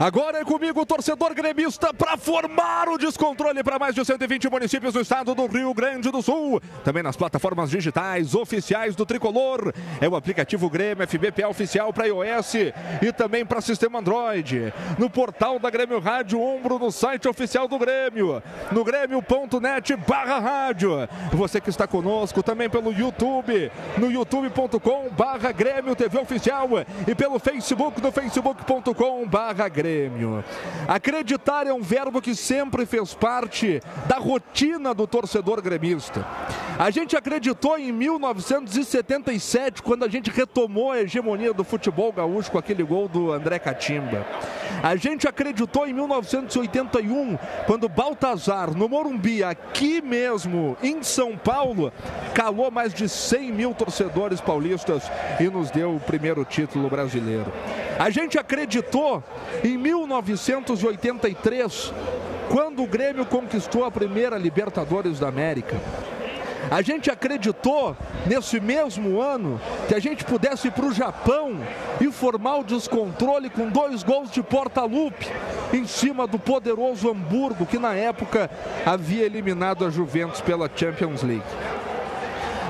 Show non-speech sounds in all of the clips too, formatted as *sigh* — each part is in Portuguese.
Agora é comigo o torcedor gremista para formar o descontrole para mais de 120 municípios do estado do Rio Grande do Sul. Também nas plataformas digitais oficiais do Tricolor. É o aplicativo Grêmio FBPA oficial para iOS e também para sistema Android. No portal da Grêmio Rádio Ombro, no site oficial do Grêmio. No grêmio.net barra rádio. Você que está conosco também pelo YouTube. No youtube.com barra Grêmio TV Oficial e pelo Facebook no facebook.com barra Grêmio. Grêmio. Acreditar é um verbo que sempre fez parte da rotina do torcedor gremista. A gente acreditou em 1977, quando a gente retomou a hegemonia do futebol gaúcho com aquele gol do André Catimba. A gente acreditou em 1981, quando Baltazar, no Morumbi, aqui mesmo em São Paulo, calou mais de 100 mil torcedores paulistas e nos deu o primeiro título brasileiro. A gente acreditou em 1983, quando o Grêmio conquistou a primeira Libertadores da América. A gente acreditou nesse mesmo ano que a gente pudesse ir para o Japão e formar o descontrole com dois gols de porta-lupe em cima do poderoso Hamburgo, que na época havia eliminado a Juventus pela Champions League.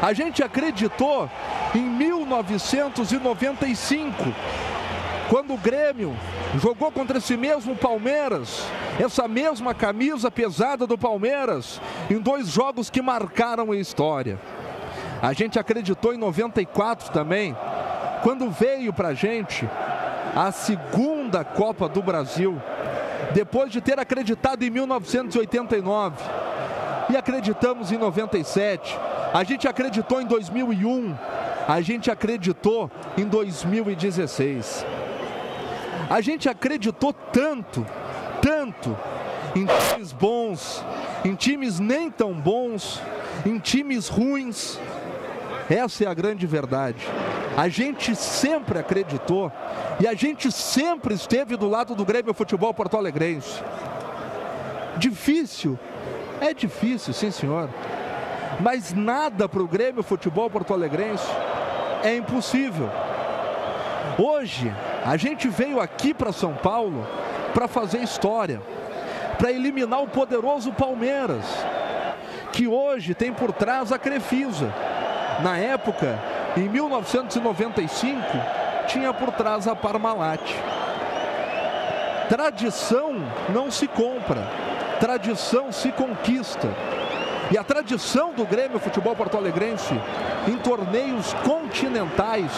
A gente acreditou em 1995 quando o Grêmio jogou contra esse mesmo Palmeiras, essa mesma camisa pesada do Palmeiras, em dois jogos que marcaram a história. A gente acreditou em 94 também, quando veio para a gente a segunda Copa do Brasil, depois de ter acreditado em 1989 e acreditamos em 97. A gente acreditou em 2001, a gente acreditou em 2016. A gente acreditou tanto, tanto em times bons, em times nem tão bons, em times ruins. Essa é a grande verdade. A gente sempre acreditou e a gente sempre esteve do lado do Grêmio Futebol Porto Alegrense. Difícil? É difícil, sim senhor. Mas nada para o Grêmio Futebol Porto Alegrense é impossível. Hoje, a gente veio aqui para São Paulo para fazer história, para eliminar o poderoso Palmeiras, que hoje tem por trás a Crefisa. Na época, em 1995, tinha por trás a Parmalat. Tradição não se compra, tradição se conquista. E a tradição do Grêmio Futebol Porto Alegrense em torneios continentais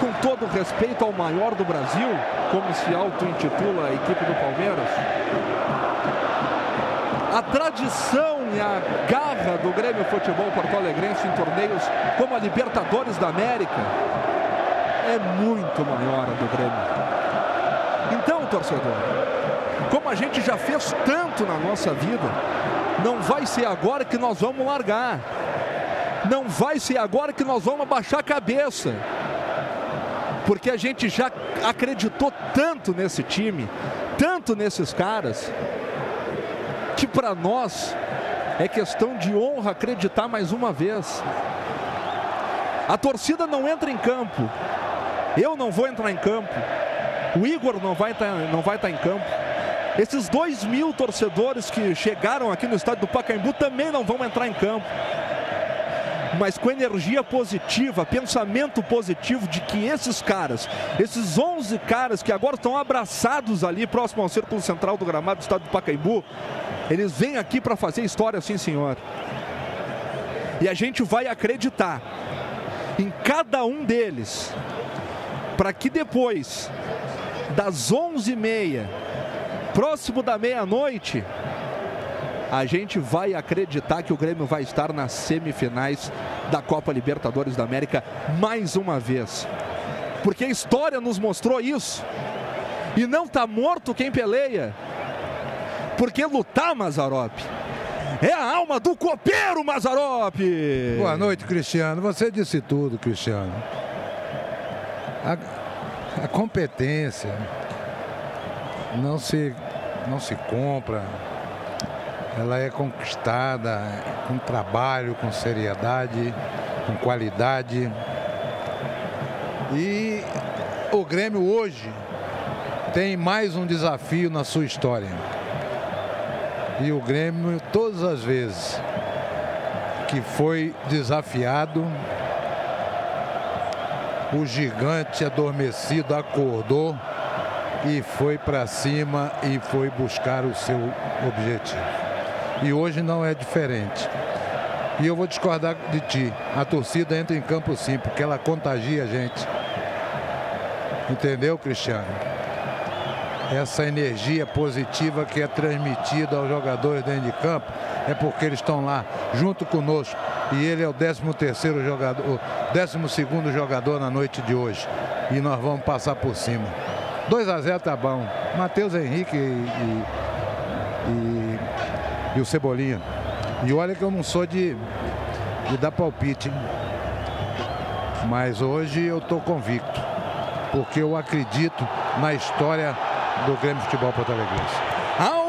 com todo respeito ao maior do Brasil, como se auto-intitula a equipe do Palmeiras, a tradição e a garra do Grêmio Futebol Porto Alegrense em torneios como a Libertadores da América é muito maior do Grêmio. Então, torcedor, como a gente já fez tanto na nossa vida, não vai ser agora que nós vamos largar. Não vai ser agora que nós vamos abaixar a cabeça porque a gente já acreditou tanto nesse time, tanto nesses caras, que para nós é questão de honra acreditar mais uma vez. A torcida não entra em campo, eu não vou entrar em campo, o Igor não vai estar, tá, não vai estar tá em campo. Esses dois mil torcedores que chegaram aqui no estádio do Pacaembu também não vão entrar em campo mas com energia positiva, pensamento positivo de que esses caras, esses 11 caras que agora estão abraçados ali próximo ao círculo central do gramado do estado do Pacaembu, eles vêm aqui para fazer história, sim, senhor. E a gente vai acreditar em cada um deles, para que depois das 11h30, próximo da meia-noite, a gente vai acreditar que o Grêmio vai estar nas semifinais da Copa Libertadores da América mais uma vez. Porque a história nos mostrou isso. E não está morto quem peleia. Porque lutar, Mazarop, é a alma do copeiro, Mazarop. Boa noite, Cristiano. Você disse tudo, Cristiano. A, a competência não se, não se compra, ela é conquistada com trabalho, com seriedade, com qualidade. E o Grêmio hoje tem mais um desafio na sua história. E o Grêmio, todas as vezes que foi desafiado, o gigante adormecido acordou e foi para cima e foi buscar o seu objetivo. E hoje não é diferente. E eu vou discordar de ti. A torcida entra em campo sim, porque ela contagia a gente. Entendeu, Cristiano? Essa energia positiva que é transmitida aos jogadores dentro de campo é porque eles estão lá junto conosco. E ele é o 13 terceiro jogador, o 12 segundo jogador na noite de hoje. E nós vamos passar por cima. 2 a 0 tá bom. Matheus Henrique e, e, e, e, o Cebolinha. E olha que eu não sou de, de dar palpite. Hein? Mas hoje eu estou convicto. Porque eu acredito na história do Grêmio Futebol Porto Alegre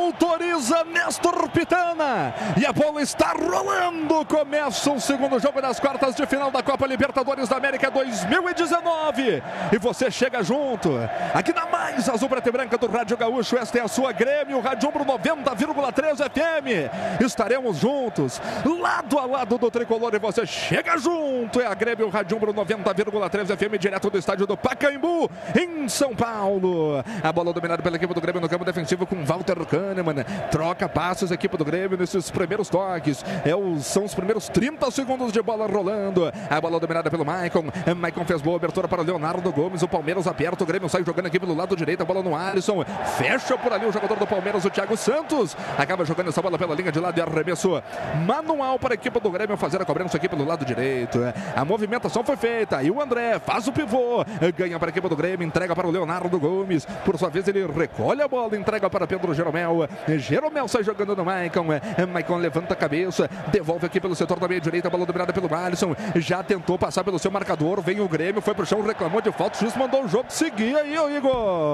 autoriza Nestor Pitana. E a bola está rolando. Começa o segundo jogo das quartas de final da Copa Libertadores da América 2019. E você chega junto. Aqui na azul preta e branca do Rádio Gaúcho. Esta é a sua Grêmio, Rádio Umbro 90,3 FM. Estaremos juntos, lado a lado do tricolor. E você chega junto. É a Grêmio, Rádio Umbro 90,3 FM, direto do estádio do Pacaembu, em São Paulo. A bola dominada pela equipe do Grêmio no campo defensivo com Walter. Kahneman troca passos, equipe do Grêmio nesses primeiros toques. É o, são os primeiros 30 segundos de bola rolando. A bola dominada pelo Maicon. Maicon fez boa abertura para Leonardo Gomes. O Palmeiras aperta. O Grêmio sai jogando aqui pelo lado direito. A bola no Alisson. Fecha por ali o jogador do Palmeiras, o Thiago Santos. Acaba jogando essa bola pela linha de lado e arremesso manual para a equipe do Grêmio fazer a cobrança aqui pelo lado direito. A movimentação foi feita. E o André faz o pivô. Ganha para a equipe do Grêmio. Entrega para o Leonardo Gomes. Por sua vez, ele recolhe a bola. Entrega para Pedro Jeromel. Jeromel sai jogando no Maicon. Maicon levanta a cabeça, devolve aqui pelo setor da meia direita, bola dominada pelo Alisson. Já tentou passar pelo seu marcador. Vem o Grêmio, foi pro chão, reclamou de falta. O juiz mandou o jogo seguir aí, o Igor.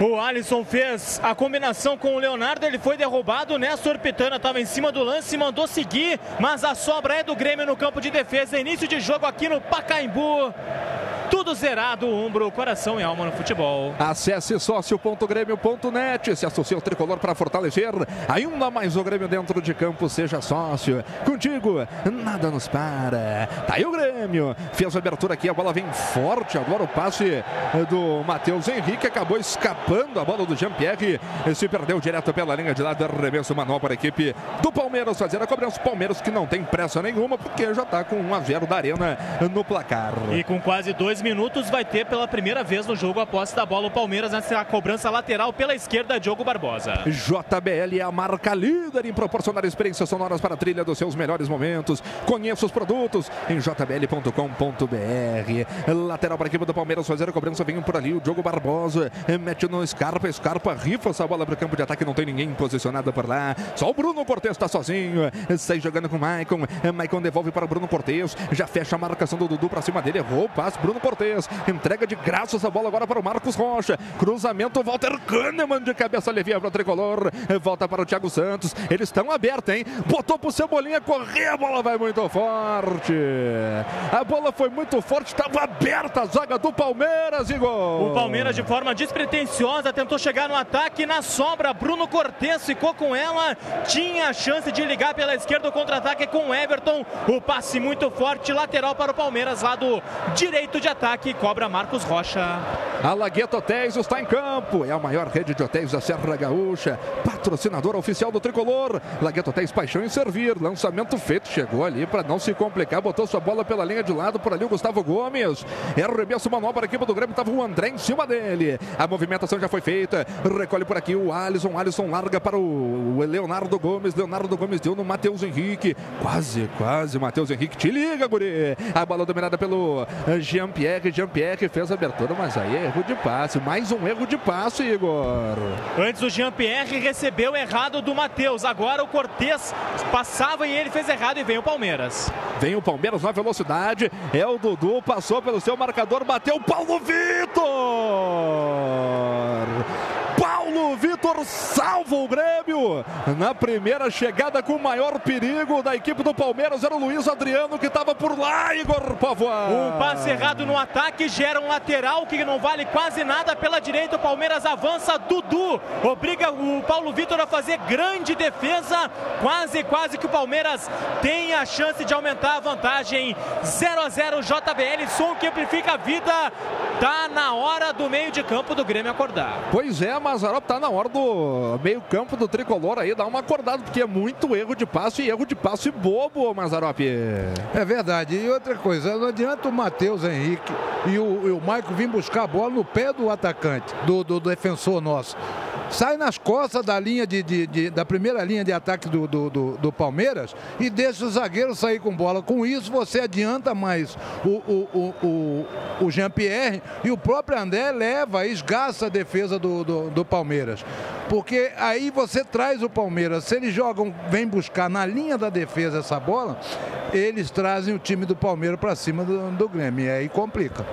O Alisson fez a combinação com o Leonardo. Ele foi derrubado. O Néstor Pitana estava em cima do lance, mandou seguir. Mas a sobra é do Grêmio no campo de defesa. Início de jogo aqui no Pacaembu. Tudo zerado, ombro, coração e alma no futebol. Acesse sócio.grêmio.net. Se associe ao tricolor para fortalecer ainda mais o Grêmio dentro de campo. Seja sócio. Contigo, nada nos para. Tá aí o Grêmio. Fez a abertura aqui. A bola vem forte. Agora o passe do Matheus Henrique. Acabou escapando a bola do Jean-Pierre. Se perdeu direto pela linha de lado. Arremesso manual para a equipe do Palmeiras fazer a cobrança. Palmeiras que não tem pressa nenhuma porque já está com 1 a 0 da Arena no placar. E com quase dois dois minutos vai ter pela primeira vez no jogo a posse da bola o Palmeiras nessa cobrança lateral pela esquerda, Diogo Barbosa. JBL é a marca líder em proporcionar experiências sonoras para a trilha dos seus melhores momentos. Conheça os produtos em jbl.com.br. Lateral para a equipe do Palmeiras fazer a cobrança, vem por ali o Diogo Barbosa, mete no Scarpa, Scarpa rifa essa bola para o campo de ataque, não tem ninguém posicionado por lá. Só o Bruno Cortes está sozinho, sai jogando com o Maicon. Maicon devolve para o Bruno Cortes, já fecha a marcação do Dudu para cima dele, errou o passe, Bruno Cortes. Entrega de graça essa bola agora para o Marcos Rocha. Cruzamento, Walter Kahneman de cabeça alivia para o tricolor. Volta para o Thiago Santos. Eles estão abertos, hein? Botou pro Cebolinha correr. A bola vai muito forte. A bola foi muito forte. Estava aberta a zaga do Palmeiras, Igor. O Palmeiras, de forma despretensiosa, tentou chegar no ataque. Na sobra, Bruno Cortes ficou com ela. Tinha a chance de ligar pela esquerda o contra-ataque com o Everton. O passe muito forte, lateral para o Palmeiras, lado direito de ataque cobra Marcos Rocha. A Lagueta Hotéis está em campo. É a maior rede de hotéis da Serra Gaúcha. Patrocinador oficial do Tricolor. Lagueta Hotéis Paixão em Servir. Lançamento feito. Chegou ali para não se complicar. Botou sua bola pela linha de lado. Por ali o Gustavo Gomes. É arremesso manual para a equipe do Grêmio. Estava o André em cima dele. A movimentação já foi feita. Recolhe por aqui o Alisson. Alisson larga para o Leonardo Gomes. Leonardo Gomes deu no Matheus Henrique. Quase, quase. Matheus Henrique te liga, guri. A bola dominada pelo Jean-Pierre. Jean-Pierre, fez a abertura, mas aí é erro de passe. Mais um erro de passe, Igor. Antes o Jean-Pierre recebeu errado do Matheus. Agora o Cortez passava e ele fez errado e vem o Palmeiras. Vem o Palmeiras na velocidade. É o Dudu, passou pelo seu marcador, bateu o Paulo Vitor. Júnior. Pau! Paulo Vitor salva o Grêmio. Na primeira chegada com o maior perigo da equipe do Palmeiras era o Luiz Adriano que estava por lá, Igor Pavoa. Um passe errado no ataque gera um lateral que não vale quase nada pela direita. O Palmeiras avança. Dudu obriga o Paulo Vitor a fazer grande defesa. Quase, quase que o Palmeiras tem a chance de aumentar a vantagem. 0 a 0 JBL, som que amplifica a vida. Tá na hora do meio de campo do Grêmio acordar. Pois é, Mazarop tá na hora do meio campo do tricolor aí, dar uma acordada, porque é muito erro de passe e erro de passe bobo, Mazarop. É verdade. E outra coisa, não adianta o Matheus Henrique e o, o Maico vir buscar a bola no pé do atacante, do, do defensor nosso sai nas costas da linha de, de, de da primeira linha de ataque do, do, do, do, Palmeiras e deixa o zagueiro sair com bola. Com isso, você adianta mais o, o, o, o, o Jean-Pierre e o próprio André leva, esgaça a defesa do, do, do, Palmeiras. Porque aí você traz o Palmeiras, se eles jogam, vem buscar na linha da defesa essa bola, eles trazem o time do Palmeiras para cima do, do Grêmio. E aí complica.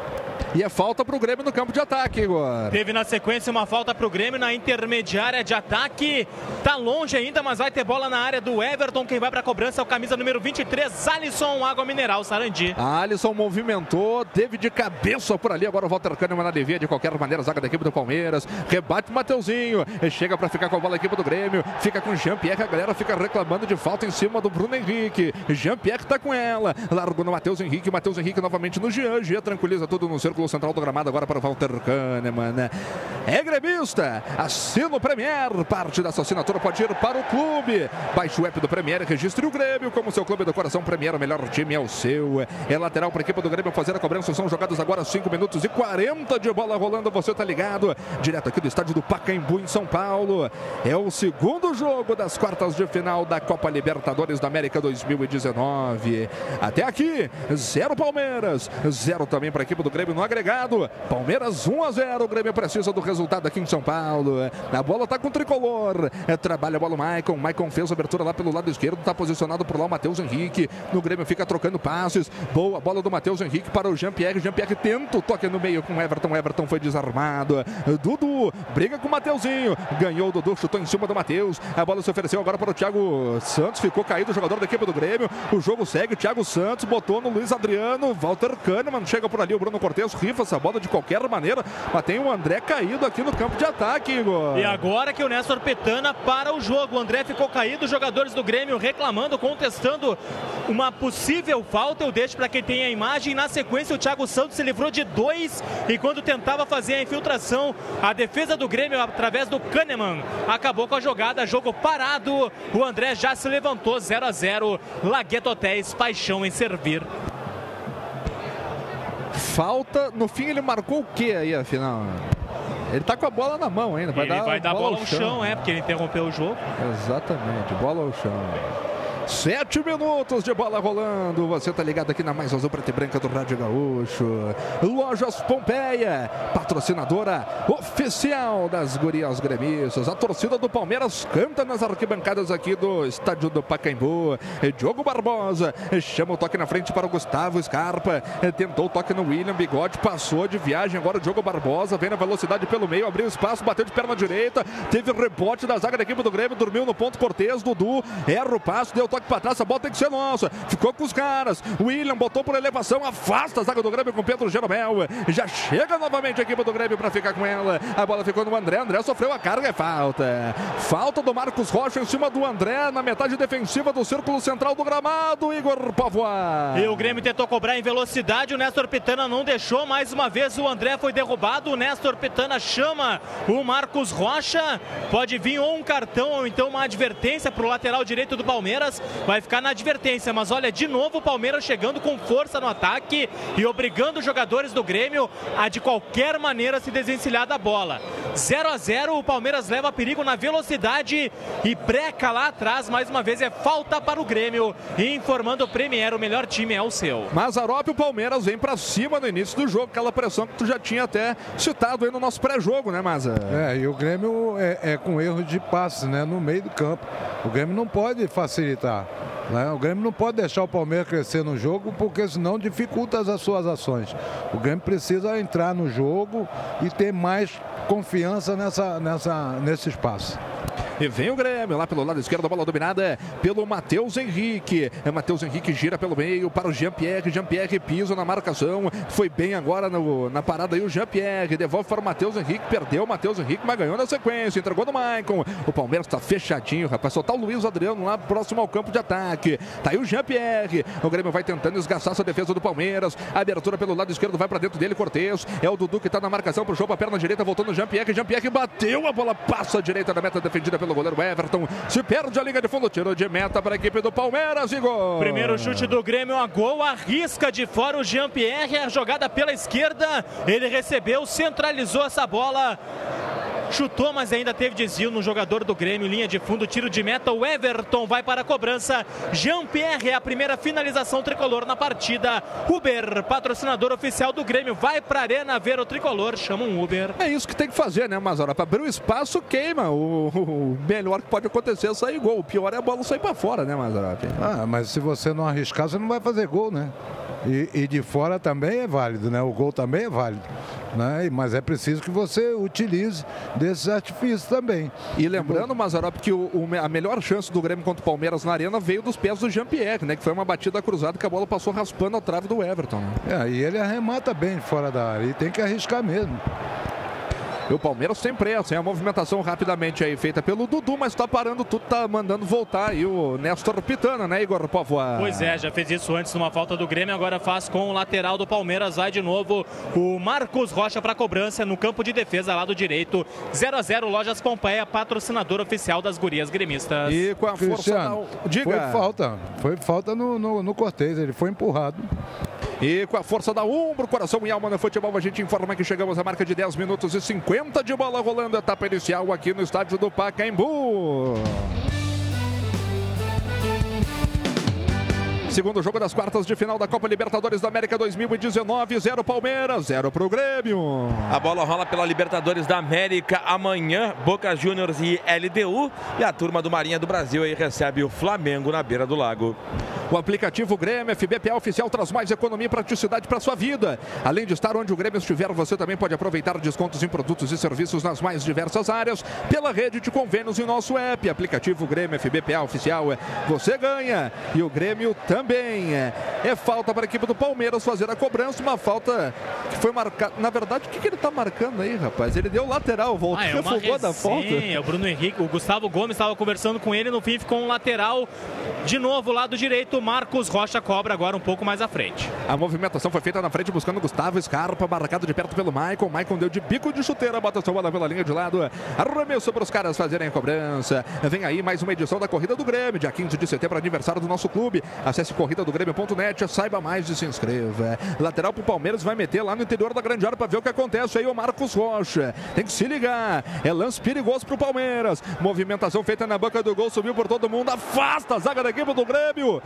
E é falta para o Grêmio no campo de ataque, Igor. Teve na sequência uma falta para o Grêmio na intermediária de ataque. Tá longe ainda, mas vai ter bola na área do Everton. Quem vai para a cobrança é o camisa número 23, Alisson Água Mineral Sarandi. A Alisson movimentou, teve de cabeça por ali. Agora o Walter Kahneman na devia de qualquer maneira, zaga da equipe do Palmeiras. Rebate o Mateuzinho. Chega para ficar com a bola a equipe do Grêmio. Fica com Jean-Pierre. A galera fica reclamando de falta em cima do Bruno Henrique. Jean-Pierre tá com ela. Largou no Matheus Henrique. Matheus Henrique novamente no Jean. Jean tranquiliza tudo no círculo central do gramado agora para o Walter Kahneman. É gremista, assina o Premier, parte dessa assinatura pode ir para o clube. Baixe o app do Premier, registre o Grêmio como seu clube do coração. Premier, o melhor time é o seu. É lateral para a equipe do Grêmio fazer a cobrança. São jogados agora 5 minutos e 40 de bola rolando. Você tá ligado? Direto aqui do estádio do Pacaembu, em São Paulo. É o segundo jogo das quartas de final da Copa Libertadores da América 2019. Até aqui, zero Palmeiras, zero também para a equipe do Grêmio no agregado. Palmeiras 1 a 0. O Grêmio precisa do resultado aqui em São Paulo. A bola está com o tricolor. É, trabalha a bola o Maicon. Maicon fez a abertura lá pelo lado esquerdo. Está posicionado por lá o Matheus Henrique. No Grêmio fica trocando passes. Boa bola do Matheus Henrique para o Jean-Pierre. Jean-Pierre tenta o toque no meio com Everton. Everton foi desarmado. Dudu briga com o Mateuzinho. Ganhou o Dudu, chutou em cima do Matheus. A bola se ofereceu agora para o Thiago Santos. Ficou caído o jogador da equipe do Grêmio. O jogo segue. Thiago Santos botou no Luiz Adriano. Walter Kahneman chega por ali. O Bruno Cortes rifa essa bola de qualquer maneira, mas tem o André caído aqui no campo de ataque, Igor. E agora que o Néstor Petana para o jogo. O André ficou caído, jogadores do Grêmio reclamando, contestando uma possível falta. Eu deixo para quem tem a imagem. Na sequência, o Thiago Santos se livrou de dois e quando tentava fazer a infiltração, a defesa do Grêmio, através do Kahneman, acabou com a jogada. Jogo parado. O André já se levantou 0 a 0 Lagueto Hotéis, paixão em servir falta. No fim, ele marcou o que aí, afinal? Ele tá com a bola na mão ainda. Vai ele dar, vai dar bola, bola ao chão. chão, é, porque ele interrompeu o jogo. Exatamente, bola ao chão. Sete minutos de bola rolando. Você tá ligado aqui na mais azul preta e branca do Rádio Gaúcho. Lojas Pompeia, patrocinadora oficial das gurias gremistas. A torcida do Palmeiras canta nas arquibancadas aqui do estádio do Pacaembu. Diogo Barbosa chama o toque na frente para o Gustavo Scarpa. Tentou o toque no William Bigode, passou de viagem. Agora o Diogo Barbosa vem na velocidade pelo meio, abriu espaço, bateu de perna direita. Teve rebote da zaga da equipe do Grêmio, dormiu no ponto Cortez. Dudu erra o passo, deu toque para trás, a bola tem que ser nossa. Ficou com os caras. William botou por elevação, afasta a zaga do Grêmio com Pedro Jeromel. Já chega novamente a equipe do Grêmio para ficar com ela. A bola ficou no André. André sofreu a carga, é falta. Falta do Marcos Rocha em cima do André na metade defensiva do círculo central do gramado. Igor Pavoa. E o Grêmio tentou cobrar em velocidade. O Néstor Pitana não deixou. Mais uma vez o André foi derrubado. O Néstor Pitana chama o Marcos Rocha. Pode vir ou um cartão ou então uma advertência para o lateral direito do Palmeiras vai ficar na advertência. Mas olha, de novo o Palmeiras chegando com força no ataque e obrigando os jogadores do Grêmio a de qualquer maneira se desvencilhar da bola. 0 a 0 o Palmeiras leva perigo na velocidade e breca lá atrás. Mais uma vez é falta para o Grêmio. E informando o Premier, o melhor time é o seu. Mazarop, o Palmeiras vem para cima no início do jogo, aquela pressão que tu já tinha até citado aí no nosso pré-jogo, né, Maza? É, e o Grêmio é, é com erro de passe, né, no meio do campo. O Grêmio não pode facilitar. Yeah. Né? O Grêmio não pode deixar o Palmeiras crescer no jogo, porque senão dificulta as suas ações. O Grêmio precisa entrar no jogo e ter mais confiança nessa, nessa, nesse espaço. E vem o Grêmio lá pelo lado esquerdo, a bola dominada pelo Matheus Henrique. É Matheus Henrique gira pelo meio para o Jean-Pierre. Jean-Pierre pisa na marcação. Foi bem agora no, na parada aí o Jean-Pierre. Devolve para o Matheus Henrique. Perdeu o Matheus Henrique, mas ganhou na sequência. Entregou no Maicon. O Palmeiras está fechadinho, rapaz. Só tá o Luiz Adriano lá próximo ao campo de ataque. Tá aí o Jean-Pierre. O Grêmio vai tentando esgaçar sua defesa do Palmeiras. A abertura pelo lado esquerdo vai para dentro dele. Cortez. É o Dudu que está na marcação. Puxou para a perna direita. Voltou no Jean-Pierre. Jean-Pierre bateu. A bola passa à direita da meta defendida pelo goleiro Everton. Se perde a linha de fundo, tiro de meta para a equipe do Palmeiras e gol. Primeiro chute do Grêmio a gol, arrisca de fora o Jean-Pierre, a jogada pela esquerda. Ele recebeu, centralizou essa bola chutou, mas ainda teve desvio no jogador do Grêmio, linha de fundo, tiro de meta, o Everton vai para a cobrança, Jean-Pierre é a primeira finalização tricolor na partida, Uber, patrocinador oficial do Grêmio, vai para a arena ver o tricolor, chama um Uber. É isso que tem que fazer, né, Mazara? Para abrir o espaço, queima, o, o, melhor que pode acontecer é sair gol, o pior é a bola sair para fora, né, Mazara? Ah, mas se você não arriscar, você não vai fazer gol, né? E, e, de fora também é válido, né? O gol também é válido. Né? Mas é preciso que você utilize desses artifícios também. E lembrando, Mazarop, que o, o, a melhor chance do Grêmio contra o Palmeiras na arena veio dos pés do Jean-Pierre, né? Que foi uma batida cruzada que a bola passou raspando a trave do Everton. Né? É, e ele arremata bem fora da área e tem que arriscar mesmo. E o Palmeiras sem pressa, hein? A movimentação rapidamente aí feita pelo Dudu, mas tá parando tudo, tá mandando voltar aí o Néstor Pitana, né, Igor Povoa? Pois é, já fez isso antes numa falta do Grêmio, agora faz com o lateral do Palmeiras, vai de novo o Marcos Rocha para cobrança no campo de defesa lado direito. 0 a 0 Lojas Pompeia, patrocinador oficial das gurias gremistas. E com a Cristiano, força da... Diga. Foi falta, foi falta no, no, no Cortez, ele foi empurrado. E com a força da Umbro, coração e alma no futebol, a gente informa que chegamos à marca de 10 minutos e 50 de bola rolando, etapa inicial aqui no estádio do Pacaembu. Segundo jogo das quartas de final da Copa Libertadores da América 2019, 0 Palmeiras, 0 pro Grêmio. A bola rola pela Libertadores da América amanhã, Boca Juniors e LDU. E a turma do Marinha do Brasil aí recebe o Flamengo na beira do lago. O aplicativo Grêmio FBPA oficial traz mais economia e praticidade para sua vida. Além de estar onde o Grêmio estiver, você também pode aproveitar descontos em produtos e serviços nas mais diversas áreas pela rede de convênios em nosso app. Aplicativo Grêmio FBPA oficial. Você ganha e o Grêmio também também. É, é falta para a equipe do Palmeiras fazer a cobrança, uma falta que foi marcada. Na verdade, o que, que ele está marcando aí, rapaz? Ele deu lateral, voltou, ah, é refugou da falta. Sim, o Bruno Henrique, o Gustavo Gomes estava conversando com ele, no fim ficou um lateral de novo, lado direito, Marcos Rocha cobra agora um pouco mais à frente. A movimentação foi feita na frente buscando Gustavo Scarpa, marcado de perto pelo Maicon. Maicon deu de bico de chuteira, bota sua bola pela linha de lado. Arremesso para os caras fazerem a cobrança. Vem aí mais uma edição da Corrida do Grêmio, dia 15 de setembro, aniversário do nosso clube. Acesse Corrida do Grêmio.net, saiba mais e se inscreva. Lateral pro Palmeiras vai meter lá no interior da grande área para ver o que acontece aí o Marcos Rocha. Tem que se ligar. É lance perigoso pro Palmeiras. Movimentação feita na banca do gol, subiu por todo mundo, afasta a zaga da equipe do Grêmio.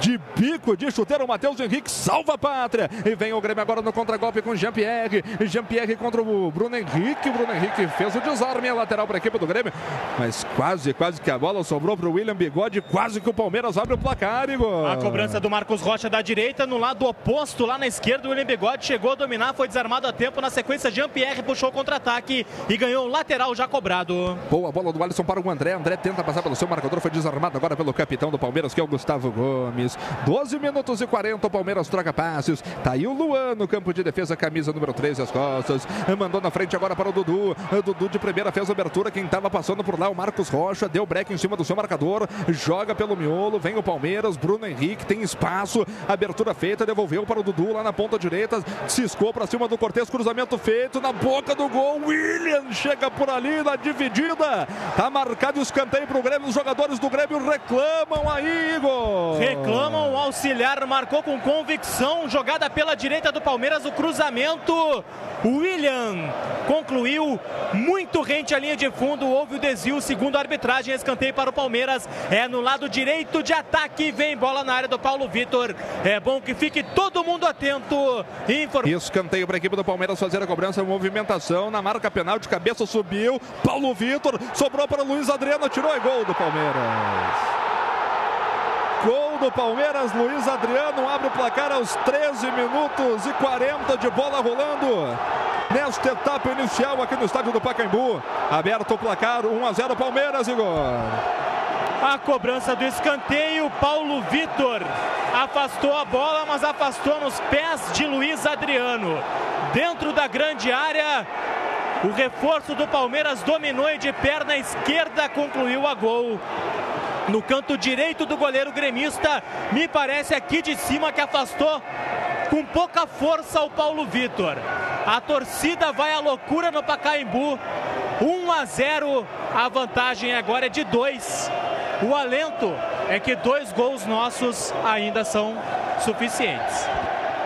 De bico de chuteiro, o Matheus Henrique salva a pátria. E vem o Grêmio agora no contragolpe com Jean-Pierre. Jean-Pierre contra o Bruno Henrique. Bruno Henrique fez o desarme, a lateral para a equipe do Grêmio. Mas quase, quase que a bola sobrou pro William Bigode. Quase que o Palmeiras abre o placar, Igor. Cobrança do Marcos Rocha da direita, no lado oposto, lá na esquerda, o William Bigode chegou a dominar, foi desarmado a tempo. Na sequência, Jean-Pierre puxou o contra-ataque e ganhou o lateral já cobrado. Boa bola do Alisson para o André. André tenta passar pelo seu marcador, foi desarmado agora pelo capitão do Palmeiras, que é o Gustavo Gomes. 12 minutos e 40, o Palmeiras troca passes. Tá aí o Luan no campo de defesa, camisa número 13 às costas. Mandou na frente agora para o Dudu. O Dudu de primeira fez a abertura. Quem estava passando por lá, o Marcos Rocha, deu break em cima do seu marcador. Joga pelo miolo, vem o Palmeiras. Bruno Henrique tem espaço. Abertura feita, devolveu para o Dudu lá na ponta direita. Ciscou para cima do Cortez, cruzamento feito na boca do gol. William chega por ali na dividida. Tá marcado escanteio para o Grêmio. Os jogadores do Grêmio reclamam aí, Igor. Reclamam, o auxiliar marcou com convicção. Jogada pela direita do Palmeiras, o cruzamento. William concluiu muito rente à linha de fundo. Houve o desvio, segundo a arbitragem. Escanteio para o Palmeiras. É no lado direito de ataque. Vem bola na área do Paulo Vitor. É bom que fique todo mundo atento. Inform... Escanteio para a equipe do Palmeiras fazer a cobrança. Movimentação na marca penal de cabeça subiu. Paulo Vitor sobrou para Luiz Adriano. Tirou e gol do Palmeiras. Gol do Palmeiras, Luiz Adriano abre o placar aos 13 minutos e 40 de bola rolando. nesta etapa inicial aqui no estádio do Pacaembu. Aberto o placar, 1 a 0 Palmeiras, Igor. A cobrança do escanteio, Paulo Vitor afastou a bola, mas afastou nos pés de Luiz Adriano. Dentro da grande área, o reforço do Palmeiras dominou e de perna esquerda concluiu a gol. No canto direito do goleiro gremista, me parece aqui de cima que afastou com pouca força o Paulo Vitor. A torcida vai à loucura no Pacaembu. 1 a 0, a vantagem agora é de 2. O alento é que dois gols nossos ainda são suficientes.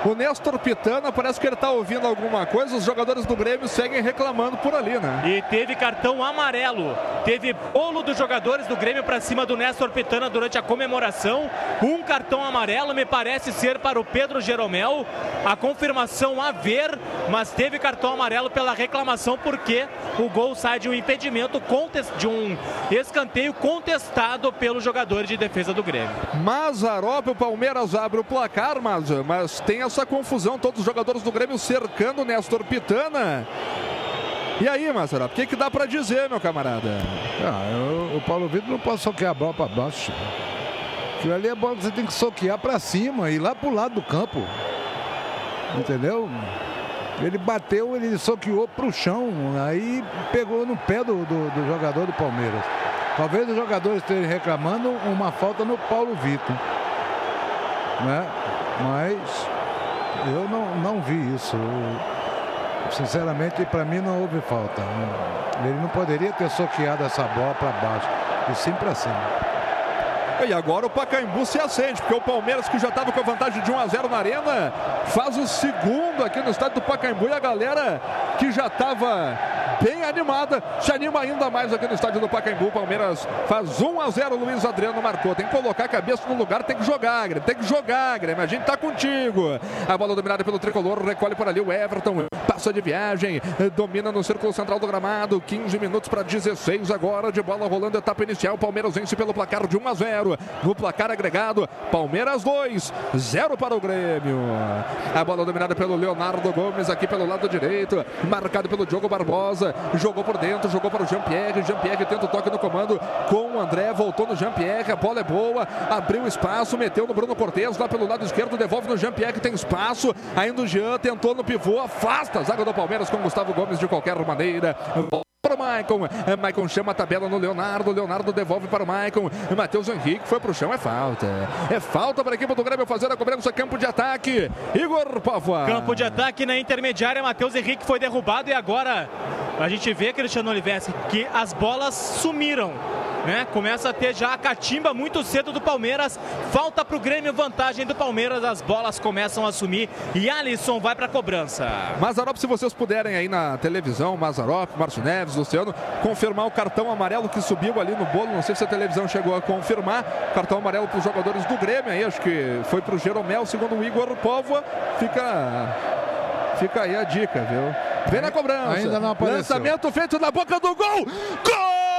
O Néstor Pitana parece que ele está ouvindo alguma coisa. Os jogadores do Grêmio seguem reclamando por ali, né? E teve cartão amarelo. Teve bolo dos jogadores do Grêmio para cima do Néstor Pitana durante a comemoração. Um cartão amarelo me parece ser para o Pedro Jeromel. A confirmação a ver, mas teve cartão amarelo pela reclamação porque o gol sai de um impedimento, de um escanteio contestado pelos jogadores de defesa do Grêmio. Mazarop, o Palmeiras abre o placar, mas, mas tem essa confusão, todos os jogadores do Grêmio cercando Néstor Pitana. E aí, Mazarop, o que, que dá para dizer, meu camarada? Ah, eu, o Paulo Vitor não pode soquear a bola para baixo. Aquilo ali é bola que você tem que soquear para cima e lá pro lado do campo. Entendeu? Ele bateu, ele soqueou pro chão, aí pegou no pé do, do, do jogador do Palmeiras. Talvez os jogadores estejam reclamando uma falta no Paulo Vitor. Né? Mas eu não, não vi isso. Eu, sinceramente, para mim não houve falta. Ele não poderia ter soqueado essa bola para baixo, e sim para cima. E agora o Pacaembu se acende, porque o Palmeiras, que já estava com a vantagem de 1 a 0 na arena, faz o segundo aqui no estádio do Pacaembu. E a galera que já estava bem animada, se anima ainda mais aqui no estádio do Pacaembu. Palmeiras faz 1 a 0, Luiz Adriano marcou. Tem que colocar a cabeça no lugar, tem que jogar, Grêmio, tem que jogar, Grêmio. A gente tá contigo. A bola dominada pelo tricolor, recolhe por ali o Everton, passa de viagem, domina no círculo central do gramado. 15 minutos para 16 agora de bola rolando, etapa inicial. Palmeiras vence pelo placar de 1 a 0. No placar agregado, Palmeiras 2, 0 para o Grêmio. A bola dominada pelo Leonardo Gomes aqui pelo lado direito, marcado pelo Diogo Barbosa jogou por dentro, jogou para o Jean-Pierre. Jean-Pierre tenta o toque no comando com o André, voltou no Jean-Pierre. A bola é boa, abriu espaço, meteu no Bruno Cortes lá pelo lado esquerdo, devolve no Jean-Pierre, tem espaço. Ainda o Jean tentou no pivô, afasta a zaga do Palmeiras com Gustavo Gomes de qualquer maneira para o Maicon. É, Maicon chama a tabela no Leonardo. Leonardo devolve para o Maicon. Matheus Henrique foi para o chão. É falta. É falta para a equipe do Grêmio fazer a cobrança. Campo de ataque. Igor Pava. Campo de ataque na intermediária. Matheus Henrique foi derrubado e agora a gente vê, Cristiano Oliveira, que as bolas sumiram. Né? Começa a ter já a catimba muito cedo do Palmeiras. Falta para o Grêmio, vantagem do Palmeiras. As bolas começam a sumir e Alisson vai para a cobrança. Mazarop, se vocês puderem aí na televisão, Mazarop, Márcio Neves, Luciano, confirmar o cartão amarelo que subiu ali no bolo. Não sei se a televisão chegou a confirmar. Cartão amarelo para os jogadores do Grêmio aí, acho que foi para o Jeromel, segundo o Igor Póvoa. Fica, fica aí a dica, viu? Vem na cobrança. Ainda não apareceu. Lançamento feito na boca do gol. Gol!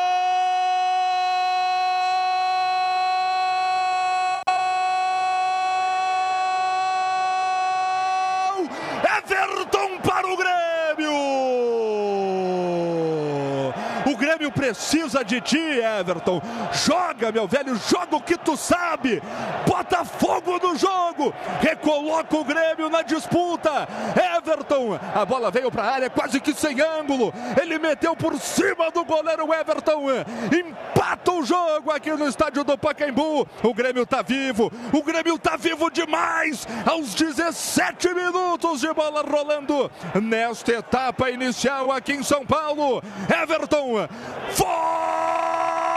Precisa de ti, Everton. Joga, meu velho, joga o que tu sabe. Bota fogo no jogo. Recoloca o Grêmio na disputa. Everton, a bola veio para a área quase que sem ângulo. Ele meteu por cima do goleiro Everton. Empata o jogo aqui no estádio do Pacaembu. O Grêmio tá vivo. O Grêmio tá vivo demais. Aos 17 minutos de bola rolando nesta etapa inicial aqui em São Paulo. Everton forma o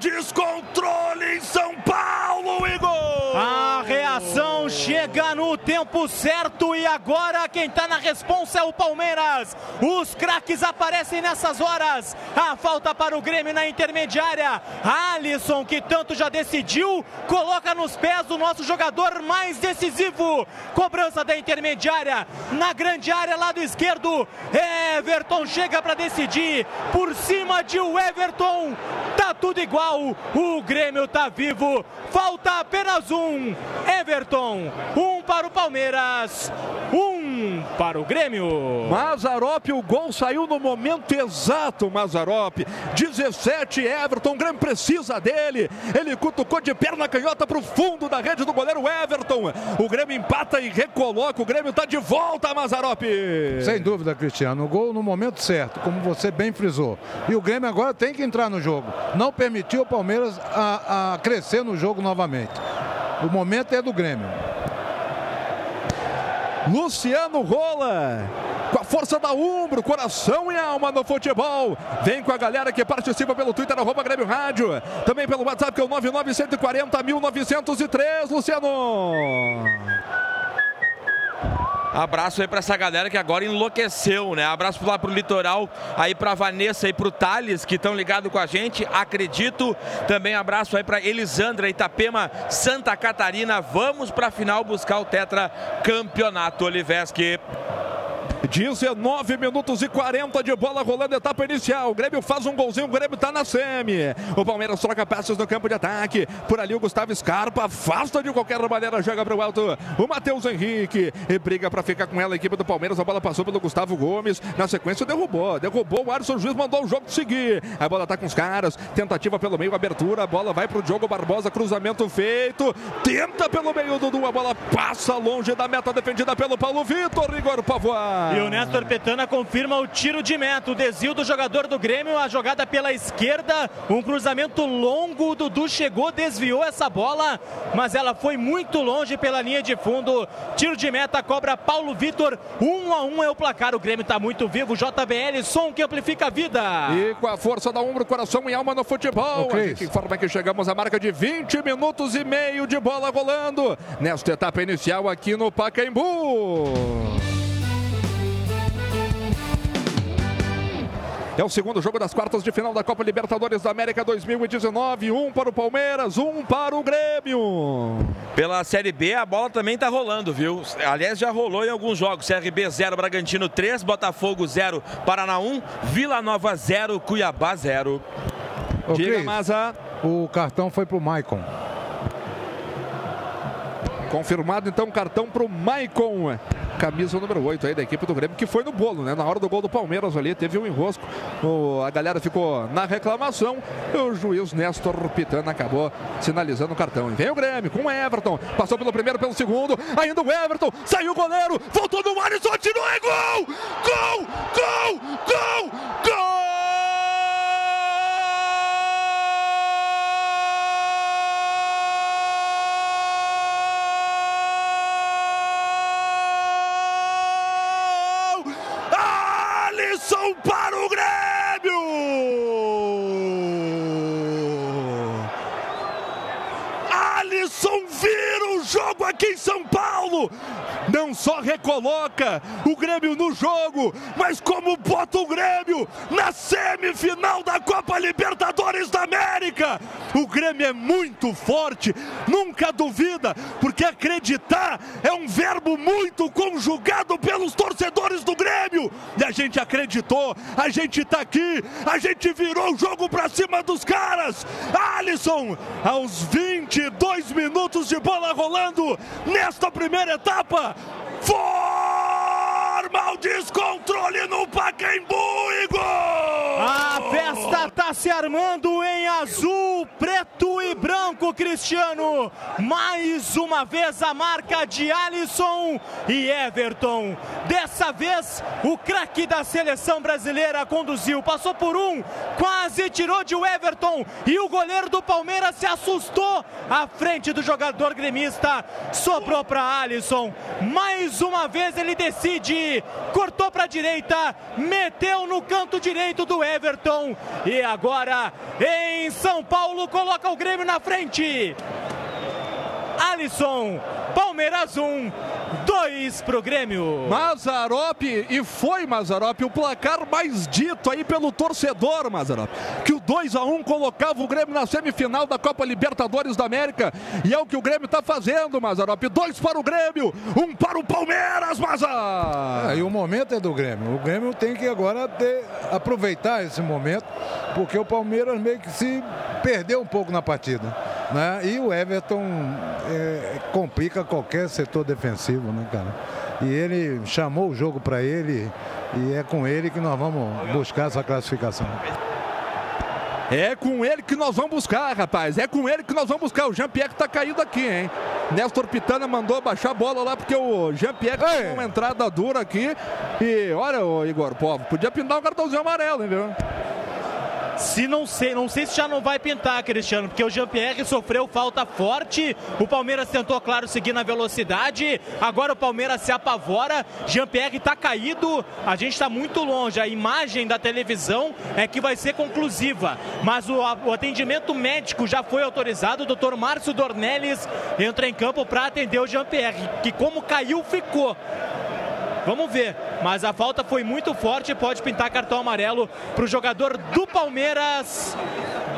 descontrole em São Paulo, Igor! A reação chega no tempo certo e agora quem está na responsa é o Palmeiras. Os craques aparecem nessas horas. A falta para o Grêmio na intermediária. Alisson, que tanto já decidiu, coloca nos pés o nosso jogador mais decisivo. Cobrança da intermediária na grande área, lado esquerdo. Everton chega para decidir. Por cima de Everton. Tá tudo igual. O Grêmio tá vivo. Falta apenas um. Everton. Um para o Palmeiras. Um um para o Grêmio. Mazarop, o gol saiu no momento exato, Mazarop. 17, Everton, o Grêmio precisa dele. Ele cutucou de perna canhota para o fundo da rede do goleiro Everton. O Grêmio empata e recoloca. O Grêmio está de volta, Mazarop. Sem dúvida, Cristiano. O gol no momento certo, como você bem frisou. E o Grêmio agora tem que entrar no jogo. Não permitiu o Palmeiras a, a crescer no jogo novamente. O momento é do Grêmio. Luciano Rola. Com a força da Umbro, coração e alma no futebol. Vem com a galera que participa pelo Twitter, arroba Grêmio Rádio. Também pelo WhatsApp, que é o 99140 1903, Luciano. Abraço aí para essa galera que agora enlouqueceu, né? Abraço lá pro Litoral, aí pra Vanessa e pro Thales que estão ligados com a gente, acredito. Também abraço aí para Elisandra, Itapema, Santa Catarina. Vamos pra final buscar o Tetra Campeonato Oliveski. 19 minutos e 40 de bola rolando, etapa inicial. O Grêmio faz um golzinho, o Grêmio tá na semi. O Palmeiras troca passes no campo de ataque. Por ali o Gustavo Scarpa afasta de qualquer maneira, joga para o alto. O Matheus Henrique e briga para ficar com ela a equipe do Palmeiras. A bola passou pelo Gustavo Gomes. Na sequência derrubou, derrubou o Alisson Juiz, mandou o jogo seguir. A bola tá com os caras, tentativa pelo meio, abertura. A bola vai pro Diogo Barbosa, cruzamento feito. Tenta pelo meio, Dudu. A bola passa longe da meta defendida pelo Paulo Vitor. Igor E o Néstor Petana confirma o tiro de meta. O desvio do jogador do Grêmio, a jogada pela esquerda. Um cruzamento longo. O Dudu chegou, desviou essa bola, mas ela foi muito longe pela linha de fundo. Tiro de meta, cobra Paulo Vitor. Um a um é o placar. O Grêmio está muito vivo. JBL, som que amplifica a vida. E com a força da ombro, coração e alma no futebol. Ok. A gente informa que chegamos à marca de 20 minutos e meio de bola rolando nesta etapa inicial aqui no Pacaembu. É o segundo jogo das quartas de final da Copa Libertadores da América 2019. Um para o Palmeiras, um para o Grêmio. Pela Série B, a bola também tá rolando, viu? Aliás, já rolou em alguns jogos. CRB 0, Bragantino 3, Botafogo 0, Paraná 1, Vila Nova 0, Cuiabá 0. Ô, Diga, Cris, Maza. o cartão foi pro Maicon. Confirmado então cartão para o Maicon. Camisa número 8 aí da equipe do Grêmio, que foi no bolo, né? Na hora do gol do Palmeiras ali, teve um enrosco. O- a galera ficou na reclamação. E o juiz Néstor Pitana acabou sinalizando o cartão. E vem o Grêmio com o Everton. Passou pelo primeiro, pelo segundo. Ainda o Everton. Saiu o goleiro. Voltou no Alisson. Tirou. É gol! Gol! Gol! Gol! Gol! Aqui em São. Não só recoloca o Grêmio no jogo, mas como bota o Grêmio na semifinal da Copa Libertadores da América. O Grêmio é muito forte, nunca duvida, porque acreditar é um verbo muito conjugado pelos torcedores do Grêmio. E a gente acreditou, a gente tá aqui, a gente virou o jogo pra cima dos caras. Alisson, aos 22 minutos de bola rolando nesta primeira etapa, forma o descontrole no Pacaembu, Igor! A festa tá se armando em azul, preto e branco, Cristiano. Mais uma vez a marca de Alisson e Everton. Dessa vez, o craque da seleção brasileira conduziu, passou por um, quase tirou de Everton e o goleiro do Palmeiras se assustou à frente do jogador gremista. Sobrou para Alisson. Mais uma vez ele decide, cortou para a direita, meteu no canto direito do Everton e agora em São Paulo coloca o Grêmio na frente. Alisson, Palmeiras 1, 2 pro Grêmio. Mazarop, e foi Mazarop, o placar mais dito aí pelo torcedor, Mazarop. Que o 2 a 1 colocava o Grêmio na semifinal da Copa Libertadores da América. E é o que o Grêmio tá fazendo, Mazarop. Dois para o Grêmio, um para o Palmeiras, Mazar. Ah, e o momento é do Grêmio. O Grêmio tem que agora ter- aproveitar esse momento, porque o Palmeiras meio que se perdeu um pouco na partida. Né? E o Everton é, complica qualquer setor defensivo, né, cara? E ele chamou o jogo para ele e é com ele que nós vamos buscar essa classificação. É com ele que nós vamos buscar, rapaz. É com ele que nós vamos buscar. O Jean-Pierre tá caído aqui, hein? Nestor Pitana mandou baixar a bola lá porque o Jean-Pierre tem uma entrada dura aqui. E olha, o Igor, pô, podia pintar um cartãozinho amarelo, hein, viu? Se não sei, não sei se já não vai pintar, Cristiano, porque o Jean-Pierre sofreu falta forte. O Palmeiras tentou, claro, seguir na velocidade. Agora o Palmeiras se apavora. Jean-Pierre está caído. A gente está muito longe. A imagem da televisão é que vai ser conclusiva. Mas o, o atendimento médico já foi autorizado. O doutor Márcio Dornelles entra em campo para atender o Jean-Pierre, que como caiu, ficou. Vamos ver. Mas a falta foi muito forte. Pode pintar cartão amarelo para o jogador do Palmeiras.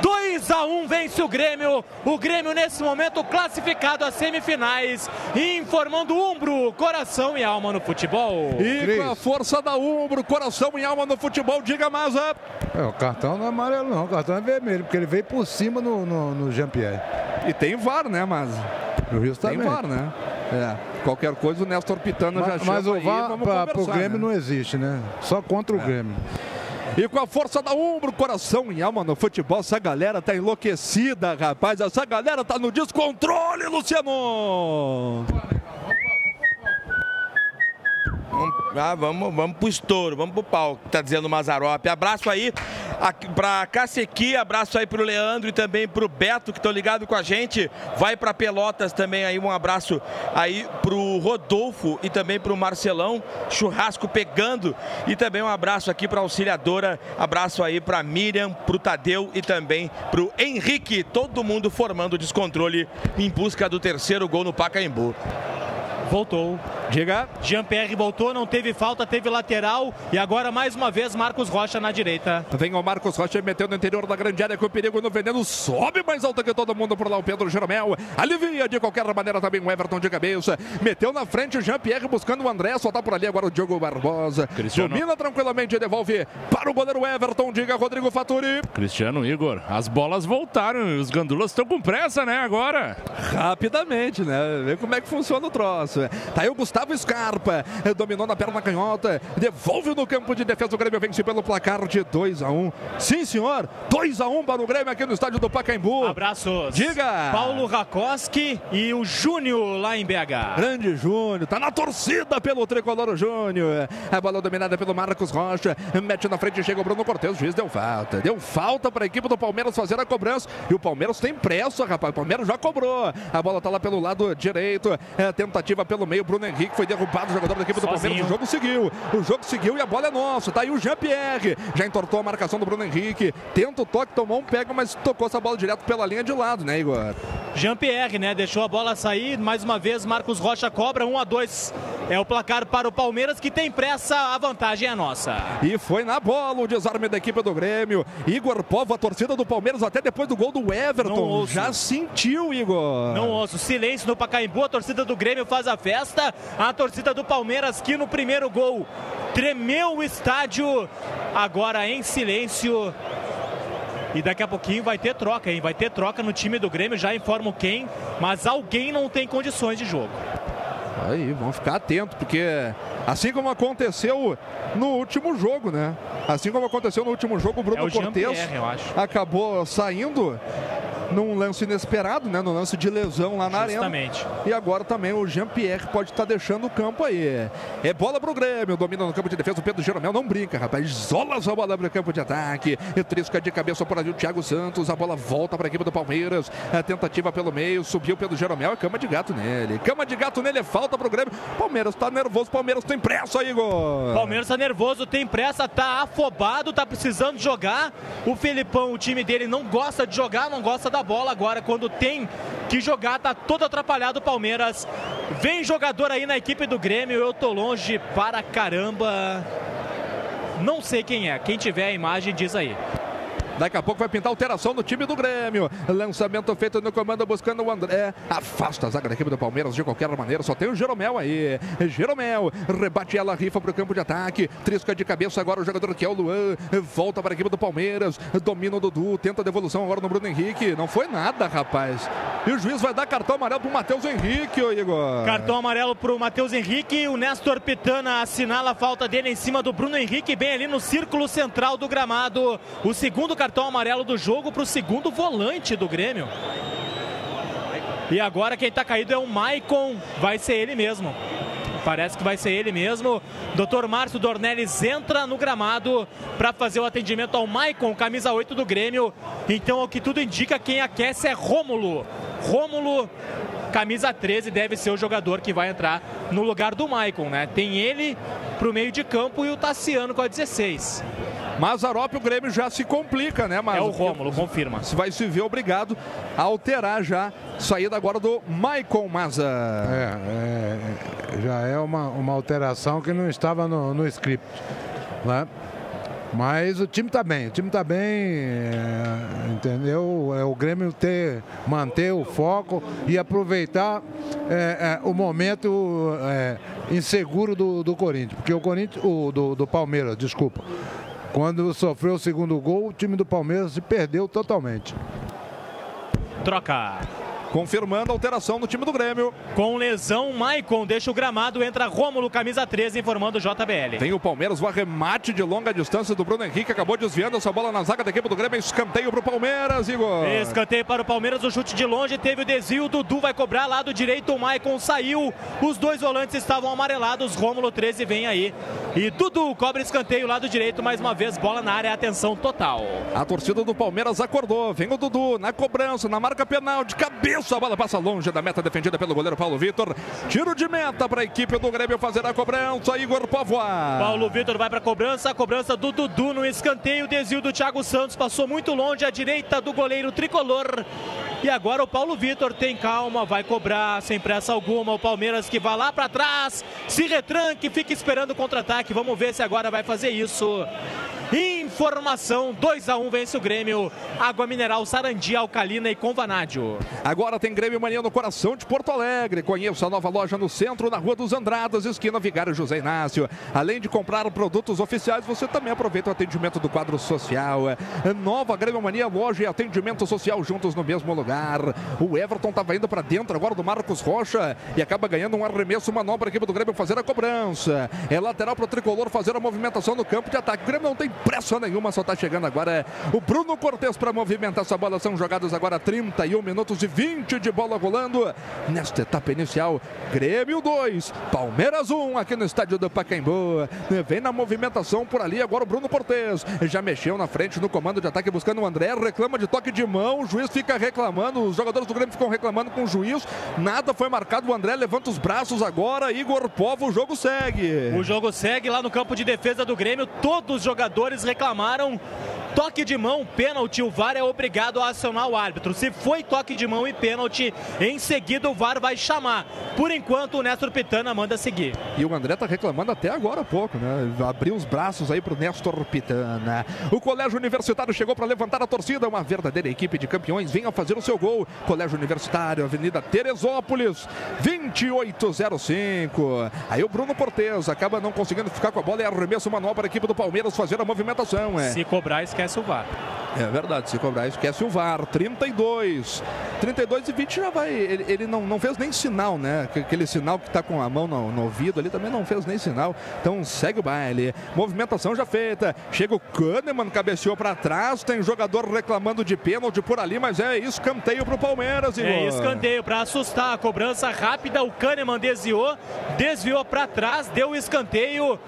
2 a 1 vence o Grêmio. O Grêmio, nesse momento, classificado às semifinais. Informando Umbro, coração e alma no futebol. E Cris. com a força da Umbro, coração e alma no futebol, diga mais. É, o cartão não é amarelo, não. O cartão é vermelho, porque ele veio por cima no, no, no Jean-Pierre. E tem VAR, né, mas. Tem VAR, né? É. Qualquer coisa o Néstor Pitana mas, já chama Mas o VAR para o Grêmio né? não existe, né? Só contra o É. Grêmio. E com a força da Umbro, coração e alma no futebol, essa galera tá enlouquecida, rapaz. Essa galera tá no descontrole, Luciano! Vamos, ah, vamos, vamos pro estouro, vamos pro pau, tá dizendo o Mazarop. Abraço aí pra Cacequi, abraço aí pro Leandro e também pro Beto, que estão ligados com a gente. Vai pra Pelotas também aí, um abraço aí pro Rodolfo e também pro Marcelão. Churrasco pegando. E também um abraço aqui pra auxiliadora. Abraço aí pra Miriam, pro Tadeu e também pro Henrique. Todo mundo formando descontrole em busca do terceiro gol no Pacaembu. Voltou. Diga. Jean-Pierre voltou, não teve falta, teve lateral. E agora, mais uma vez, Marcos Rocha na direita. Vem o Marcos Rocha metendo no interior da grande área com o perigo no veneno. Sobe mais alto que todo mundo por lá. O Pedro Jeromel alivia de qualquer maneira também o Everton de cabeça. Meteu na frente o Jean-Pierre buscando o André. Só tá por ali agora o Diogo Barbosa. Cristiano. Domina tranquilamente, devolve para o goleiro Everton. Diga Rodrigo Faturi. Cristiano Igor, as bolas voltaram e os gandulas estão com pressa, né, agora? Rapidamente, né? Vê como é que funciona o troço. Tá aí o Gustavo Scarpa. Dominou na perna canhota. Devolve no campo de defesa. O Grêmio vence pelo placar de 2 a 1 um. Sim, senhor. 2 a 1 um para o Grêmio aqui no estádio do Pacaembu. Abraços. Diga. Paulo Rakoski e o Júnior lá em BH. Grande Júnior, tá na torcida pelo tricolor Júnior. A bola dominada pelo Marcos Rocha. Mete na frente, chega o Bruno Cortes. O juiz deu falta. Deu falta para a equipe do Palmeiras fazer a cobrança. E o Palmeiras tem pressa, rapaz. O Palmeiras já cobrou. A bola tá lá pelo lado direito. É, tentativa pelo meio. Bruno Henrique foi derrubado. O jogador da equipe do Sozinho. Palmeiras. O jogo seguiu. O jogo seguiu e a bola é nossa. Tá aí o Jean-Pierre. Já entortou a marcação do Bruno Henrique. Tenta o toque, tomou um pega, mas tocou essa bola direto pela linha de lado, né, Igor? Jean-Pierre, né? Deixou a bola sair. Mais uma vez, Marcos Rocha cobra 1 a 2 É o placar para o Palmeiras que tem pressa. A vantagem é nossa. E foi na bola o desarme da equipe do Grêmio. Igor Povo, a torcida do Palmeiras, até depois do gol do Everton. Já sentiu, Igor. Não ouço. Silêncio no Pacaembu. A torcida do Grêmio faz a festa. A torcida do Palmeiras que no primeiro gol tremeu o estádio. Agora em silêncio. E daqui a pouquinho vai ter troca, hein? Vai ter troca no time do Grêmio, já informo quem, mas alguém não tem condições de jogo. Aí, vamos ficar atentos, porque assim como aconteceu no último jogo, né? Assim como aconteceu no último jogo, o Bruno É o Cortes acabou saindo num lance inesperado, né? No lance de lesão lá na arena. Justamente. E agora também o Jean-Pierre pode estar deixando o campo aí. É bola pro Grêmio, domina no campo de defesa. O Pedro Jeromel não brinca, rapaz. Isola essa bola pro campo de ataque. E trisca de cabeça por ali o Thiago Santos. A bola volta para a equipe do Palmeiras. A tentativa pelo meio, subiu Pedro Jeromel. É cama de gato nele. Cama de gato nele, é falta pro Grêmio. Palmeiras tá nervoso, Palmeiras tem pressa, Igor. Palmeiras tá nervoso, tem pressa, tá afobado, tá precisando jogar. O Felipão, o time dele não gosta de jogar, não gosta da bola. Agora, quando tem que jogar, tá todo atrapalhado o Palmeiras. Vem jogador aí na equipe do Grêmio, eu tô longe para caramba. Não sei quem é, quem tiver a imagem diz aí. Daqui a pouco vai pintar alteração no time do Grêmio. Lançamento feito no comando buscando o André. Afasta a zaga da equipe do Palmeiras de qualquer maneira. Só tem o Jeromel aí. Jeromel rebate ela, rifa para o campo de ataque. Trisca de cabeça agora o jogador que é o Luan. Volta para a equipe do Palmeiras. Domina o Dudu. Tenta a devolução agora no Bruno Henrique. Não foi nada, rapaz. E o juiz vai dar cartão amarelo pro Matheus Henrique, ô Igor. Cartão amarelo pro Matheus Henrique. O Nestor Pitana assinala a falta dele em cima do Bruno Henrique, bem ali no círculo central do gramado. O segundo cartão amarelo do jogo pro segundo volante do Grêmio. E agora quem tá caído é o Maicon. Vai ser ele mesmo. Parece que vai ser ele mesmo. Dr. Márcio Dornelles entra no gramado para fazer o atendimento ao Maicon, camisa 8 do Grêmio. Então, o que tudo indica, quem aquece é Rômulo. Rômulo, camisa 13, deve ser o jogador que vai entrar no lugar do Maicon, né? Tem ele pro meio de campo e o Tassiano com a 16. Mazarop, o Grêmio já se complica, né? Mas É o Rômulo, confirma. Você vai se ver obrigado a alterar já. Saída agora do Maicon Maza. É, é, já é uma, uma alteração que não estava no, no script. Né? Mas o time está bem, o time está bem, é, entendeu? É o Grêmio ter, manter o foco e aproveitar é, é, o momento é, inseguro do, do Corinthians, porque o Corinthians, o, do, do Palmeiras, desculpa. Quando sofreu o segundo gol, o time do Palmeiras se perdeu totalmente. Troca. Confirmando a alteração no time do Grêmio. Com lesão, Maicon deixa o gramado, entra Rômulo, camisa 13, informando o JBL. Tem o Palmeiras, o arremate de longa distância do Bruno Henrique, acabou desviando essa bola na zaga da equipe do Grêmio, escanteio pro Palmeiras, Igor. Escanteio para o Palmeiras, o chute de longe, teve o desvio, o Dudu vai cobrar, lado direito, o Maicon saiu, os dois volantes estavam amarelados, Rômulo 13 vem aí. E Dudu cobra escanteio, lado direito, mais uma vez, bola na área, atenção total. A torcida do Palmeiras acordou, vem o Dudu na cobrança, na marca penal, de cabeça, a bola passa longe da meta defendida pelo goleiro Paulo Vitor. Tiro de meta para a equipe do Grêmio fazer a cobrança, Igor Povoa. Paulo Vitor vai para a cobrança, a cobrança do Dudu no escanteio, desvio do Thiago Santos, passou muito longe à direita do goleiro tricolor. E agora o Paulo Vitor tem calma, vai cobrar sem pressa alguma. O Palmeiras que vai lá para trás, se retranque, fica esperando o contra-ataque. Vamos ver se agora vai fazer isso. Informação: 2 a 1 vence o Grêmio. Água mineral Sarandi, Alcalina e com Vanádio. Agora tem Grêmio Mania no coração de Porto Alegre. Conheça a nova loja no centro, na Rua dos Andradas, esquina Vigário José Inácio. Além de comprar produtos oficiais, você também aproveita o atendimento do quadro social. Nova Grêmio Mania, loja e atendimento social juntos no mesmo lugar. O Everton estava indo para dentro agora do Marcos Rocha e acaba ganhando um arremesso, manobra a equipe do Grêmio fazer a cobrança. É lateral para o tricolor fazer a movimentação no campo de ataque. O Grêmio não tem pressa nenhuma, só está chegando agora o Bruno Cortes para movimentar essa bola. São jogados agora 31 minutos e 20 de bola rolando nesta etapa inicial. Grêmio 2, Palmeiras 1 aqui no estádio do Pacaembu. Vem na movimentação por ali agora o Bruno Cortes. Já mexeu na frente no comando de ataque buscando o André. Reclama de toque de mão. O juiz fica reclamando. Os jogadores do Grêmio ficam reclamando com o juiz. Nada foi marcado. O André levanta os braços agora. Igor Povo, o jogo segue. O jogo segue lá no campo de defesa do Grêmio. Todos os jogadores reclamaram. Toque de mão, pênalti, o VAR é obrigado a acionar o árbitro. Se foi toque de mão e pênalti, em seguida o VAR vai chamar. Por enquanto, o Néstor Pitana manda seguir. E o André tá reclamando até agora há pouco, né? Abriu os braços aí pro Néstor Pitana. O Colégio Universitário chegou para levantar a torcida. Uma verdadeira equipe de campeões. Venha fazer o seu gol. Colégio Universitário, Avenida Teresópolis, 2805. Aí o Bruno Cortez acaba não conseguindo ficar com a bola e arremesso manual para a equipe do Palmeiras fazer a movimentação. É. Se cobrar, esquece o VAR. É verdade, se cobrar, esquece o VAR. 32. 32 e 20 já vai. Ele, ele não, não fez nem sinal, né? Aquele sinal que tá com a mão no, no, ouvido ali também não fez nem sinal. Então segue o baile. Movimentação já feita. Chega o Kahneman, cabeceou para trás. Tem jogador reclamando de pênalti por ali, mas é escanteio pro Palmeiras, Igor. É escanteio para assustar. A cobrança rápida. O Kahneman desviou, desviou para trás, deu o escanteio.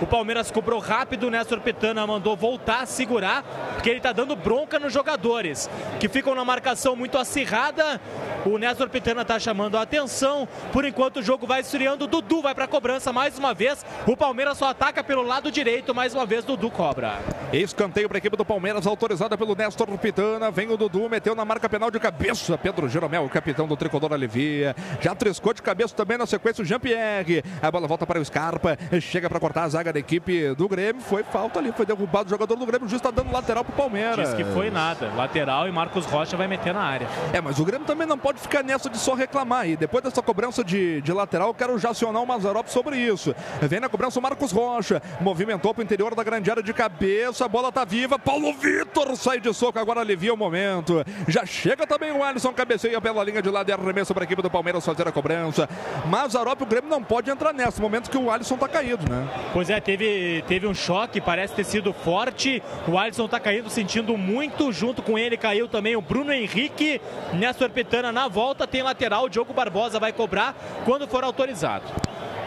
O Palmeiras cobrou rápido, o Néstor Mandou voltar a segurar, porque ele está dando bronca nos jogadores, que ficam na marcação muito acirrada. O Néstor Pitana está chamando a atenção. Por enquanto o jogo vai esfriando. Dudu vai para a cobrança mais uma vez. O Palmeiras só ataca pelo lado direito. Mais uma vez, Dudu cobra. Escanteio para a equipe do Palmeiras, autorizada pelo Néstor Pitana. Vem o Dudu, meteu na marca penal de cabeça. Pedro Jeromel, o capitão do tricolor alivia. Já triscou de cabeça também na sequência o Jean-Pierre. A bola volta para o Scarpa. Chega para cortar a zaga da equipe do Grêmio. Foi falta ali, foi derrubado o jogador do Grêmio. O juiz está dando lateral pro Palmeiras. Diz que foi nada. Lateral e Marcos Rocha vai meter na área. É, mas o Grêmio também não pode ficar nessa de só reclamar. E depois dessa cobrança de, de lateral, eu quero já acionar o Mazarop sobre isso. Vem na cobrança o Marcos Rocha. Movimentou para o interior da grande área de cabeça. A bola tá viva. Paulo Vitor sai de soco. Agora alivia o momento. Já chega também o Alisson. Cabeceia pela linha de lado e arremesso para a equipe do Palmeiras fazer a cobrança. Mazarop, o Grêmio não pode entrar nessa. Momento que o Alisson tá caído, né? Pois é, teve, teve um choque. Parece ter sido forte. O Alisson tá caído, sentindo muito. Junto com ele caiu também o Bruno Henrique. Nessa Petana na volta tem lateral. O Diogo Barbosa vai cobrar quando for autorizado.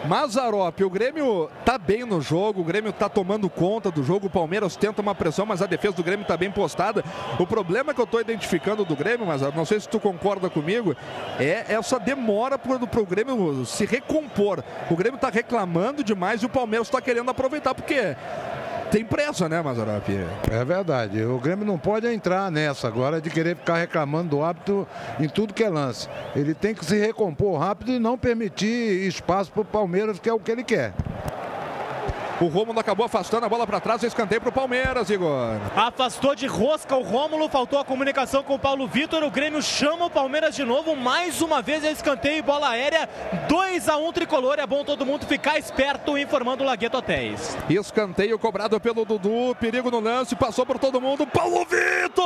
Mazarop, o Grêmio tá bem no jogo, o Grêmio tá tomando conta do jogo, o Palmeiras tenta uma pressão, mas a defesa do Grêmio tá bem postada. O problema que eu tô identificando do Grêmio, mas não sei se tu concorda comigo, é essa demora pro, pro Grêmio se recompor. O Grêmio tá reclamando demais e o Palmeiras tá querendo aproveitar, porque tem pressa, né, Mazarop? É verdade. O Grêmio não pode entrar nessa agora de querer ficar reclamando do hábito em tudo que é lance. Ele tem que se recompor rápido e não permitir espaço para o Palmeiras, que é o que ele quer. O Rômulo acabou afastando a bola para trás, escanteio para o Palmeiras, Igor. Afastou de rosca o Rômulo, faltou a comunicação com o Paulo Vitor. O Grêmio chama o Palmeiras de novo, mais uma vez é escanteio e bola aérea. 2 a 1 um, tricolor. É bom todo mundo ficar esperto, informando o Lagueto Hotéis. Escanteio cobrado pelo Dudu, perigo no lance, passou por todo mundo. Paulo Vitor!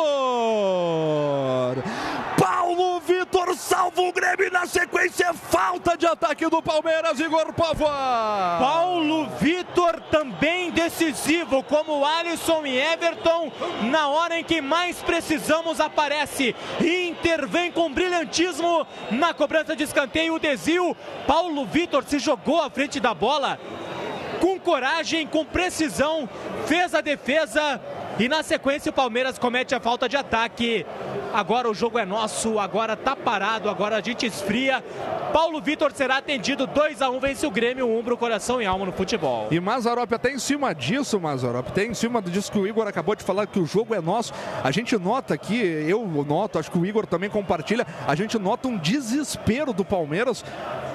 Paulo Vitor salva o Grêmio na sequência. Falta de ataque do Palmeiras, Igor Pava. Paulo Vitor também decisivo, como Alisson e Everton, na hora em que mais precisamos aparece intervém com brilhantismo na cobrança de escanteio. O desvio, Paulo Vitor se jogou à frente da bola com coragem, com precisão, fez a defesa e na sequência o Palmeiras comete a falta de ataque. Agora o jogo é nosso, agora tá parado, agora a gente esfria. Paulo Vitor será atendido 2 a 1 vence o Grêmio, umbro, coração e alma no futebol. E Mazarop até em cima disso, Mazarop, até em cima disso que o Igor acabou de falar que o jogo é nosso. A gente nota aqui, eu noto, acho que o Igor também compartilha, a gente nota um desespero do Palmeiras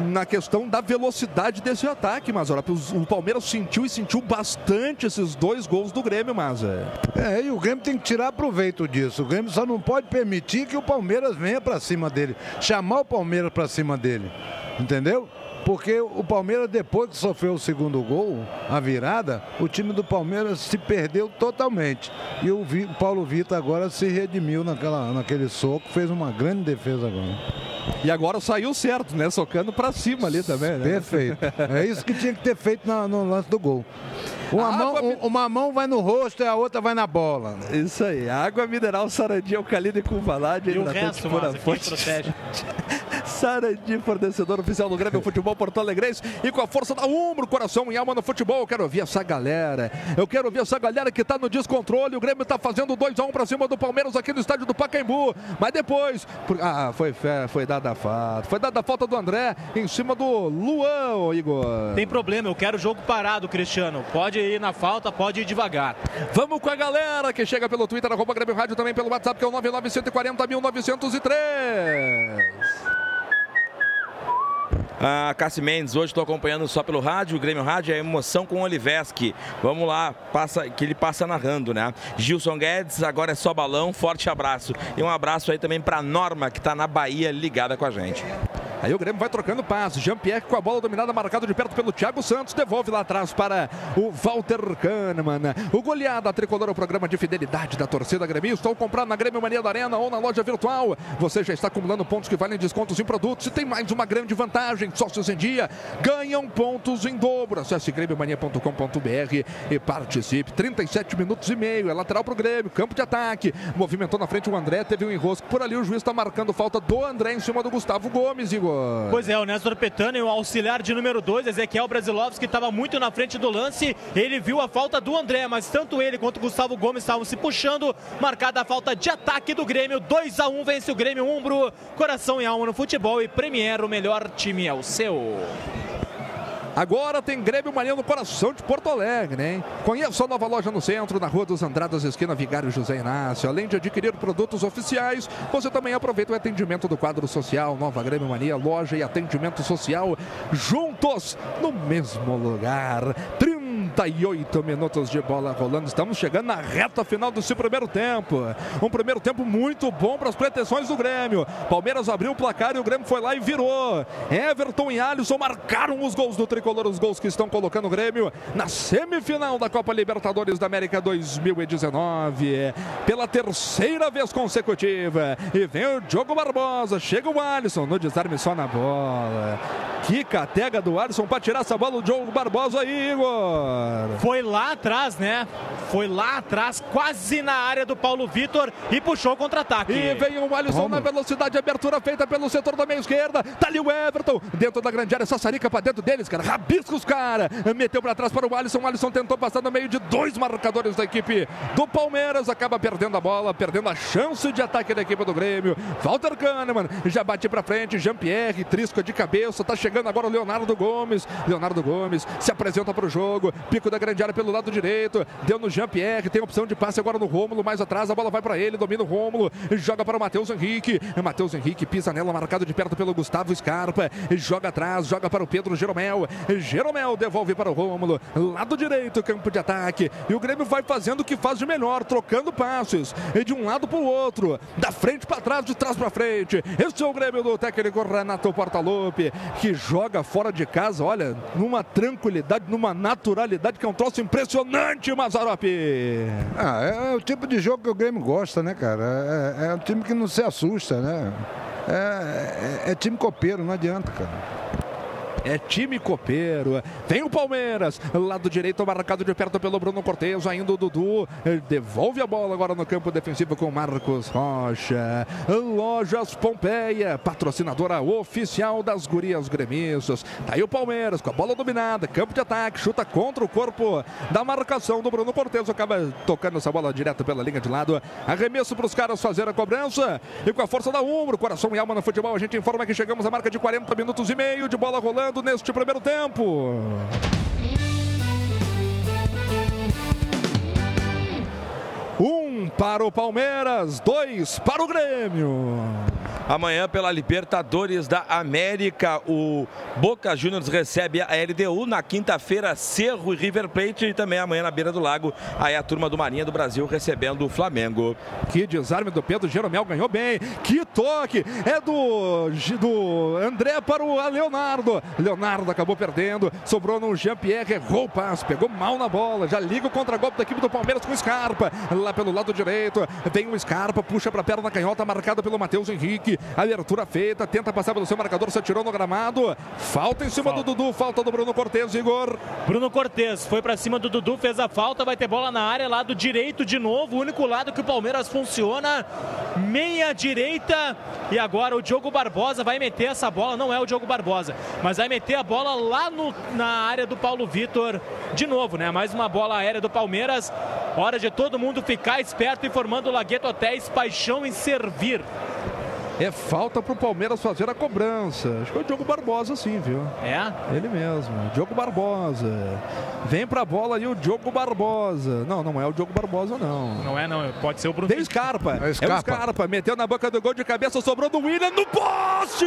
na questão da velocidade desse ataque, Mazarop. O Palmeiras sentiu e sentiu bastante esses dois gols do Grêmio, Maza. É, e o Grêmio tem que tirar proveito disso. O Grêmio só não pode permitir que o Palmeiras venha para cima dele, chamar o Palmeiras para cima dele. Entendeu? Porque o Palmeiras, depois que sofreu o segundo gol, a virada, o time do Palmeiras se perdeu totalmente. E o Paulo Vitor agora se redimiu naquela, naquele soco, fez uma grande defesa agora. E agora saiu certo, né? Socando para cima ali também, né? Perfeito. É isso que tinha que ter feito na, no lance do gol. Uma mão, água... uma mão vai no rosto e a outra vai na bola. Isso aí. Água mineral Sarandi, alcalina e curvalade. E o resto, mas fonte. protege. *laughs* Sarandi, fornecedor oficial do Grêmio Futebol Porto Alegrense. E com a força da ombro, coração e alma no futebol. Eu quero ouvir essa galera. Eu quero ouvir essa galera que tá no descontrole. O Grêmio tá fazendo 2x1 um pra cima do Palmeiras aqui no estádio do Pacaembu. Mas depois. Ah, foi, foi dada a falta. Foi dada a falta do André em cima do Luan, Igor. Tem problema, eu quero jogo parado, Cristiano. Pode ir na falta, pode ir devagar. Vamos com a galera que chega pelo Twitter, arroba Grêmio Rádio, também pelo WhatsApp, que é o 99140.903. Ah, Cassi Mendes, hoje estou acompanhando só pelo rádio, o Grêmio Rádio, é emoção com o Oliveski. Vamos lá, passa, que ele passa narrando, né? Gilson Guedes, agora é só balão, forte abraço. E um abraço aí também para Norma, que está na Bahia ligada com a gente. Aí o Grêmio vai trocando passe. Jean-Pierre com a bola dominada, marcado de perto pelo Thiago Santos. Devolve lá atrás para o Walter Kahneman. O goleada tricolor, o programa de fidelidade da torcida gremista. Ou comprar na Grêmio Mania da Arena ou na loja virtual. Você já está acumulando pontos que valem descontos em produtos. E tem mais uma grande vantagem. Sócios em dia ganham pontos em dobro. Acesse grêmiomania.com.br e participe. 37 minutos e meio. É lateral para o Grêmio. Campo de ataque. Movimentou na frente o André. Teve um enrosco por ali. O juiz está marcando falta do André em cima do Gustavo Gomes, Igor. Pois é, o Néstor Petano e o auxiliar de número 2, Ezequiel Brasilovski, que estava muito na frente do lance. Ele viu a falta do André, mas tanto ele quanto o Gustavo Gomes estavam se puxando. Marcada a falta de ataque do Grêmio. 2 a 1 vence o Grêmio Umbro. Coração e alma no futebol e Premier, o melhor time é o seu. Agora tem Grêmio Mania no coração de Porto Alegre, hein? Conheça a nova loja no centro, na Rua dos Andradas, esquina Vigário José Inácio. Além de adquirir produtos oficiais, você também aproveita o atendimento do quadro social, Nova Grêmio Mania, loja e atendimento social juntos no mesmo lugar. 30 48 minutos de bola rolando. Estamos chegando na reta final desse primeiro tempo. Um primeiro tempo muito bom para as pretensões do Grêmio. Palmeiras abriu o placar e o Grêmio foi lá e virou. Everton e Alisson marcaram os gols do tricolor, os gols que estão colocando o Grêmio na semifinal da Copa Libertadores da América 2019. Pela terceira vez consecutiva. E vem o Diogo Barbosa. Chega o Alisson no desarme só na bola. Que catega do Alisson para tirar essa bola. O Diogo Barbosa aí, Igor. Foi lá atrás, né? Foi lá atrás, quase na área do Paulo Vitor e puxou o contra-ataque. E vem o Alisson Como? na velocidade, abertura feita pelo setor da meia esquerda. Tá ali o Everton, dentro da grande área, Sassarica pra dentro deles, cara. Rabisca os cara. Meteu para trás para o Alisson. O Alisson tentou passar no meio de dois marcadores da equipe do Palmeiras. Acaba perdendo a bola, perdendo a chance de ataque da equipe do Grêmio. Walter Kahneman já bate para frente. Jean-Pierre, trisca de cabeça. Tá chegando agora o Leonardo Gomes. Leonardo Gomes se apresenta para o jogo. Pico da grande área pelo lado direito. Deu no Jean-Pierre. Tem opção de passe agora no Rômulo. Mais atrás, a bola vai para ele. Domina o Rômulo. Joga para o Matheus Henrique. Matheus Henrique pisa nela, marcado de perto pelo Gustavo Scarpa. Joga atrás, joga para o Pedro Jeromel. Jeromel devolve para o Rômulo. Lado direito, campo de ataque. E o Grêmio vai fazendo o que faz de melhor, trocando passes. De um lado para o outro. Da frente para trás, de trás para frente. Esse é o Grêmio do técnico Renato Portaluppi, que joga fora de casa, olha, numa tranquilidade, numa naturalidade que é um troço impressionante, Mazarope. Ah, é, é, o tipo de jogo que o Grêmio gosta, né, cara? É, é um time que não se assusta, né? É, é, é time copeiro, não adianta, cara é time copeiro. Vem o Palmeiras, lado direito marcado de perto pelo Bruno Cortes, ainda o Dudu devolve a bola agora no campo defensivo com Marcos Rocha. Lojas Pompeia, patrocinadora oficial das gurias gremistas. Tá aí o Palmeiras com a bola dominada, campo de ataque, chuta contra o corpo da marcação do Bruno Cortes, acaba tocando essa bola direto pela linha de lado. Arremesso para os caras fazer a cobrança e com a força da Umbro, coração e alma no futebol, a gente informa que chegamos à marca de 40 minutos e meio de bola rolando neste primeiro tempo. Um para o Palmeiras, dois para o Grêmio. Amanhã, pela Libertadores da América, o Boca Juniors recebe a LDU. Na quinta-feira, Cerro e River Plate. E também amanhã, na beira do lago, aí a turma do Marinha do Brasil recebendo o Flamengo. Que desarme do Pedro Jeromel ganhou bem. Que toque! É do, do André para o Leonardo. Leonardo acabou perdendo. Sobrou no Jean-Pierre. Errou o passe. Pegou mal na bola. Já liga o contra-golpe da equipe do Palmeiras com o Scarpa. Lá pelo lado direito. Vem o Scarpa. Puxa para a perna canhota marcada pelo Matheus Henrique. Abertura feita, tenta passar pelo seu marcador, se atirou no gramado. Falta em cima falta. do Dudu, falta do Bruno Cortes, Igor. Bruno Cortes foi para cima do Dudu, fez a falta, vai ter bola na área, lado direito de novo, o único lado que o Palmeiras funciona. Meia direita. E agora o Diogo Barbosa vai meter essa bola, não é o Diogo Barbosa, mas vai meter a bola lá no, na área do Paulo Vitor. De novo, né? Mais uma bola aérea do Palmeiras. Hora de todo mundo ficar esperto, informando o Lagueto Hotéis, paixão em servir. É falta para o Palmeiras fazer a cobrança. Acho que é o Diogo Barbosa, sim, viu? É? Ele mesmo, Diogo Barbosa. Vem para a bola ali o Diogo Barbosa. Não, não é o Diogo Barbosa, não. Não é, não. Pode ser o Bruno. Tem o Scarpa. É o Scarpa. É o Scarpa. Meteu na boca do gol de cabeça, sobrou do William no poste!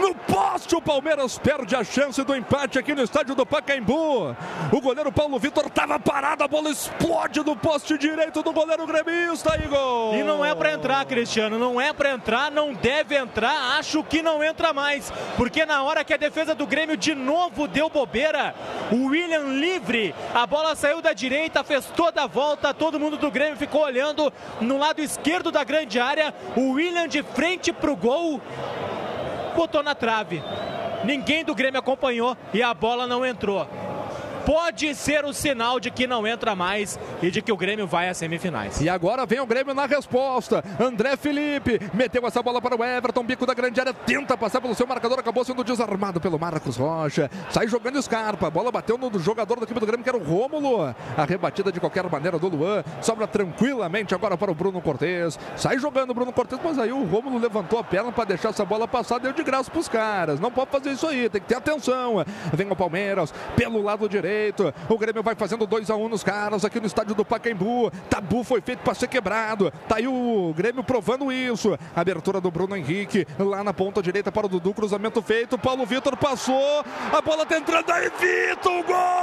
No poste, o Palmeiras perde a chance do empate aqui no estádio do Pacaembu. O goleiro Paulo Vitor estava parado, a bola explode no poste direito do goleiro gremista, Igor. E não é para entrar, Cristiano, não é para entrar, não deve entrar, acho que não entra mais, porque na hora que a defesa do Grêmio de novo deu bobeira, o William livre, a bola saiu da direita, fez toda a volta, todo mundo do Grêmio ficou olhando no lado esquerdo da grande área, o William de frente para o gol, botou na trave. Ninguém do Grêmio acompanhou e a bola não entrou pode ser o sinal de que não entra mais e de que o Grêmio vai às semifinais. E agora vem o Grêmio na resposta. André Felipe meteu essa bola para o Everton, bico da grande área, tenta passar pelo seu marcador, acabou sendo desarmado pelo Marcos Rocha. Sai jogando Scarpa, a bola bateu no jogador da equipe do Grêmio, que era o Rômulo. A rebatida de qualquer maneira do Luan, sobra tranquilamente agora para o Bruno Cortes. Sai jogando o Bruno Cortes, mas aí o Rômulo levantou a perna para deixar essa bola passar, deu de graça para os caras. Não pode fazer isso aí, tem que ter atenção. Vem o Palmeiras pelo lado direito direito. O Grêmio vai fazendo 2 a 1 um nos caras aqui no estádio do Pacaembu. Tabu foi feito para ser quebrado. Tá aí o Grêmio provando isso. Abertura do Bruno Henrique lá na ponta direita para o Dudu. Cruzamento feito. Paulo Vitor passou. A bola tá entrando aí. Vitor, gol!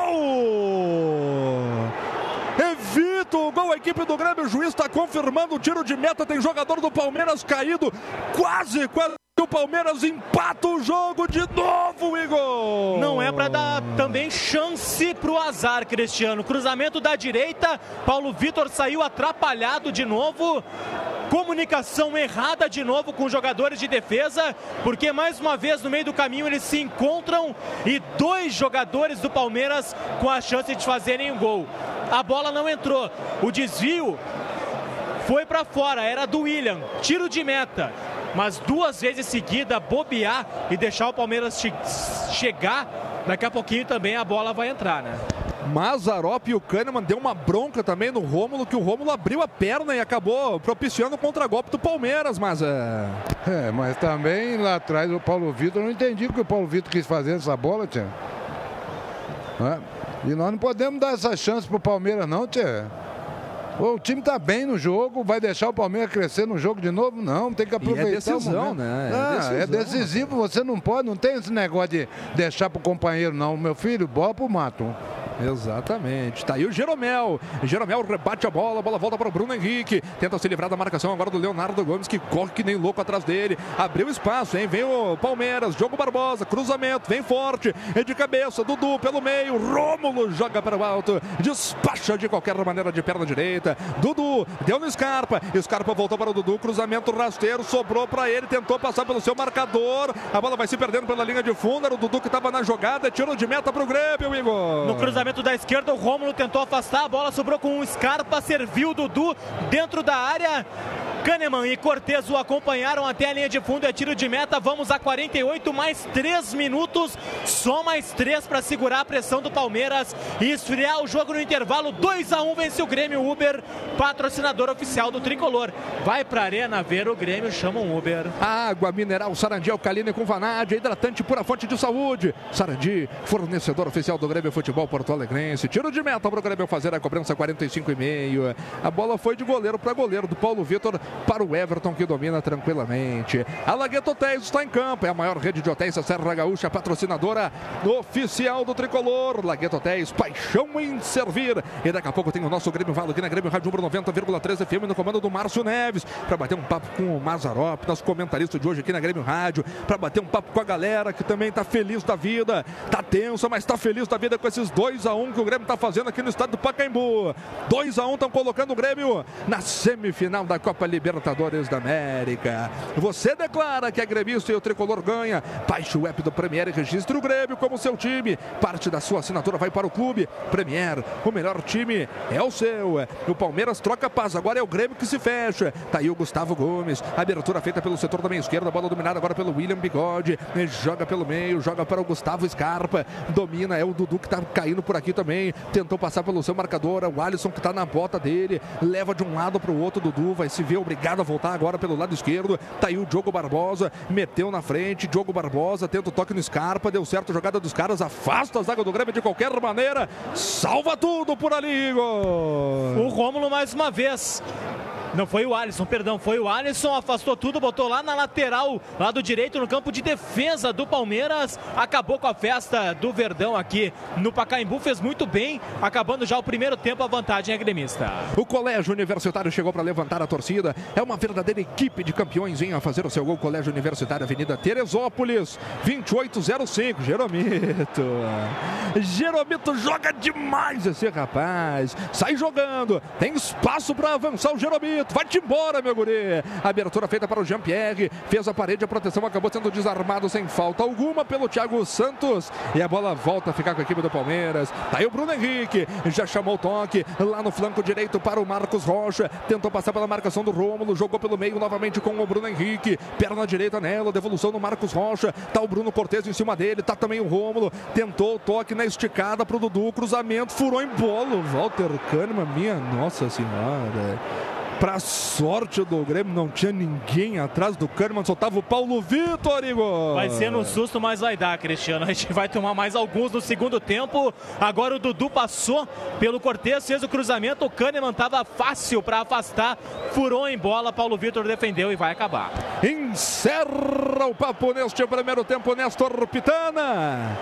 Evita o gol, a equipe do Grêmio. O juiz está confirmando o tiro de meta. Tem jogador do Palmeiras caído. Quase, quase. O Palmeiras empata o jogo de novo, Igor! Não é para dar também chance pro azar, Cristiano. Cruzamento da direita, Paulo Vitor saiu atrapalhado de novo. Comunicação errada de novo com os jogadores de defesa, porque mais uma vez no meio do caminho eles se encontram e dois jogadores do Palmeiras com a chance de fazerem um gol. A bola não entrou. O desvio foi para fora, era do William. Tiro de meta mas duas vezes seguida bobear e deixar o Palmeiras che chegar, daqui a pouquinho também a bola vai entrar, né? Mazarop e o Kahneman deu uma bronca também no Rômulo, que o Rômulo abriu a perna e acabou propiciando o contra-golpe do Palmeiras, mas é... É, mas também lá atrás o Paulo Vitor, eu não entendi o que o Paulo Vitor quis fazer nessa bola, tia. É? E nós não podemos dar essa chance pro Palmeiras não, tia. O time está bem no jogo, vai deixar o Palmeiras crescer no jogo de novo? Não, tem que aproveitar. E é decisão, né? É, ah, decisão, é decisivo, você não pode, não tem esse negócio de deixar para o companheiro, não. Meu filho, bola pro mato. Exatamente. Tá aí o Jeromel. Jeromel rebate a bola, a bola volta para o Bruno Henrique. Tenta se livrar da marcação agora do Leonardo Gomes, que corre que nem louco atrás dele. Abriu espaço, hein? Vem o Palmeiras, Diogo Barbosa, cruzamento, vem forte. É de cabeça, Dudu pelo meio. Rômulo joga para o alto. Despacha de qualquer maneira de perna direita. Dudu deu no Scarpa. Scarpa voltou para o Dudu. Cruzamento rasteiro, sobrou para ele. Tentou passar pelo seu marcador. A bola vai se perdendo pela linha de fundo. Era o Dudu que estava na jogada. Tiro de meta para o Grêmio, Igor. No cruzamento Cruzamento da esquerda, o Rômulo tentou afastar, a bola sobrou com um Scarpa, serviu o Dudu dentro da área. Kahneman e Cortez o acompanharam até a linha de fundo, é tiro de meta. Vamos a 48 mais 3 minutos, só mais 3 para segurar a pressão do Palmeiras e esfriar o jogo no intervalo. 2 a 1 vence o Grêmio Uber, patrocinador oficial do tricolor. Vai para a Arena ver o Grêmio, chama um Uber. Água mineral Sarandi alcalina com vanádia, hidratante pura fonte de saúde. Sarandi, fornecedor oficial do Grêmio Futebol Porto Alegrense. Tiro de meta para o Grêmio fazer a cobrança 45 e meio. A bola foi de goleiro para goleiro do Paulo Vitor para o Everton que domina tranquilamente. A Lagueto Hotéis está em campo, é a maior rede de hotéis da Serra Gaúcha, patrocinadora oficial do Tricolor. Lagueto Hotéis, paixão em servir. E daqui a pouco tem o nosso Grêmio Valo aqui na Grêmio Rádio 90,3 FM no comando do Márcio Neves, para bater um papo com o Mazarop, nosso comentarista de hoje aqui na Grêmio Rádio, para bater um papo com a galera que também está feliz da vida, está tensa, mas está feliz da vida com esses 2 a 1 um que o Grêmio está fazendo aqui no estado do Pacaembu. 2 a 1 um estão colocando o Grêmio na semifinal da Copa Libertadores Libertadores da América. Você declara que é gremista e o tricolor ganha. Baixe o app do Premier e registre o Grêmio como seu time. Parte da sua assinatura vai para o clube. Premier, o melhor time é o seu. O Palmeiras troca paz, agora é o Grêmio que se fecha. Tá aí o Gustavo Gomes. Abertura feita pelo setor da meia esquerda, bola dominada agora pelo William Bigode. Joga pelo meio, joga para o Gustavo Scarpa. Domina, é o Dudu que tá caindo por aqui também. Tentou passar pelo seu marcador. O Alisson que tá na bota dele. Leva de um lado para o outro. Dudu vai se ver obrigado a voltar agora pelo lado esquerdo. Tá aí o Diogo Barbosa, meteu na frente. Diogo Barbosa tenta o toque no Scarpa, deu certo a jogada dos caras, afasta a zaga do Grêmio de qualquer maneira. Salva tudo por ali, Igor. O Rômulo mais uma vez não foi o Alisson, perdão, foi o Alisson, afastou tudo, botou lá na lateral, lado direito, no campo de defesa do Palmeiras. Acabou com a festa do Verdão aqui no Pacaembu, fez muito bem, acabando já o primeiro tempo, a vantagem é gremista. O Colégio Universitário chegou para levantar a torcida. É uma verdadeira equipe de campeões em a fazer o seu gol. Colégio Universitário, Avenida Teresópolis, 2805. Jeromito. Jeromito joga demais esse rapaz. Sai jogando, tem espaço para avançar o Jeromito. Vai-te embora, meu guri. Abertura feita para o Jean-Pierre. Fez a parede, a proteção acabou sendo desarmado sem falta alguma pelo Thiago Santos. E a bola volta a ficar com a equipe do Palmeiras. Tá aí o Bruno Henrique. Já chamou o toque lá no flanco direito para o Marcos Rocha. Tentou passar pela marcação do Rômulo. Jogou pelo meio novamente com o Bruno Henrique. Perna direita nela. Devolução no Marcos Rocha. Tá o Bruno Cortes em cima dele. Tá também o Rômulo. Tentou o toque na esticada para o Dudu. Cruzamento. Furou em bolo. Walter Kahneman, minha nossa senhora. Pra sorte do Grêmio, não tinha ninguém atrás do Kahneman, só tava o Paulo Vitor, Igor. Vai ser no susto, mas vai dar, Cristiano. *laughs* A gente vai tomar mais alguns no segundo tempo. Agora o Dudu passou pelo Cortez, fez o cruzamento. O Kahneman tava fácil para afastar, furou em bola. Paulo Vitor defendeu e vai acabar. Encerra o papo neste primeiro tempo, Nestor Pitana.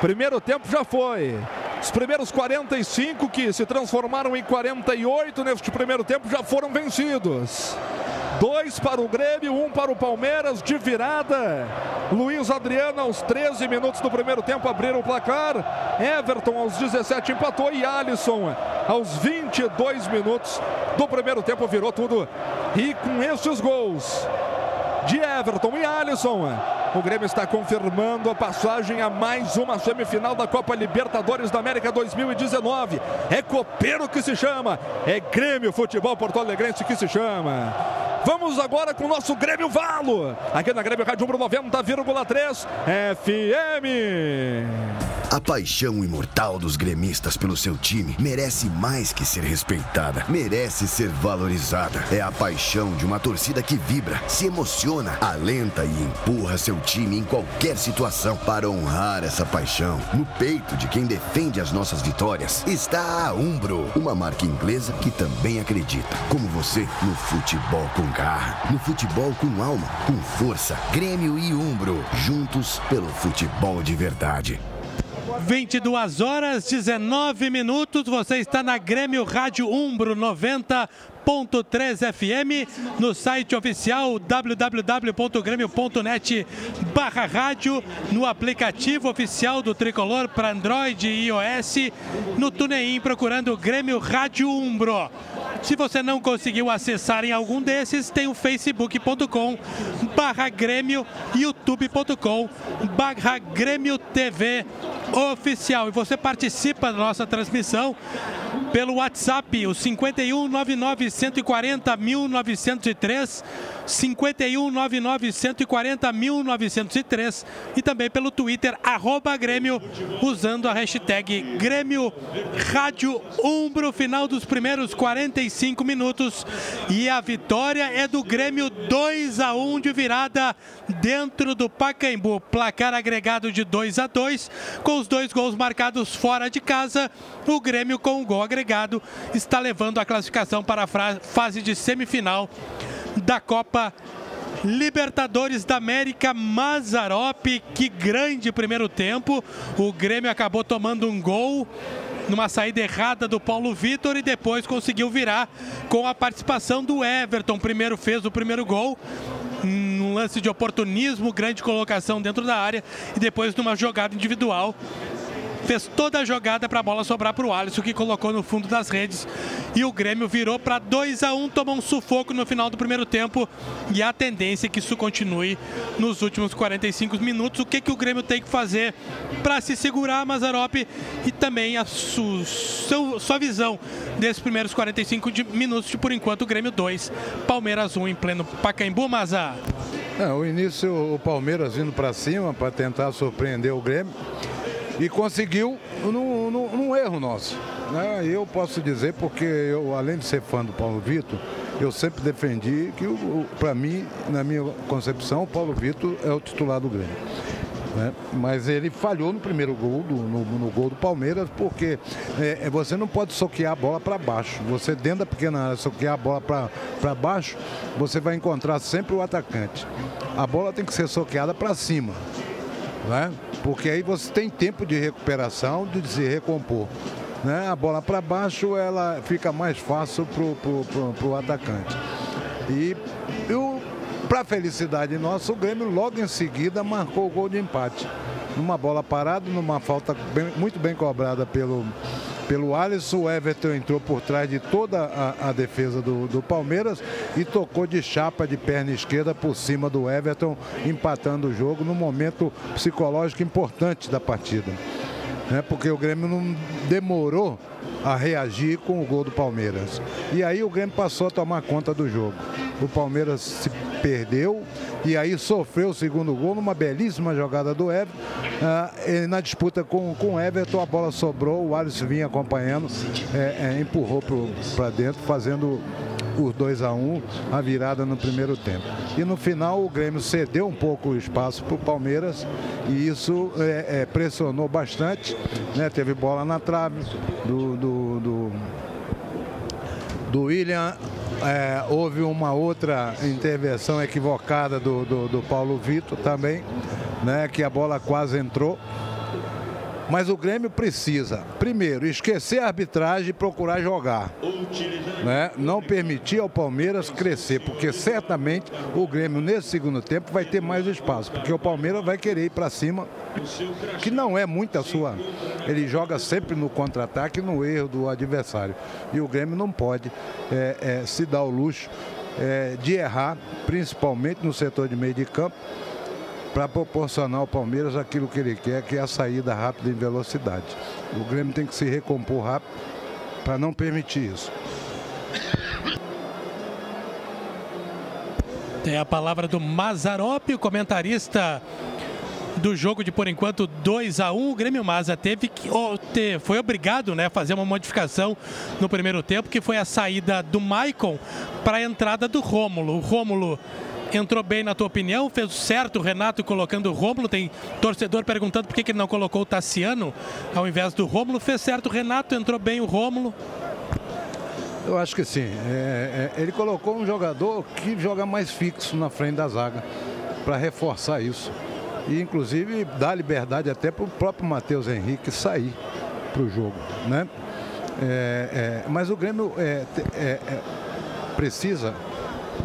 Primeiro tempo já foi. Os primeiros 45 que se transformaram em 48 neste primeiro tempo já foram vencidos. Dois para o Grêmio, um para o Palmeiras de virada. Luiz Adriano aos 13 minutos do primeiro tempo abriram o placar. Everton aos 17 empatou e Alisson aos 22 minutos do primeiro tempo virou tudo. E com estes gols de Everton e Alisson, o Grêmio está confirmando a passagem a mais uma semifinal da Copa Libertadores da América 2019. É copeiro que se chama, é Grêmio Futebol Porto Alegrense que se chama. Vamos agora com o nosso Grêmio Valo, aqui na Grêmio Rádio 90,3 FM. A paixão imortal dos gremistas pelo seu time merece mais que ser respeitada, merece ser valorizada. É a paixão de uma torcida que vibra, se emociona, alenta e empurra seu time em qualquer situação. Para honrar essa paixão, no peito de quem defende as nossas vitórias, está a Umbro, uma marca inglesa que também acredita, como você, no futebol com garra, no futebol com alma, com força. Grêmio e Umbro, juntos pelo futebol de verdade. 22 horas 19 minutos. Você está na Grêmio Rádio Umbro 90. 101.3 FM no site oficial www.grêmio.net barra rádio no aplicativo oficial do Tricolor para Android e iOS no TuneIn procurando Grêmio Rádio Umbro. Se você não conseguiu acessar em algum desses, tem o facebook.com barra Grêmio, youtube.com barra Grêmio TV oficial. E você participa da nossa transmissão pelo WhatsApp, o 51 99 140 1903, 51 99 140 1903 e também pelo Twitter, arroba Grêmio, usando a hashtag Grêmio Rádio Umbro, final dos primeiros 45 minutos. E a vitória é do Grêmio 2 a 1 de virada dentro do Pacaembu. Placar agregado de 2 a 2, com os dois gols marcados fora de casa. O Grêmio, com o gol agregado, está levando a classificação para a fase de semifinal da Copa Libertadores da América Mazarop, que grande primeiro tempo. O Grêmio acabou tomando um gol numa saída errada do Paulo Vitor e depois conseguiu virar com a participação do Everton. Primeiro fez o primeiro gol, num lance de oportunismo, grande colocação dentro da área e depois numa jogada individual fez toda a jogada para a bola sobrar para o Alisson, que colocou no fundo das redes. E o Grêmio virou para 2 a 1 tomou um sufoco no final do primeiro tempo. E a tendência é que isso continue nos últimos 45 minutos. O que, que o Grêmio tem que fazer para se segurar, Mazarop? E também a su, seu, sua visão desses primeiros 45 de minutos, de por enquanto, o Grêmio 2, Palmeiras 1 em pleno Pacaembu, Mazar. É, o início, o Palmeiras indo para cima para tentar surpreender o Grêmio e conseguiu num, num, num erro nosso. Né? Eu posso dizer, porque eu, além de ser fã do Paulo Vitor, eu sempre defendi que, para mim, na minha concepção, o Paulo Vitor é o titular do Grêmio. Né? Mas ele falhou no primeiro gol, do, no, no, gol do Palmeiras, porque é, é você não pode soquear a bola para baixo. Você, dentro da pequena área, soquear a bola para baixo, você vai encontrar sempre o atacante. A bola tem que ser soqueada para cima né? porque aí você tem tempo de recuperação, de se recompor. Né? A bola para baixo ela fica mais fácil para o atacante. E para felicidade nossa, o Grêmio logo em seguida marcou o gol de empate. Numa bola parada, numa falta bem, muito bem cobrada pelo, pelo Alisson. O Everton entrou por trás de toda a, a defesa do, do, Palmeiras e tocou de chapa de perna esquerda por cima do Everton, empatando o jogo num momento psicológico importante da partida. Né? Porque o Grêmio não demorou a reagir com o gol do Palmeiras. E aí o Grêmio passou a tomar conta do jogo. O Palmeiras se perdeu e aí sofreu o segundo gol numa belíssima jogada do Everton. Ah, na disputa com, com o Everton, a bola sobrou, o Alisson vinha acompanhando, é, é, empurrou para dentro, fazendo os 2 a 1 um, a virada no primeiro tempo. E no final o Grêmio cedeu um pouco o espaço para o Palmeiras e isso é, é, pressionou bastante. Né? Teve bola na trave do, do, do, do William. É, houve uma outra intervenção equivocada do, do, do Paulo Vitor também, né? que a bola quase entrou. Mas o Grêmio precisa, primeiro, esquecer a arbitragem e procurar jogar. Né? Não permitir ao Palmeiras crescer, porque certamente o Grêmio, nesse segundo tempo, vai ter mais espaço. Porque o Palmeiras vai querer ir para cima, que não é muito a sua. Ele joga sempre no contra-ataque, no erro do adversário. E o Grêmio não pode é, é, se dar o luxo é, de errar, principalmente no setor de meio de campo para proporcionar ao Palmeiras aquilo que ele quer, que é a saída rápida em velocidade. O Grêmio tem que se recompor rápido para não permitir isso. Tem a palavra do Mazarop, o comentarista do jogo de por enquanto 2 a 1 o Grêmio Maza teve que oh, ter, foi obrigado né, a fazer uma modificação no primeiro tempo, que foi a saída do Maicon para a entrada do Rômulo. O Rômulo entrou bem na tua opinião? Fez certo o Renato colocando o Rômulo? Tem torcedor perguntando por que, que ele não colocou o Tassiano ao invés do Rômulo. Fez certo o Renato, entrou bem o Rômulo. Eu acho que sim. É, é, ele colocou um jogador que joga mais fixo na frente da zaga para reforçar isso. E inclusive dá liberdade até para o próprio Matheus Henrique sair para o jogo. Né? É, é mas o Grêmio é, é, precisa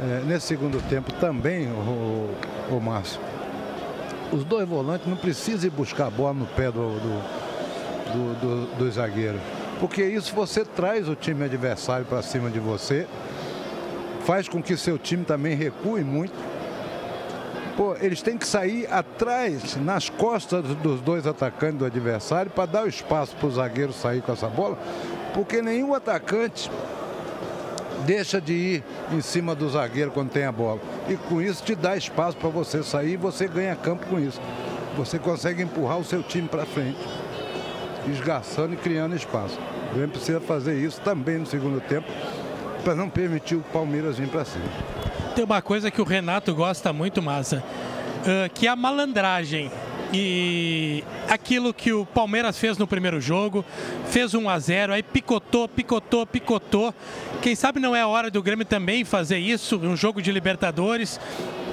é, nesse segundo tempo também, o, o Márcio, os dois volantes não precisam ir buscar a bola no pé do, do, do, do, zagueiro. Porque isso você traz o time adversário para cima de você, faz com que seu time também recue muito. Pô, eles têm que sair atrás, nas costas dos dois atacantes do adversário, para dar o espaço para o zagueiro sair com essa bola, porque nenhum atacante deixa de ir em cima do zagueiro quando tem a bola. E com isso te dá espaço para você sair e você ganha campo com isso. Você consegue empurrar o seu time para frente, esgarçando e criando espaço. O Grêmio precisa fazer isso também no segundo tempo, para não permitir o Palmeiras vir para cima. Tem uma coisa que o Renato gosta muito, Massa, uh, que é a malandragem. E aquilo que o Palmeiras fez no primeiro jogo, fez 1 a 0, aí picotou, picotou, picotou. Quem sabe não é a hora do Grêmio também fazer isso, um jogo de Libertadores.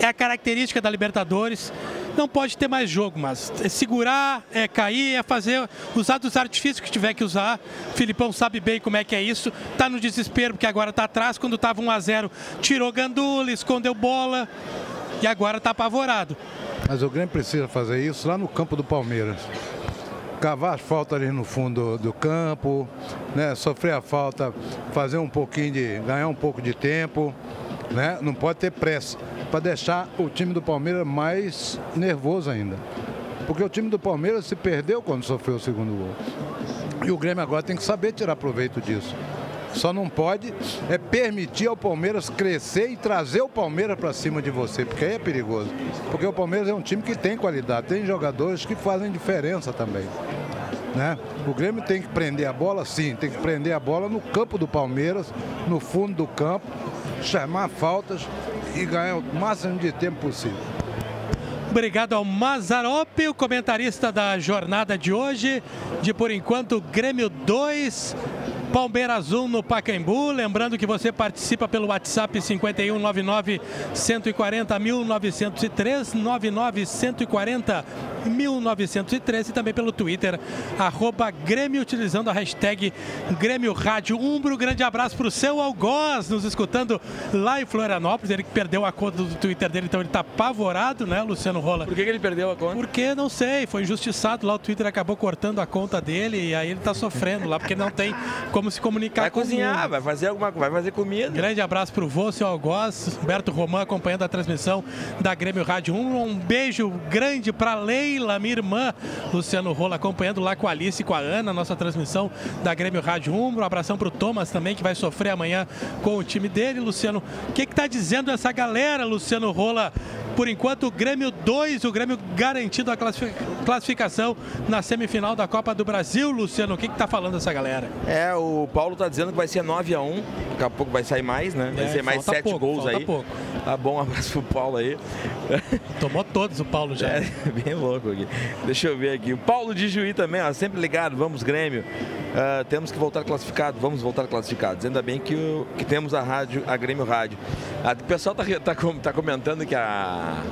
É a característica da Libertadores. Não pode ter mais jogo, mas é segurar, é cair, é fazer, usar dos artifícios que tiver que usar. O Filipão sabe bem como é que é isso. Tá no desespero porque agora tá atrás, quando tava 1 a 0, tirou Gandula, escondeu bola e agora está apavorado. Mas o Grêmio precisa fazer isso lá no campo do Palmeiras. Cavar as faltas ali no fundo do, campo, né? sofrer a falta, fazer um pouquinho de. ganhar um pouco de tempo. Né? Não pode ter pressa. Para deixar o time do Palmeiras mais nervoso ainda. Porque o time do Palmeiras se perdeu quando sofreu o segundo gol. E o Grêmio agora tem que saber tirar proveito disso. Só não pode é permitir ao Palmeiras crescer e trazer o Palmeiras para cima de você, porque aí é perigoso. Porque o Palmeiras é um time que tem qualidade, tem jogadores que fazem diferença também. Né? O Grêmio tem que prender a bola, sim, tem que prender a bola no campo do Palmeiras, no fundo do campo, chamar faltas e ganhar o máximo de tempo possível. Obrigado ao Mazarop, o comentarista da jornada de hoje. De por enquanto, Grêmio 2, Palmeiras 1 no Pacaembu. Lembrando que você participa pelo WhatsApp 5199 140 1903 99 140 1903 e também pelo Twitter, arroba Grêmio, utilizando a hashtag Grêmio Rádio Umbro. Grande abraço para o seu Algoz, nos escutando lá em Florianópolis. Ele que perdeu a conta do Twitter dele, então ele está apavorado, né, Luciano Rola? Por que, que ele perdeu a conta? Porque, não sei, foi injustiçado lá, o Twitter acabou cortando a conta dele e aí ele está sofrendo lá, porque não tem como se comunicar vai com cozinhar, vai fazer alguma vai fazer comida. Grande abraço para o vô, seu Algoz, Humberto Romão acompanhando a transmissão da Grêmio Rádio Umbro. Um beijo grande para Lei Leila, minha irmã, Luciano Rola, acompanhando lá com a Alice e com a Ana, nossa transmissão da Grêmio Rádio Umbro. Um abração para o Thomas também, que vai sofrer amanhã com o time dele. Luciano, o que está dizendo essa galera, Luciano Rola, Por enquanto, o Grêmio 2, o Grêmio garantido a classificação na semifinal da Copa do Brasil. Luciano, o que está falando essa galera? É, o Paulo está dizendo que vai ser 9 a 1 Daqui a pouco vai sair mais, né? Vai É, ser mais falta 7 pouco, gols aí. pouco. Tá bom, um abraço pro Paulo aí. Tomou todos o Paulo já. *laughs* É, bem louco aqui. Deixa eu ver aqui. O Paulo de Juí também, ó, sempre ligado. Vamos, Grêmio. Ah, temos que voltar classificado. Vamos voltar classificados. Ainda bem que, o- que temos a rádio, a Grêmio Rádio. Ah, o pessoal tá, tá, tá comentando que a,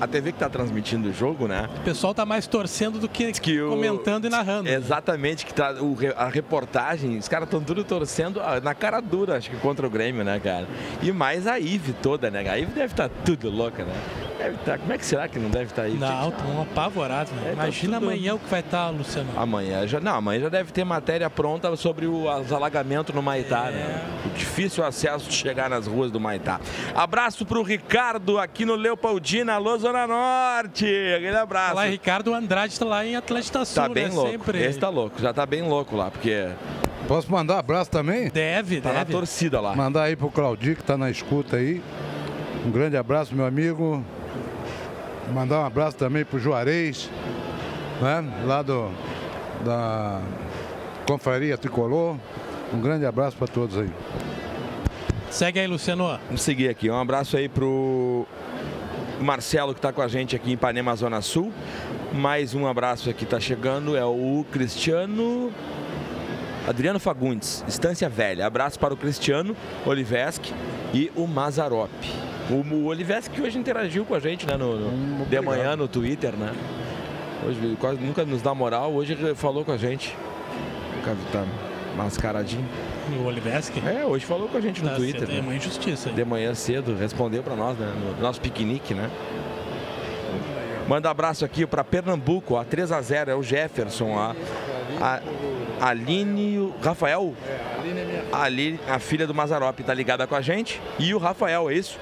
a TV que tá transmitindo o jogo, né? O pessoal tá mais torcendo do que, que o- comentando e narrando. Exatamente, que tá o a reportagem, os caras estão tudo torcendo ah, na cara dura, acho que contra o Grêmio, né, cara? E mais a Ive toda, né? A Ive deve estar tudo louca, né? Deve tá, como é que será que não deve estar aí? Não, estão apavorados. né? É, tá Imagina tudo- amanhã o que vai estar, Luciano. Amanhã já, não, amanhã já deve ter matéria pronta sobre o- os alagamentos no Maitá, né? O difícil acesso de chegar nas ruas do Maitá. Abraço pro Ricardo aqui no Leopoldina, alô Zona Norte. Aquele abraço. Lá, Ricardo Andrade está lá em Atlântida Sul, Tá bem né? louco. Sempre. Esse tá louco, já tá bem louco lá, porque Posso mandar um abraço também? Deve, tá na deve. torcida lá. Mandar aí pro Claudio, que tá na escuta aí. Um grande abraço, meu amigo. Mandar um abraço também pro Juarez, né? Lá do, da Confraria Tricolor. Um grande abraço para todos aí. Segue aí, Luciano. Vamos seguir aqui. Um abraço aí pro Marcelo que está com a gente aqui em Ipanema, Zona Sul. Mais um abraço aqui está chegando é o Cristiano Adriano Fagundes, Estância Velha. Abraço para o Cristiano Oliveski e o Mazarop. O, o Oliveski que hoje interagiu com a gente, né, no, no- de manhã no Twitter, né? Hoje quase nunca nos dá moral, hoje ele falou com a gente. Nunca tá mascaradinho. O Oliveski? É, hoje falou com a gente no Tá Twitter. cedo, né? É uma injustiça. aí. de manhã cedo, respondeu para nós, né? No nosso piquenique, né? Manda abraço aqui para Pernambuco, a 3 a 0 é o Jefferson, a, a Aline o Rafael. A Aline, a filha do Mazarop, tá ligada com a gente. E o Rafael, é isso?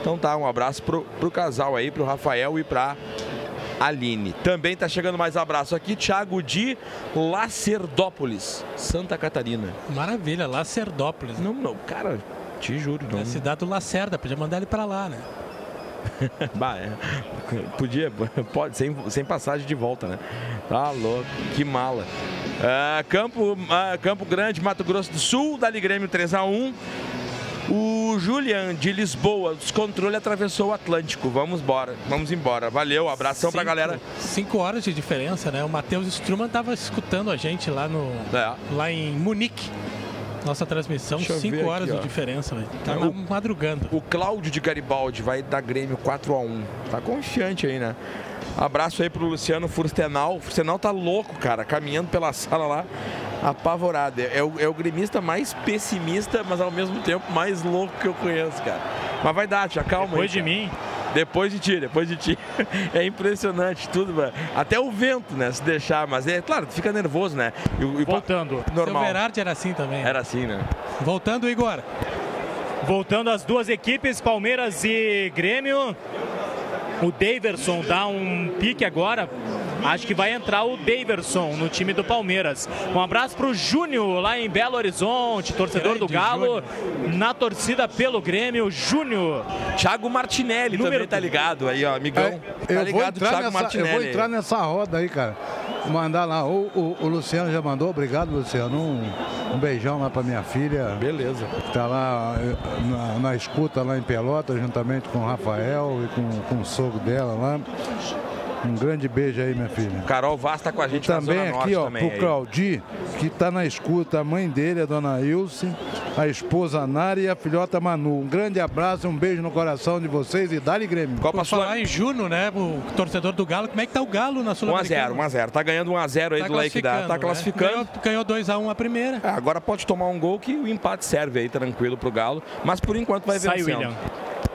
Então tá, um abraço pro, pro casal aí, pro Rafael e pra Aline. Também tá chegando mais abraço aqui, Thiago de Lacerdópolis, Santa Catarina. Maravilha, Lacerdópolis. Não, não, cara, te juro, não. É a cidade do Lacerda, podia mandar ele pra lá, né? *laughs* Bah, é. Podia, pode, sem, sem passagem de volta, né? Tá louco, que mala. Ah, Campo, ah, Campo Grande, Mato Grosso do Sul, Dali Grêmio 3x1. O Julian de Lisboa, descontrole atravessou o Atlântico. Vamos embora, vamos embora. Valeu, abração pra Cinco- galera. Cinco horas de diferença, né? O Matheus Struman tava escutando a gente lá, no, É. lá em Munique. Nossa transmissão, Deixa eu cinco ver horas aqui, de diferença, velho. Tá É, o- madrugando. O Cláudio de Garibaldi vai dar Grêmio 4x1. Tá confiante aí, né? Abraço aí pro Luciano Furstenal. O Furstenal tá louco, cara, caminhando pela sala lá, apavorado. É, é o, é o gremista mais pessimista, mas ao mesmo tempo mais louco que eu conheço, cara. Mas vai dar, tia, calma Depois aí. de mim. Depois de ti, depois de ti. *laughs* É impressionante tudo, mano. Até o vento, né? Se deixar, mas é claro, tu fica nervoso, né? E, o- e o pa- Voltando. Seu normal. Verardi era assim também. Era assim, né? Voltando, Igor. Voltando as duas equipes, Palmeiras e Grêmio. O Daverson dá um pique agora. Acho que vai entrar o Daverson no time do Palmeiras. Um abraço pro Júnior lá em Belo Horizonte, torcedor do Grande Galo, na torcida pelo Grêmio. Júnior. Thiago Martinelli Número- também tá ligado aí, ó, amigão. É, tá eu, vou ligado, entrar Thiago nessa, eu Martinelli. vou entrar nessa roda aí, cara. Mandar lá. O, o- o Luciano já mandou. Obrigado, Luciano. Um, um beijão lá pra minha filha. Beleza. que Tá lá eh, na, na escuta lá em Pelotas, juntamente com o Rafael e com, com o sogro dela lá. Um grande beijo aí, minha filha. Carol Vaz tá com a gente Também na Zona aqui, Norte ó, também. pro aí. Claudi, que tá na escuta, a mãe dele, a dona Ilse, a esposa Nari e a filhota Manu. Um grande abraço, um beijo no coração de vocês e dá-lhe Grêmio. Copa Por Sul falar em Juno, né? O torcedor do Galo, como é que tá o Galo na 1x0, Sul-Americana? 1x0. Tá ganhando 1x0 aí Tá do Lake da. Tá né? classificando. Ganhou, ganhou 2x1 a primeira. É, agora pode tomar um gol que o empate serve aí tranquilo pro Galo. Mas por enquanto vai Sai o vencendo. William.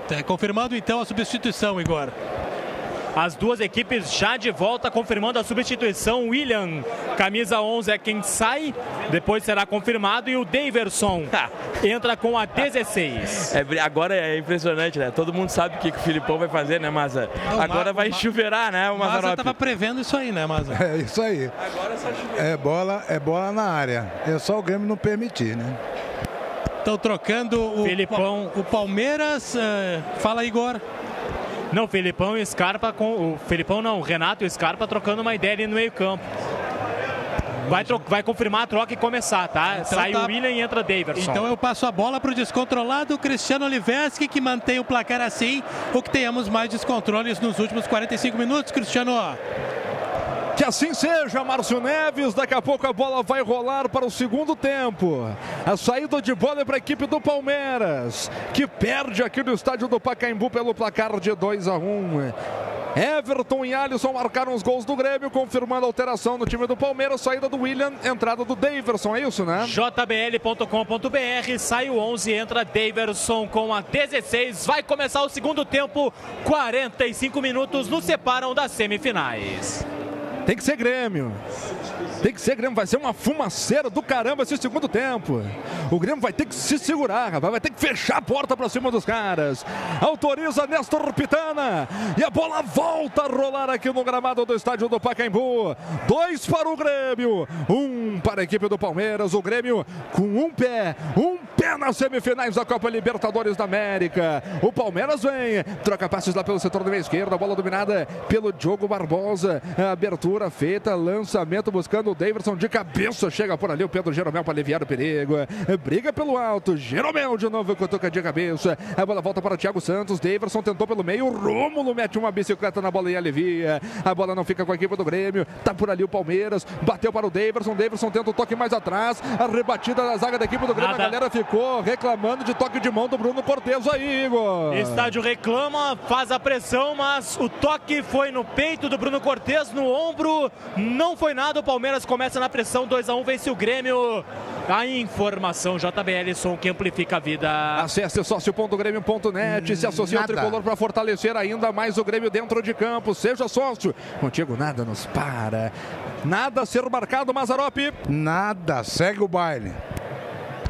Tá confirmando então a substituição, Igor. As duas equipes já de volta, confirmando a substituição. William, camisa 11 é quem sai, depois será confirmado. E o Daverson entra com a 16. É, agora é impressionante, né? Todo mundo sabe o que, que o Filipão vai fazer, né, Maza? Não, agora vai chuveirar, né, o Mas eu Mazarop? tava prevendo isso aí, né, Maza? É isso aí. É bola, é bola na área. É só o Grêmio não permitir, né? Estão trocando o, Filipão. o Palmeiras. eh, fala, Igor. Não, Felipão e Scarpa com. O Felipão não, o Renato e Scarpa trocando uma ideia ali no meio-campo. Vai, vai confirmar a troca e começar, tá? Então Sai tá... o William e entra Davidson. Então eu passo a bola para o descontrolado Cristiano Oliveski, que mantém o placar assim, ou que tenhamos mais descontroles nos últimos 45 minutos, Cristiano. Que assim seja, Márcio Neves. Daqui a pouco a bola vai rolar para o segundo tempo. A saída de bola é para a equipe do Palmeiras, que perde aqui no estádio do Pacaembu pelo placar de 2 a 1. Um. Everton e Alisson marcaram os gols do Grêmio, confirmando a alteração no time do Palmeiras. Saída do William, entrada do Daverson, é isso, né? jbl.com.br, sai o 11, entra Daverson com a 16. Vai começar o segundo tempo, 45 minutos nos separam das semifinais. Tem que ser Grêmio. Tem que ser Grêmio. Vai ser uma fumaceira do caramba esse segundo tempo. O Grêmio vai ter que se segurar, rapaz. Vai ter que fechar a porta para cima dos caras. Autoriza Néstor Pitana. E a bola volta a rolar aqui no gramado do estádio do Pacaembu. Dois para o Grêmio. Um para a equipe do Palmeiras. O Grêmio com um pé. Um pé nas semifinais da Copa Libertadores da América. O Palmeiras vem. Troca passes lá pelo setor da meia esquerda. Bola dominada pelo Diogo Barbosa. Abertura Abertura feita, lançamento buscando o Davidson de cabeça. Chega por ali o Pedro Jeromel para aliviar o perigo. Briga pelo alto. Jeromel de novo cutuca de cabeça. A bola volta para o Thiago Santos. Davidson tentou pelo meio. Rômulo mete uma bicicleta na bola e alivia. A bola não fica com a equipe do Grêmio. Tá por ali o Palmeiras. Bateu para o Davidson. Davidson tenta o toque mais atrás. A rebatida da zaga da equipe do Grêmio. Nada. A galera ficou reclamando de toque de mão do Bruno Cortes aí, Igor. Estádio reclama, faz a pressão, mas o toque foi no peito do Bruno Cortes, no ombro não foi nada. O Palmeiras começa na pressão, 2 a 1 vence o Grêmio. A informação JBL Som que amplifica a vida. Acesse sócio.grêmio.net, se associe ao tricolor para fortalecer ainda mais o Grêmio dentro de campo. Seja sócio. Contigo nada nos para. Nada a ser marcado, Mazarope. Nada, segue o baile.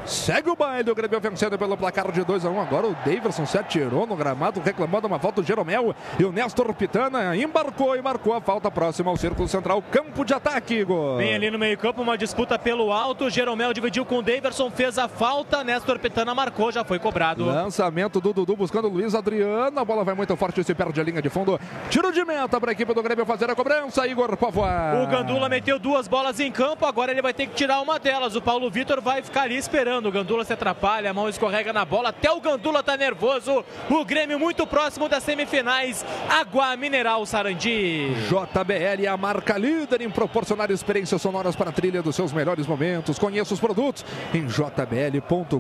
Segue o baile, o Grêmio vencendo pelo placar de 2 a 1 um. Agora o Davidson se atirou no gramado, reclamando uma falta do Jeromel. E o Néstor Pitana embarcou e marcou a falta próxima ao círculo central, campo de ataque, Igor. Bem ali no meio-campo, uma disputa pelo alto. Jeromel dividiu com o Davidson, fez a falta. Néstor Pitana marcou, já foi cobrado. Lançamento do Dudu buscando o Luiz Adriano. A bola vai muito forte, se perde a linha de fundo. Tiro de meta para a equipe do Grêmio fazer a cobrança, Igor Povoa. O Gandula meteu duas bolas em campo, agora ele vai ter que tirar uma delas. O Paulo Vitor vai ficar ali esperando o Gandula se atrapalha, a mão escorrega na bola, até o Gandula tá nervoso. O Grêmio muito próximo das semifinais. Água Mineral Sarandi. JBL, a marca líder em proporcionar experiências sonoras para a trilha dos seus melhores momentos. Conheça os produtos em jbl.com.br.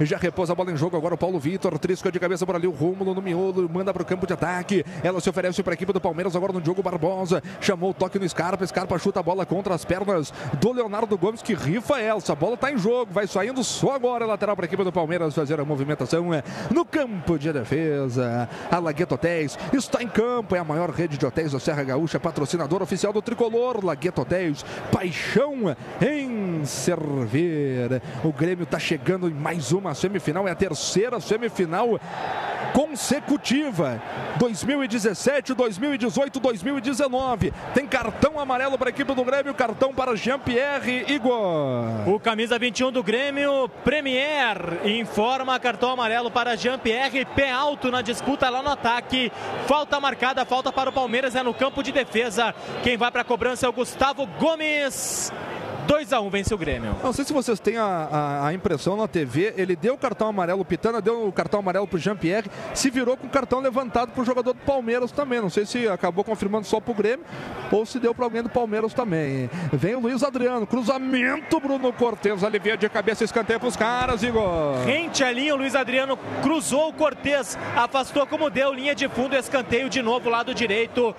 Já repousa a bola em jogo agora o Paulo Vitor, trisca de cabeça por ali o Rúmulo no miolo, manda para o campo de ataque. Ela se oferece para a equipe do Palmeiras agora no Diogo Barbosa. Chamou o toque no Scarpa, Scarpa chuta a bola contra as pernas do Leonardo Gomes que rifa Elsa. A bola está em jogo, vai saindo só agora lateral para a equipe do Palmeiras fazer a movimentação é, no campo de defesa. A Lagueto Hotéis está em campo, é a maior rede de hotéis da Serra Gaúcha, patrocinador oficial do tricolor. Lagueto Hotéis, paixão em servir. O Grêmio está chegando em mais uma semifinal, é a terceira semifinal consecutiva. 2017, 2018, 2019. Tem cartão amarelo para a equipe do Grêmio, cartão para Jean-Pierre Igor. O camisa 21 do Grêmio, Premier, informa cartão amarelo para Jean-Pierre, pé alto na disputa lá no ataque. Falta marcada, falta para o Palmeiras, é no campo de defesa. Quem vai para a cobrança é o Gustavo Gomes. 2 a 1 vence o Grêmio. Não sei se vocês têm a, a, a impressão na TV, ele deu o cartão amarelo, o Pitana deu o cartão amarelo pro Jean-Pierre, se virou com o cartão levantado pro jogador do Palmeiras também. Não sei se acabou confirmando só pro Grêmio ou se deu para alguém do Palmeiras também. Vem o Luiz Adriano, cruzamento, Bruno Cortez, alivia de cabeça, escanteio pros caras, Igor. Rente a linha, o Luiz Adriano cruzou o Cortez, afastou como deu, linha de fundo, escanteio de novo, lado direito.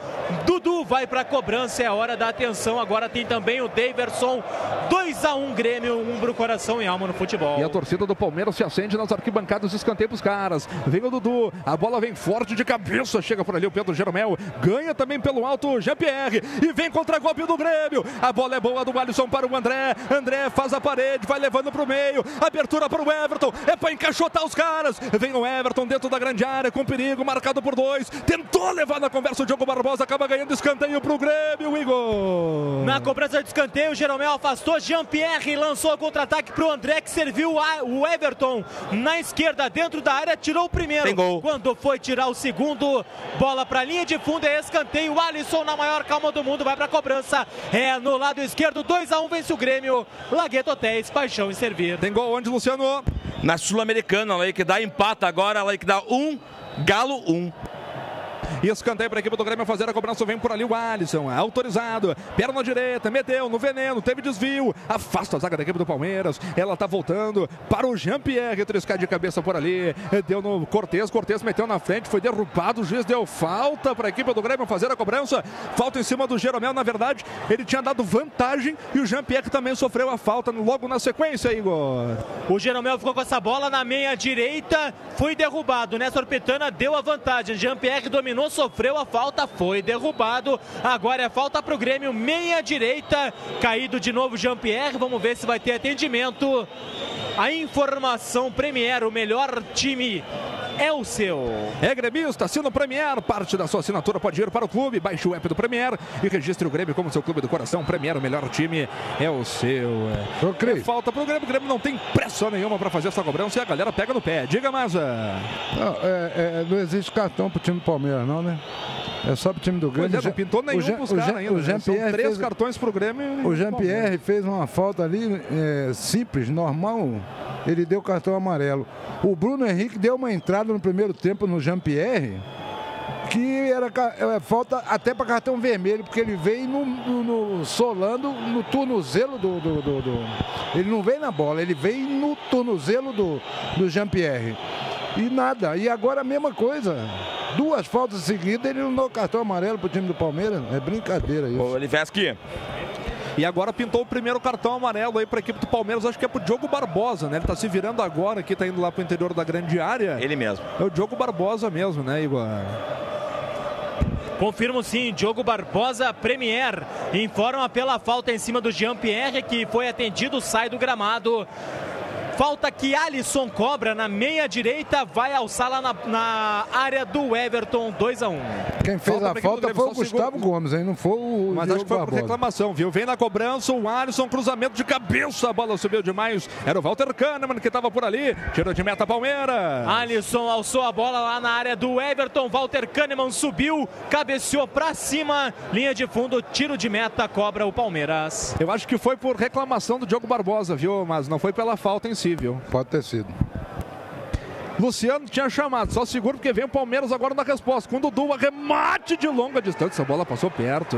Dudu vai pra cobrança, é hora da atenção. Agora tem também o Daverson 2 a 1 Grêmio, umbro, coração e alma no futebol. E a torcida do Palmeiras se acende nas arquibancadas, escanteio pros caras. Vem o Dudu, a bola vem forte de cabeça, chega por ali o Pedro Jeromel, ganha também pelo alto Jean-Pierre e vem contra golpe do Grêmio. A bola é boa do Alisson para o André. André faz a parede, vai levando pro meio. Abertura para o Everton, é para encaixotar os caras. Vem o Everton dentro da grande área com perigo, marcado por dois. Tentou levar na conversa o Diogo Barbosa, acaba ganhando escanteio pro Grêmio, Igor. Na cobrança de escanteio, Jeromel afastou. Jean-Pierre lançou o contra-ataque para o André, que serviu o Everton na esquerda, dentro da área, tirou o primeiro. Tem gol. Quando foi tirar o segundo, bola para a linha de fundo, é escanteio. O Alisson, na maior calma do mundo, vai para a cobrança. É no lado esquerdo, 2 a 1 vence o Grêmio. Lagueto Hotéis, paixão em servir. Tem gol onde, Luciano? Na Sul-Americana, aí que dá empata agora, aí que dá um, Galo um. E escanteio para a equipe do Grêmio fazer a cobrança. Vem por ali o Alisson, autorizado. Perna direita, meteu no veneno, teve desvio. Afasta a zaga da equipe do Palmeiras. Ela tá voltando para o Jean-Pierre. Triscar de cabeça por ali. Deu no Cortez. Cortez meteu na frente, foi derrubado. O juiz deu falta para a equipe do Grêmio fazer a cobrança. Falta em cima do Jeromel. Na verdade, ele tinha dado vantagem e o Jean-Pierre também sofreu a falta logo na sequência, Igor. O Jeromel ficou com essa bola na meia direita, foi derrubado. Nessa Pitana deu a vantagem. Jean-Pierre dominou, sofreu a falta, foi derrubado. Agora é falta para o Grêmio, meia direita. Caído de novo Jean-Pierre. Vamos ver se vai ter atendimento. A informação Premier, o melhor time é o seu. É gremista, assina o Premier. Parte da sua assinatura pode ir para o clube. Baixe o app do Premier e registre o Grêmio como seu clube do coração. Premier, o melhor time é o seu. Ô, Cris. É falta para o Grêmio. O Grêmio não tem pressão nenhuma para fazer essa cobrança e a galera pega no pé. Diga, Maza. Não, é- é- não existe cartão pro time do Palmeiras, não, né? É só pro time do Pois Grêmio. é, não pintou nenhum o Jean- pros caras Jean- ainda. O né? São três fez, cartões pro Grêmio. o. Jean-Pierre fez uma falta ali é, simples, normal. Ele deu cartão amarelo. O Bruno Henrique deu uma entrada no primeiro tempo no Jean-Pierre que era é, falta até para cartão vermelho, porque ele veio no, no- no- solando no tornozelo do, do- do- do- Ele não veio na bola, ele veio no tornozelo do, do Jean-Pierre. E nada. E agora a mesma coisa. Duas faltas seguidas, ele não deu cartão amarelo pro time do Palmeiras. É brincadeira isso. Ô, Oliveski, E agora pintou o primeiro cartão amarelo aí para a equipe do Palmeiras. Acho que é pro Diogo Barbosa, né? Ele tá se virando agora aqui, tá indo lá pro interior da grande área. ele mesmo. É o Diogo Barbosa mesmo, né, Igor? Confirmo sim, Diogo Barbosa Premier informa pela falta em cima do Jean-Pierre que foi atendido, sai do gramado. Falta que Alisson cobra na meia direita, vai alçar lá na, na área do Everton, 2 a 1 Quem fez Falta a falta foi o Gustavo segura- Gomes, hein? Não foi o Mas Diogo acho que foi por reclamação, viu? Vem na cobrança, o Alisson, cruzamento de cabeça, a bola subiu demais. Era o Walter Kahneman que estava por ali. Tirou de meta Palmeiras. Alisson alçou a bola lá na área do Everton. Walter Kahneman subiu, cabeceou pra cima. Linha de fundo, tiro de meta, cobra o Palmeiras. Eu acho que foi por reclamação do Diogo Barbosa, viu? Mas não foi pela falta em si, viu? Pode ter sido. Luciano tinha chamado, só seguro porque vem o Palmeiras agora na resposta. Com o Dudu, remate de longa distância. Essa bola passou perto.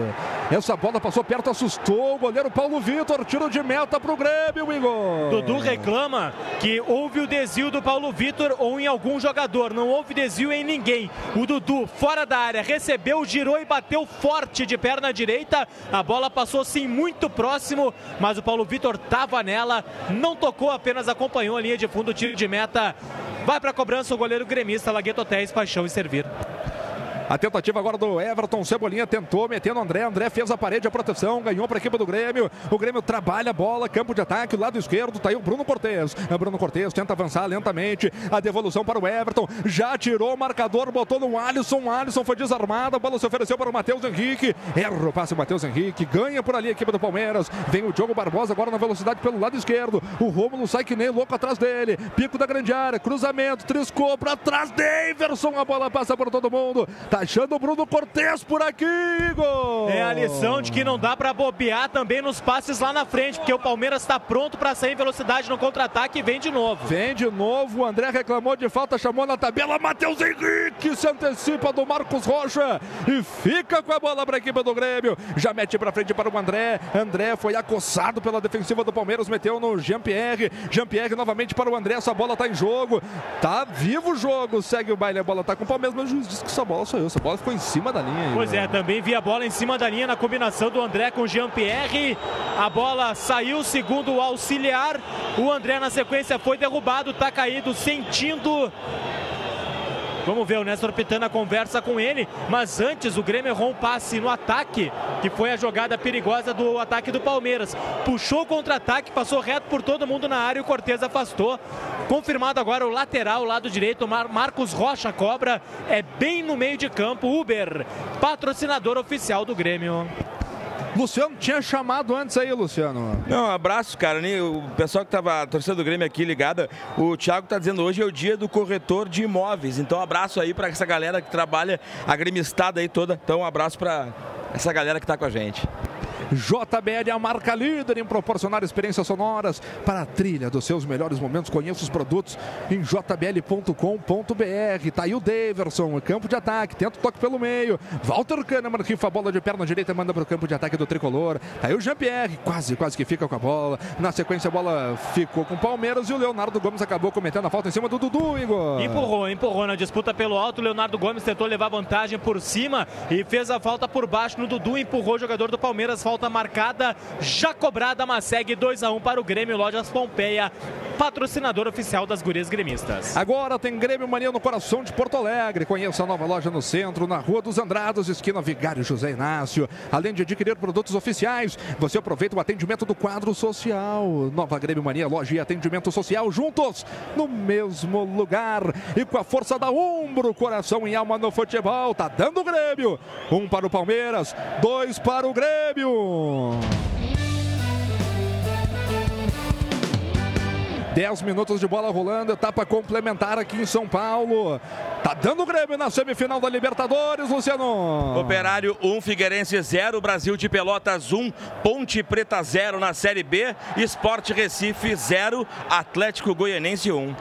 Essa bola passou perto, assustou o goleiro Paulo Vitor. Tiro de meta pro Grêmio, Igor. Dudu reclama que houve o desvio do Paulo Vitor ou em algum jogador. Não houve desvio em ninguém. O Dudu, fora da área, recebeu, girou e bateu forte de perna direita. A bola passou sim muito próximo, mas o Paulo Vitor estava nela, não tocou, apenas acompanhou a linha de fundo, tiro de meta. Vai para a cobrança o goleiro gremista, Lagueto Hotéis, Paixão e Servir. A tentativa agora do Everton, Cebolinha tentou, metendo André, André fez a parede, a proteção, ganhou para a equipe do Grêmio. O Grêmio trabalha a bola, campo de ataque, lado esquerdo, tá aí o Bruno Cortes. Bruno Cortes tenta avançar lentamente, a devolução para o Everton, já tirou o marcador, botou no Alisson, Alisson foi desarmado, a bola se ofereceu para o Matheus Henrique. Erra o passe, o Matheus Henrique, ganha por ali a equipe do Palmeiras. Vem o Diogo Barbosa agora na velocidade pelo lado esquerdo. O Rômulo sai que nem louco atrás dele. Pico da grande área, cruzamento, triscou para trás, Daverson, a bola passa por todo mundo. Tá achando o Bruno Cortes por aqui, Igor. É a lição de que não dá para bobear também nos passes lá na frente, porque o Palmeiras está pronto para sair em velocidade no contra-ataque e vem de novo. Vem de novo, o André reclamou de falta, chamou na tabela, Matheus Henrique se antecipa do Marcos Rocha e fica com a bola para a equipe do Grêmio. Já mete para frente para o André. André foi acossado pela defensiva do Palmeiras, meteu no Jean-Pierre. Jean-Pierre novamente para o André, essa bola tá em jogo. Tá vivo o jogo, segue o baile, a bola tá com o Palmeiras, mas o juiz disse que essa bola saiu, essa bola ficou em cima da linha. Pois Igor. é, também vi a bola em cima da linha na combinação do André com o Jean-Pierre. A bola saiu segundo o auxiliar. O André na sequência foi derrubado, tá caído, sentindo. Vamos ver, o Néstor Pitana conversa com ele, mas antes o Grêmio errou um passe no ataque, que foi a jogada perigosa do ataque do Palmeiras. Puxou o contra-ataque, passou reto por todo mundo na área e o Cortez afastou. Confirmado agora o lateral, lado direito, Mar Marcos Rocha cobra, é bem no meio de campo. Uber, patrocinador oficial do Grêmio. Luciano tinha chamado antes aí, Luciano. Não, um abraço, cara. O pessoal que tava torcendo do Grêmio aqui ligada, o Thiago tá dizendo hoje é o dia do corretor de imóveis. Então, um abraço aí para essa galera que trabalha, a gremistada aí toda. Então, um abraço para essa galera que tá com a gente. JBL é a marca líder em proporcionar experiências sonoras para a trilha dos seus melhores momentos. Conheça os produtos em jbl.com.br. Tá aí o Daverson, campo de ataque, tenta o toque pelo meio. Walter Kahneman rifa a bola de perna direita, manda para o campo de ataque do tricolor. Tá aí o Jean-Pierre, quase, quase que fica com a bola. Na sequência, a bola ficou com o Palmeiras e o Leonardo Gomes acabou cometendo a falta em cima do Dudu, Igor. Empurrou, empurrou na disputa pelo alto. O Leonardo Gomes tentou levar vantagem por cima e fez a falta por baixo no Dudu. Empurrou o jogador do Palmeiras, falta falta marcada, já cobrada, mas segue 2 a 1 para o Grêmio Lojas Pompeia, patrocinador oficial das gurias gremistas. Agora tem Grêmio Mania no coração de Porto Alegre. Conheça a nova loja no centro, na Rua dos Andrados, esquina Vigário José Inácio. Além de adquirir produtos oficiais, você aproveita o atendimento do quadro social. Nova Grêmio Mania, loja e atendimento social juntos no mesmo lugar. E com a força da Umbro, coração e alma no futebol, tá dando Grêmio. Um para o Palmeiras, dois para o Grêmio. よ10 minutos de bola rolando, etapa complementar aqui em São Paulo. Tá dando o Grêmio na semifinal da Libertadores, Luciano. Operário 1, um, Figueirense 0, Brasil de Pelotas 1, um, Ponte Preta 0 na Série B, Esporte Recife 0, Atlético Goianense 1. Um.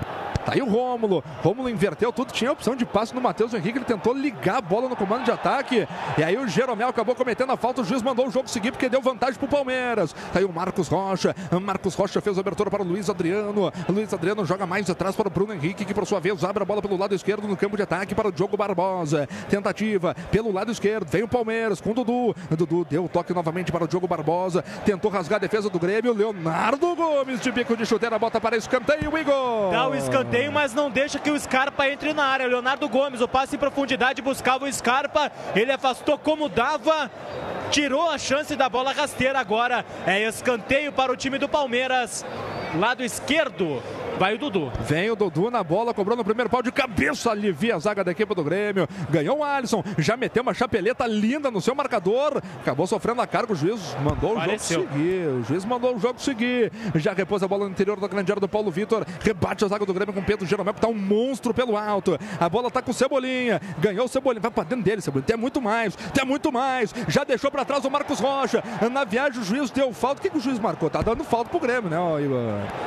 Tá aí o Rômulo. Rômulo inverteu tudo. Tinha opção de passe no Matheus Henrique. Ele tentou ligar a bola no comando de ataque. E aí o Jeromel acabou cometendo a falta. O juiz mandou o jogo seguir porque deu vantagem pro Palmeiras. Tá aí o Marcos Rocha. Marcos Rocha fez a abertura para o Luiz Adriano. Luiz Adriano joga mais atrás para o Bruno Henrique, que por sua vez abre a bola pelo lado esquerdo no campo de ataque para o Diogo Barbosa. Tentativa pelo lado esquerdo. Vem o Palmeiras com o Dudu. Dudu deu o toque novamente para o Diogo Barbosa. Tentou rasgar a defesa do Grêmio. Leonardo Gomes de bico de chuteira. Bota para escanteio, Igor. Dá o escanteio, mas não deixa que o Scarpa entre na área. Leonardo Gomes, o passe em profundidade, buscava o Scarpa. Ele afastou como dava. Tirou a chance da bola rasteira agora. É escanteio para o time do Palmeiras. Lado esquerdo medo Vai o Dudu. Vem o Dudu na bola, cobrou no primeiro pau de cabeça, alivia a zaga da equipe do Grêmio. Ganhou o Alisson, já meteu uma chapeleta linda no seu marcador. Acabou sofrendo a carga, o juiz mandou Pareceu. o jogo seguir. O juiz mandou o jogo seguir. Já repôs a bola no interior da grande área do Paulo Vitor. Rebate a zaga do Grêmio com Pedro Jeromel, que tá um monstro pelo alto. A bola tá com o Cebolinha. Ganhou o Cebolinha. Vai pra dentro dele, Cebolinha. Tem muito mais, tem muito mais. Já deixou pra trás o Marcos Rocha. Na viagem o juiz deu falta. O que, que o juiz marcou? Tá dando falta pro Grêmio, né, Igor?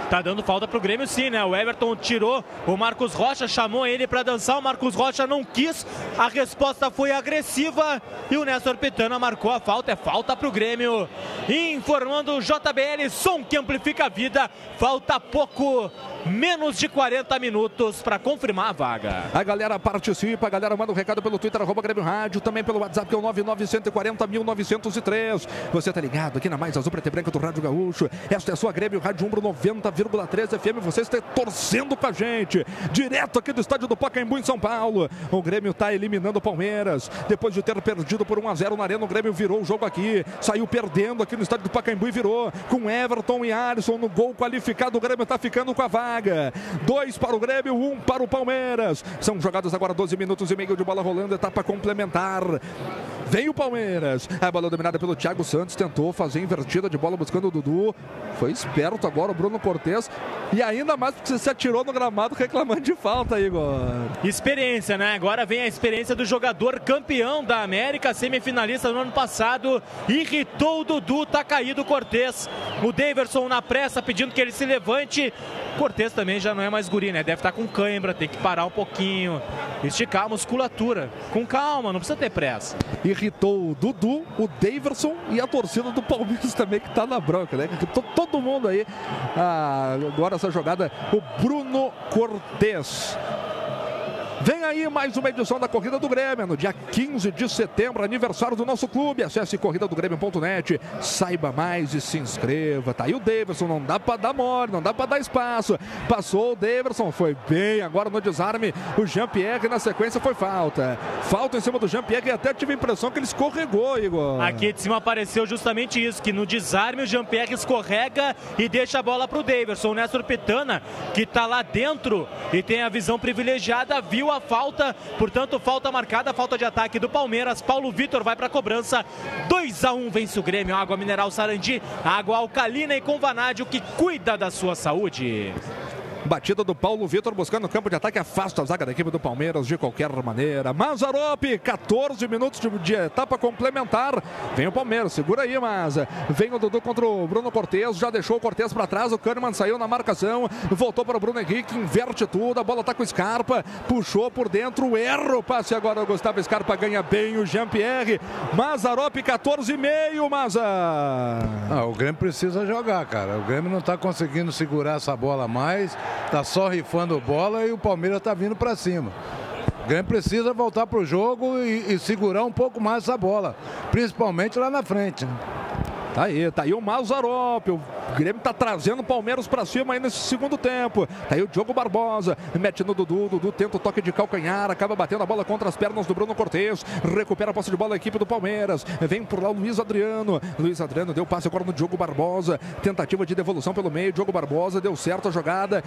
Tá dando falta pro Grêmio sim, né? O Everton tirou o Marcos Rocha, chamou ele para dançar. O Marcos Rocha não quis. A resposta foi agressiva e o Néstor Pitana marcou a falta. É falta para o Grêmio. Informando o JBL, som que amplifica a vida. Falta pouco menos de 40 minutos para confirmar a vaga. A galera participa, a galera manda um recado pelo Twitter, arroba Grêmio Rádio, também pelo WhatsApp, que é o 99140 1903. Você tá ligado aqui na Mais Azul Preta e Branca do Rádio Gaúcho. Esta é a sua Grêmio Rádio Umbro 90,3 FM. Você está torcendo com a gente, direto aqui do estádio do Pacaembu em São Paulo. O Grêmio está eliminando o Palmeiras. Depois de ter perdido por 1 a 0 na Arena, o Grêmio virou o jogo aqui. Saiu perdendo aqui no estádio do Pacaembu e virou. Com Everton e Alisson no gol qualificado. O Grêmio está ficando com a vaga. Dois para o Grêmio, um para o Palmeiras. São jogados agora 12 minutos e meio de bola rolando, etapa complementar. Vem o Palmeiras. A bola dominada pelo Thiago Santos. Tentou fazer invertida de bola buscando o Dudu. Foi esperto agora o Bruno Cortes. E ainda mais porque se atirou no gramado reclamando de falta, Igor. Experiência, né? Agora vem a experiência do jogador campeão da América, semifinalista no ano passado. Irritou o Dudu, tá caído o Cortes. O Daverson na pressa pedindo que ele se levante. Cortes também já não é mais guri, né? Deve estar tá com cãibra, tem que parar um pouquinho, esticar a musculatura. Com calma, não precisa ter pressa. Irritou o Dudu, o Daverson e a torcida do Palmeiras *laughs* também que está na bronca, né? Todo mundo aí. Ah, agora essa jogada, o Bruno Cortes. Vem aí mais uma edição da Corrida do Grêmio, no dia 15 de setembro, aniversário do nosso clube. Acesse corridadogrêmio.net, saiba mais e se inscreva. Tá aí o Davidson, não dá para dar mole, não dá para dar espaço. Passou o Davidson, foi bem agora no desarme. O Jean-Pierre na sequência foi falta. Falta em cima do Jean-Pierre e até tive a impressão que ele escorregou, Igor. Aqui de cima apareceu justamente isso, que no desarme o Jean-Pierre escorrega e deixa a bola pro Davidson. O Néstor Pitana, que tá lá dentro e tem a visão privilegiada, viu falta, portanto, falta marcada, falta de ataque do Palmeiras. Paulo Vitor vai para a cobrança. 2 a 1 vence o Grêmio. Água mineral Sarandi, água alcalina e com vanádio que cuida da sua saúde. Batida do Paulo Vitor buscando o campo de ataque, afasta a zaga da equipe do Palmeiras de qualquer maneira. Mazarop, 14 minutos de, de etapa complementar. Vem o Palmeiras, segura aí, mas vem o Dudu contra o Bruno Cortes, já deixou o Cortes para trás. O Kahneman saiu na marcação, voltou para o Bruno Henrique, inverte tudo. A bola tá com o Scarpa, puxou por dentro, erra o passe agora. O Gustavo Scarpa ganha bem o Jean-Pierre. Mazarop, 14,5, Maza. Ah, o Grêmio precisa jogar, cara. O Grêmio não está conseguindo segurar essa bola mais. Tá só rifando bola e o Palmeiras tá vindo para cima. O Grêmio precisa voltar pro jogo e, e, segurar um pouco mais essa bola, principalmente lá na frente. Tá aí, tá aí o Mazarop. O Grêmio tá trazendo o Palmeiras para cima aí nesse segundo tempo. Tá aí o Diogo Barbosa, mete no Dudu. Dudu tenta o toque de calcanhar, acaba batendo a bola contra as pernas do Bruno Cortes. Recupera a posse de bola a equipe do Palmeiras. Vem por lá o Luiz Adriano. Luiz Adriano deu passe agora no Diogo Barbosa. Tentativa de devolução pelo meio. Diogo Barbosa deu certo a jogada.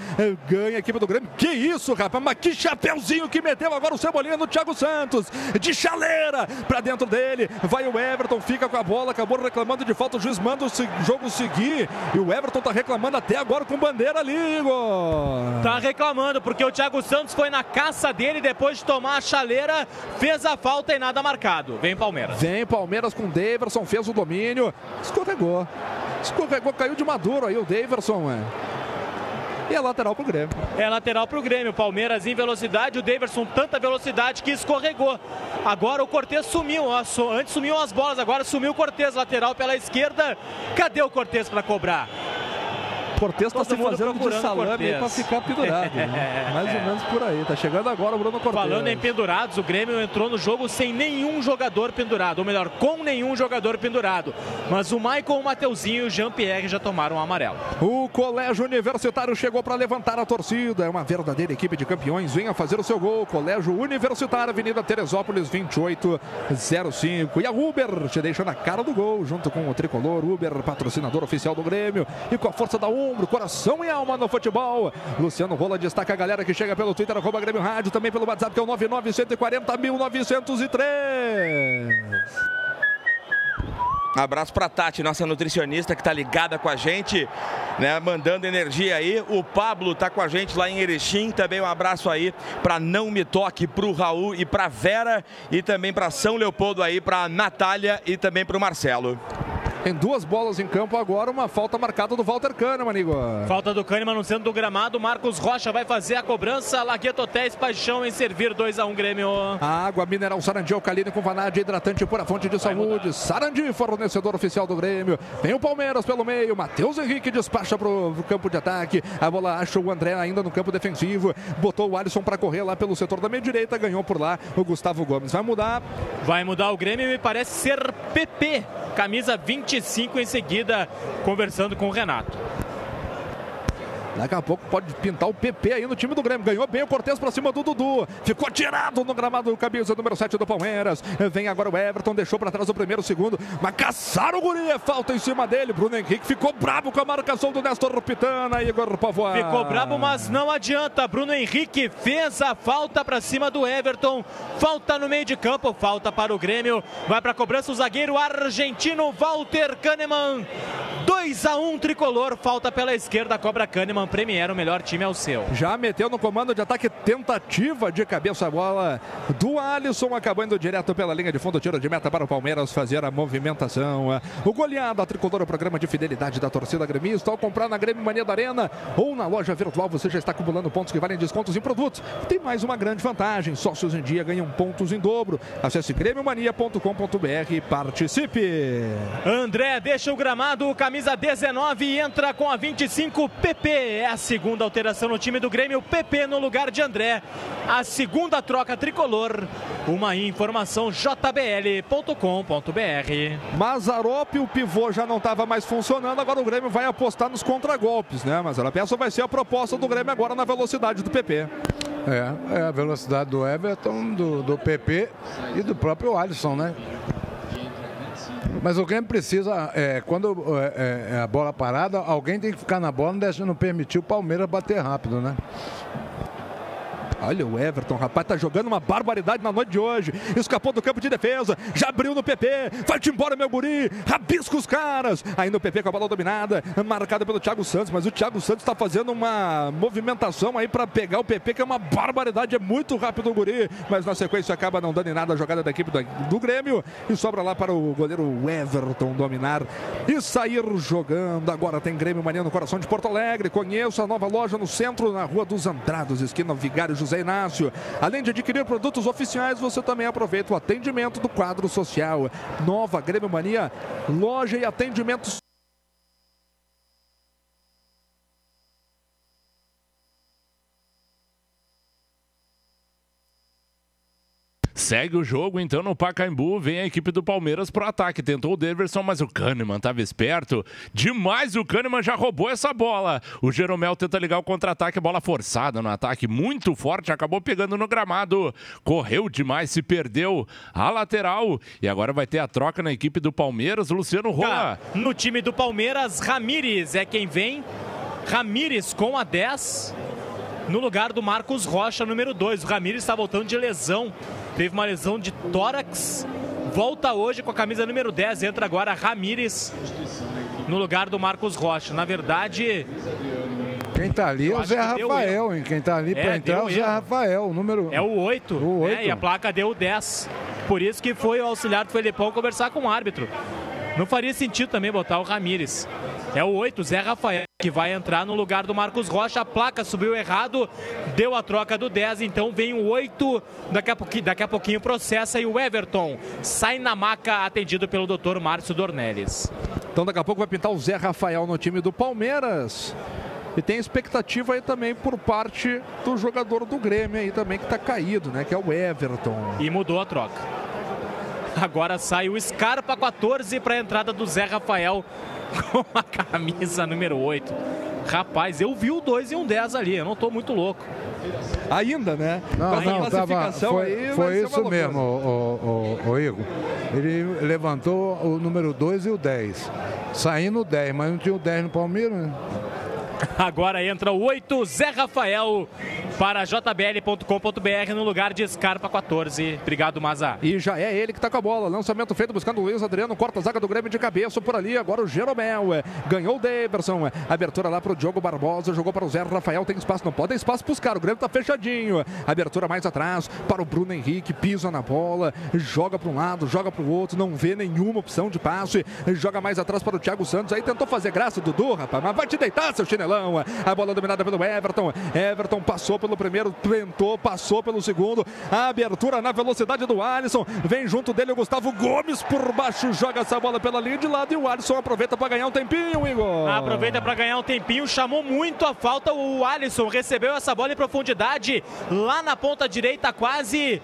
Ganha a equipe do Grêmio. Que isso, rapaz? Mas que chapeuzinho que meteu agora o Cebolinha no Thiago Santos. De chaleira para dentro dele. Vai o Everton, fica com a bola, acabou reclamando de falta. O juiz manda o jogo seguir. E o Everton tá reclamando até agora com bandeira ali, Igor. Tá reclamando, porque o Thiago Santos foi na caça dele depois de tomar a chaleira, fez a falta e nada marcado. Vem Palmeiras. Vem Palmeiras com o Daverson, fez o domínio, escorregou. Escorregou, caiu de maduro aí o Daverson, é. E é lateral pro Grêmio. É lateral pro Grêmio. Palmeiras em velocidade, o Daverson tanta velocidade que escorregou. Agora o Cortez sumiu. Antes sumiu as bolas, agora sumiu o Cortez, lateral pela esquerda. Cadê o Cortez para cobrar? Cortez está se fazendo de salame para ficar pendurado. Né? *laughs* Mais ou menos por aí. Tá chegando agora o Bruno Cortez. Falando em pendurados, o Grêmio entrou no jogo sem nenhum jogador pendurado, ou melhor, com nenhum jogador pendurado. Mas o Michael, o Mateuzinho e o Jean-Pierre já tomaram o amarelo. O Colégio Universitário chegou para levantar a torcida. É uma verdadeira equipe de campeões. Venha fazer o seu gol. Colégio Universitário, Avenida Teresópolis, 2805. E a Uber te deixa na cara do gol, junto com o Tricolor. Uber, patrocinador oficial do Grêmio. E com a força da ombro, coração e alma no futebol. Luciano Rola destaca a galera que chega pelo Twitter, arroba Grêmio Rádio, também pelo WhatsApp, que é o 99140 Abraço para Tati, nossa nutricionista que está ligada com a gente, né, mandando energia aí. O Pablo está com a gente lá em Erechim. Também um abraço aí para Não Me Toque, para o Raul e para Vera e também para São Leopoldo aí, para Natália e também para o Marcelo. Tem duas bolas em campo agora, uma falta marcada do Walter Kahneman, Igor. Falta do Kahneman no centro do gramado. Marcos Rocha vai fazer a cobrança. Lagueto Hotéis Paixão em servir 2 a 1 um, Grêmio. A água mineral Sarandi alcalina com vanádio hidratante por a fonte de saúde. Sarandi, fornecedor oficial do Grêmio. Tem o Palmeiras pelo meio. Matheus Henrique despacha pro campo de ataque. A bola acha o André ainda no campo defensivo. Botou o Alisson para correr lá pelo setor da meia direita. Ganhou por lá o Gustavo Gomes. Vai mudar. Vai mudar o Grêmio. Me parece ser PP. Camisa 20 25 em seguida, conversando com o Renato. Daqui a pouco pode pintar o PP aí no time do Grêmio. Ganhou bem o Cortez pra cima do Dudu. Ficou tirado no gramado do camisa número 7 do Palmeiras. Vem agora o Everton, deixou para trás o primeiro, o segundo. Mas caçaram o guri. É falta em cima dele. Bruno Henrique ficou bravo com a marcação do Nestor Pitana. Igor Pavoa. Ficou bravo, mas não adianta. Bruno Henrique fez a falta para cima do Everton. Falta no meio de campo, falta para o Grêmio. Vai para cobrança o zagueiro argentino Walter Kahneman. 2 a 1 tricolor. Falta pela esquerda, cobra Kahneman. Premier, o melhor time é o seu. Já meteu no comando de ataque tentativa de cabeça a bola do Alisson, acabando direto pela linha de fundo, tiro de meta para o Palmeiras fazer a movimentação. O goleado, a tricolor, o programa de fidelidade da torcida gremista. Ao comprar na Grêmio Mania da Arena ou na loja virtual, você já está acumulando pontos que valem descontos em produtos. Tem mais uma grande vantagem: sócios em dia ganham pontos em dobro. Acesse grêmiomania.com.br e participe. André deixa o gramado, camisa 19 e entra com a 25 PP é a segunda alteração no time do Grêmio. PP no lugar de André. A segunda troca tricolor. Uma informação jbl.com.br. Mazarop, o pivô já não estava mais funcionando. Agora o Grêmio vai apostar nos contragolpes, né? Mazarop, essa vai ser a proposta do Grêmio agora na velocidade do PP. É, é a velocidade do Everton, do, do PP e do próprio Alisson, né? Mas o Grêmio precisa, é, quando é, é, a bola parada, alguém tem que ficar na bola, não deixando permitir o Palmeiras bater rápido, né? Olha o Everton, rapaz, tá jogando uma barbaridade na noite de hoje. Escapou do campo de defesa, já abriu no PP, vai-te embora, meu guri, rabisca os caras. Aí no PP com a bola dominada, marcada pelo Thiago Santos, mas o Thiago Santos está fazendo uma movimentação aí para pegar o PP, que é uma barbaridade, é muito rápido o guri, mas na sequência acaba não dando em nada a jogada da equipe do, do Grêmio e sobra lá para o goleiro Everton dominar e sair jogando. Agora tem Grêmio Mania no coração de Porto Alegre. Conheço a nova loja no centro, na Rua dos Andrados, esquina Vigário José Inácio. Além de adquirir produtos oficiais, você também aproveita o atendimento do quadro social. Nova Grêmio Mania, loja e atendimento Segue o jogo então no Pacaembu, vem a equipe do Palmeiras pro ataque. Tentou o Deverson, mas o Kahneman estava esperto. Demais, o Kahneman já roubou essa bola. O Jeromel tenta ligar o contra-ataque, bola forçada no ataque, muito forte, acabou pegando no gramado. Correu demais, se perdeu a lateral. E agora vai ter a troca na equipe do Palmeiras, Luciano Rola. No time do Palmeiras, Ramires é quem vem. Ramires com a 10 no lugar do Marcos Rocha, número 2. O Ramires está voltando de lesão teve uma lesão de tórax. Volta hoje com a camisa número 10. Entra agora Ramires no lugar do Marcos Rocha. Na verdade. Quem tá ali é o Zé Rafael, hein? Quem tá ali é, para entrar é o Zé erro. Rafael, o número. É o 8. O 8. Né? E a placa deu o 10. Por isso que foi o auxiliar do Felipão conversar com o árbitro. Não faria sentido também botar o Ramires. É o 8, Zé Rafael, que vai entrar no lugar do Marcos Rocha. A placa subiu errado, deu a troca do 10, então vem o 8. Daqui a pouquinho, daqui a pouquinho processa e o Everton sai na maca, atendido pelo doutor Márcio Dornelles. Então daqui a pouco vai pintar o Zé Rafael no time do Palmeiras. E tem expectativa aí também por parte do jogador do Grêmio aí também que está caído, né? Que é o Everton. E mudou a troca. Agora sai o Scarpa 14 para a entrada do Zé Rafael *laughs* com a camisa número 8. Rapaz, eu vi o 2 e um 10 ali, eu não estou muito louco. Ainda, né? Não, não, tava, foi, aí, foi isso mesmo, o, o, o, Igor. Ele levantou o número 2 e o 10. Saindo o 10, mas não tinha o 10 no Palmeiras, né? Agora entra o 8, Zé Rafael para jbl.com.br no lugar de Scarpa 14. Obrigado, Maza. E já é ele que está com a bola. Lançamento feito buscando o Luiz Adriano, corta a zaga do Grêmio de cabeça por ali. Agora o Jeromel é, ganhou o Deverson. Abertura lá para o Diogo Barbosa, jogou para o Zé Rafael. Tem espaço, não pode ter espaço para os caras. O Grêmio está fechadinho. Abertura mais atrás para o Bruno Henrique, pisa na bola, joga para um lado, joga para o outro, não vê nenhuma opção de passe. Joga mais atrás para o Thiago Santos. Aí tentou fazer graça, Dudu, rapaz, mas vai te deitar, seu chinelão. A bola dominada pelo Everton. Everton passou pelo primeiro, tentou, passou pelo segundo. A abertura na velocidade do Alisson. Vem junto dele o Gustavo Gomes por baixo, joga essa bola pela linha de lado e o Alisson aproveita para ganhar um tempinho, Igor. Aproveita para ganhar um tempinho, chamou muito a falta o Alisson, recebeu essa bola em profundidade lá na ponta direita, quase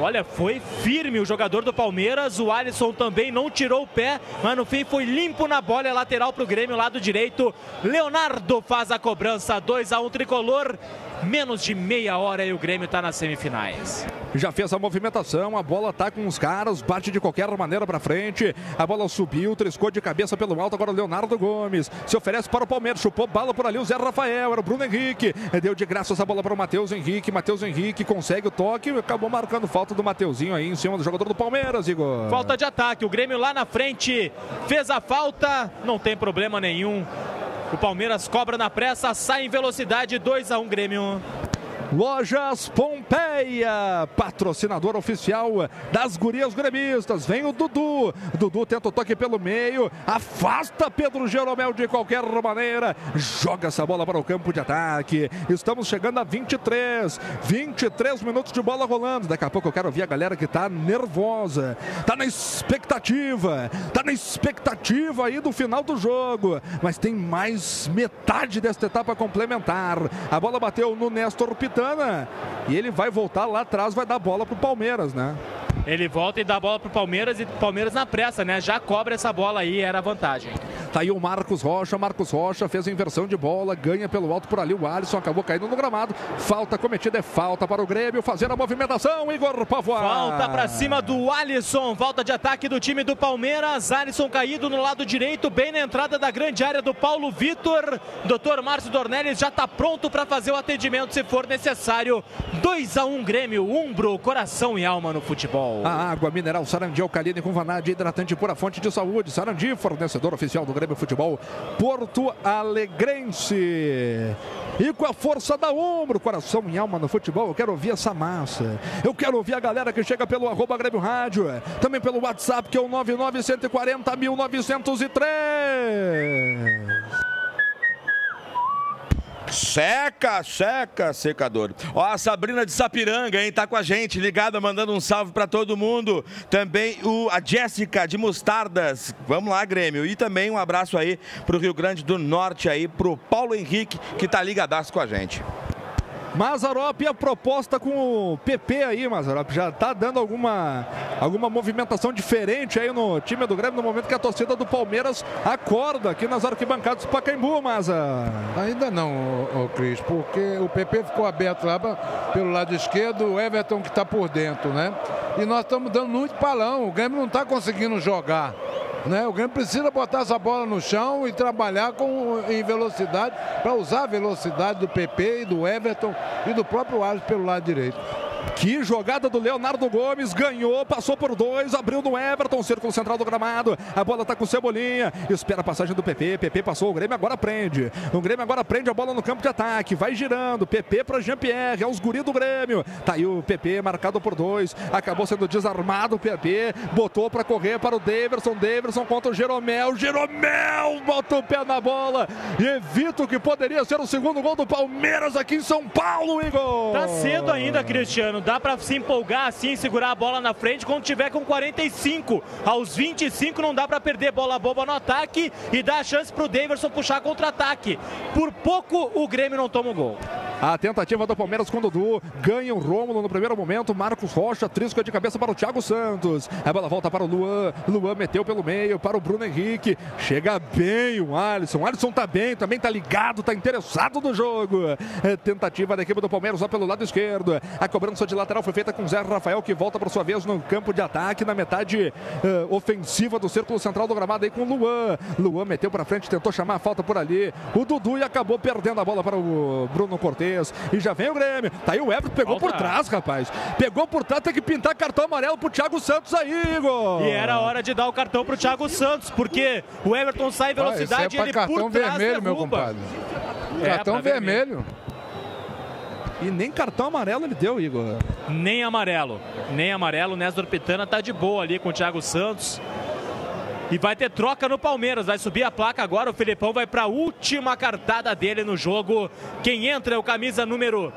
Olha, foi firme o jogador do Palmeiras. O Alisson também não tirou o pé, mas no fim foi limpo na bola. É lateral para o Grêmio, lado direito. Leonardo faz a cobrança. 2 a 1 um, tricolor. Menos de meia hora e o Grêmio está nas semifinais. Já fez a movimentação, a bola tá com os caras, bate de qualquer maneira para frente. A bola subiu, triscou de cabeça pelo alto. Agora o Leonardo Gomes se oferece para o Palmeiras, chupou bala por ali. O Zé Rafael, era o Bruno Henrique. Deu de graça essa bola para o Matheus Henrique. Matheus Henrique consegue o toque, acabou marcando falta do Mateuzinho aí em cima do jogador do Palmeiras, Igor. Falta de ataque, o Grêmio lá na frente fez a falta, não tem problema nenhum. O Palmeiras cobra na pressa, sai em velocidade, 2 a 1 um, Grêmio. Lojas Pompeia, patrocinador oficial das gurias gremistas. Vem o Dudu. Dudu tenta o toque pelo meio, afasta Pedro Jeromel de qualquer maneira, joga essa bola para o campo de ataque. Estamos chegando a 23, 23 minutos de bola rolando. Daqui a pouco eu quero ver a galera que está nervosa, está na expectativa, está na expectativa aí do final do jogo. Mas tem mais metade desta etapa complementar. A bola bateu no Néstor Pitão e ele vai voltar lá atrás, vai dar bola pro Palmeiras, né? Ele volta e dá bola pro Palmeiras e Palmeiras na pressa, né? Já cobra essa bola aí, era a vantagem. Tá aí o Marcos Rocha. Marcos Rocha fez a inversão de bola, ganha pelo alto por ali. O Alisson acabou caindo no gramado. Falta cometida é falta para o Grêmio fazer a movimentação. Igor Pavoa. Falta para cima do Alisson. Volta de ataque do time do Palmeiras. Alisson caído no lado direito, bem na entrada da grande área do Paulo Vitor. Doutor Márcio Dornelles já está pronto para fazer o atendimento se for necessário. 2 a 1 um, Grêmio, Umbro, coração e alma no futebol. A água mineral Sarandi alcalina com vanádio hidratante pura fonte de saúde. Sarandi, fornecedor oficial do Grêmio Futebol Porto Alegrense. E com a força da Umbro, coração e alma no futebol, eu quero ouvir essa massa. Eu quero ouvir a galera que chega pelo arroba Grêmio Rádio, também pelo WhatsApp que é o 99140 1903. Seca, seca, secador. Ó, a Sabrina de Sapiranga, hein, tá com a gente, ligada, mandando um salve para todo mundo. Também o, a Jéssica de Mostardas. Vamos lá, Grêmio. E também um abraço aí pro Rio Grande do Norte aí, pro Paulo Henrique, que tá ligadaço com a gente. Mazarop, a proposta com o PP aí, Mazarop, já está dando alguma, alguma movimentação diferente aí no time do Grêmio, no momento que a torcida do Palmeiras acorda aqui nas arquibancadas do Pacaembu, Maza. Ainda não, ô, Cris, porque o PP ficou aberto lá pelo lado esquerdo, o Everton que está por dentro, né? E nós estamos dando muito palão, o Grêmio não está conseguindo jogar. Né? O Grêmio precisa botar essa bola no chão e trabalhar com, em velocidade para usar a velocidade do PP e do Everton e do próprio Alisson pelo lado direito. Que jogada do Leonardo Gomes, ganhou, passou por dois, abriu no Everton, círculo central do gramado. A bola tá com Cebolinha, espera a passagem do PP. PP passou, o Grêmio agora prende. O Grêmio agora prende a bola no campo de ataque, vai girando. PP para Jean-Pierre, é os guri do Grêmio. Tá aí o PP marcado por dois, acabou sendo desarmado o PP, botou para correr para o Daverson. Daverson contra o Jeromel. Jeromel bota o pé na bola e evita o que poderia ser o segundo gol do Palmeiras aqui em São Paulo, Igor. Tá cedo ainda, Cristiano dá para se empolgar assim, segurar a bola na frente quando tiver com 45. Aos 25 não dá para perder bola boba no ataque e dar a chance para o puxar contra-ataque. Por pouco o Grêmio não toma o gol. A tentativa do Palmeiras com o Dudu. Ganha o Rômulo no primeiro momento. Marcos Rocha, trisca de cabeça para o Thiago Santos. A bola volta para o Luan. Luan meteu pelo meio para o Bruno Henrique. Chega bem o Alisson. O Alisson tá bem, também tá ligado, tá interessado no jogo. É, tentativa da equipe do Palmeiras lá pelo lado esquerdo. A cobrança de lateral foi feita com Zé Rafael, que volta por sua vez no campo de ataque, na metade uh, ofensiva do círculo central do gramado aí com o Luan. Luan meteu para frente, tentou chamar a falta por ali. O Dudu e acabou perdendo a bola para o Bruno Cortes. E já vem o Grêmio. Tá aí o Everton, pegou Volta. por trás, rapaz. Pegou por trás, tem que pintar cartão amarelo pro Thiago Santos aí, Igor. E era hora de dar o cartão pro Thiago Santos, porque o Everton sai em velocidade ah, é ele cartão por vermelho, meu compadre. É, cartão vermelho. vermelho. E nem cartão amarelo ele deu, Igor. Nem amarelo. Nem amarelo. O Néstor Pitana tá de boa ali com o Thiago Santos. E vai ter troca no Palmeiras. Vai subir a placa agora. O Filipão vai para a última cartada dele no jogo. Quem entra é o camisa número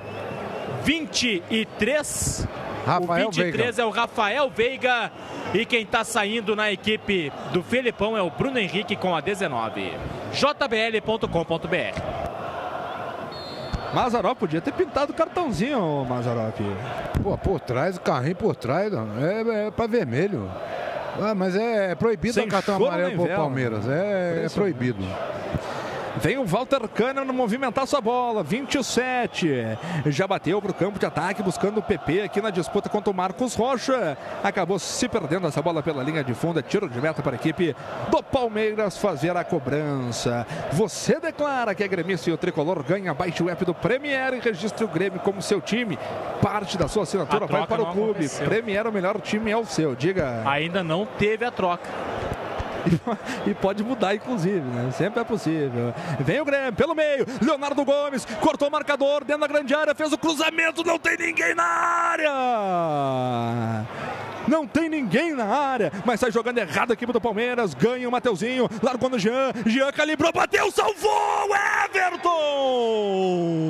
23. Rafael o 23 Veiga. é o Rafael Veiga. E quem está saindo na equipe do Filipão é o Bruno Henrique com a 19. jbl.com.br Mazarop podia ter pintado o cartãozinho, Mazarop. Pô, por trás, o carrinho por trás, é, é para vermelho. Ah, mas é, é proibido Sem o cartão amarelo pro Palmeiras. É, é proibido. Vem o Walter Kahneman movimentar sua bola. 27. Já bateu para o campo de ataque, buscando o PP aqui na disputa contra o Marcos Rocha. Acabou se perdendo essa bola pela linha de fundo. É tiro de meta para a equipe do Palmeiras fazer a cobrança. Você declara que é gremista e o tricolor ganha. Baixe o app do Premier e registre o Grêmio como seu time. Parte da sua assinatura vai para o clube. Aconteceu. Premier, o melhor time é o seu. Diga. Ainda não teve a troca. *laughs* e pode mudar, inclusive, né? Sempre é possível. Vem o Grêmio pelo meio. Leonardo Gomes cortou o marcador dentro da grande área, fez o cruzamento, não tem ninguém na área. Não tem ninguém na área, mas sai jogando errado a equipe do Palmeiras. Ganha o Mateuzinho, largou no Jean. Jean calibrou, bateu, salvou Everton!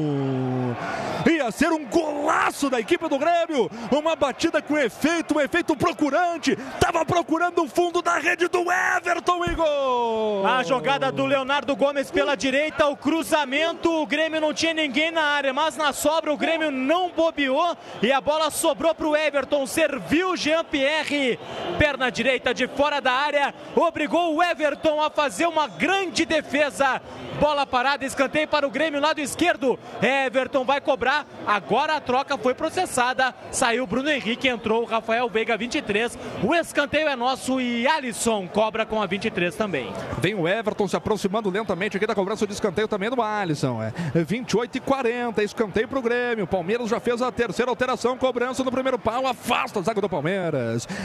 Ia ser um golaço da equipe do Grêmio. Uma batida com efeito, um efeito procurante. Tava procurando o fundo da rede do Everton, Igor. A jogada do Leonardo Gomes pela direita, o cruzamento. O Grêmio não tinha ninguém na área, mas na sobra o Grêmio não bobeou e a bola sobrou para o Everton. Serviu o Jean Jean-Pierre, perna direita de fora da área, obrigou o Everton a fazer uma grande defesa. Bola parada, escanteio para o Grêmio, lado esquerdo. Everton vai cobrar. Agora a troca foi processada. Saiu Bruno Henrique, entrou o Rafael Veiga, 23. O escanteio é nosso e Alisson cobra com a 23 também. Vem o Everton se aproximando lentamente aqui da cobrança de escanteio também do Alisson. É 28 e 40, escanteio para o Grêmio. Palmeiras já fez a terceira alteração, cobrança no primeiro pau, afasta a zaga do Palmeiras.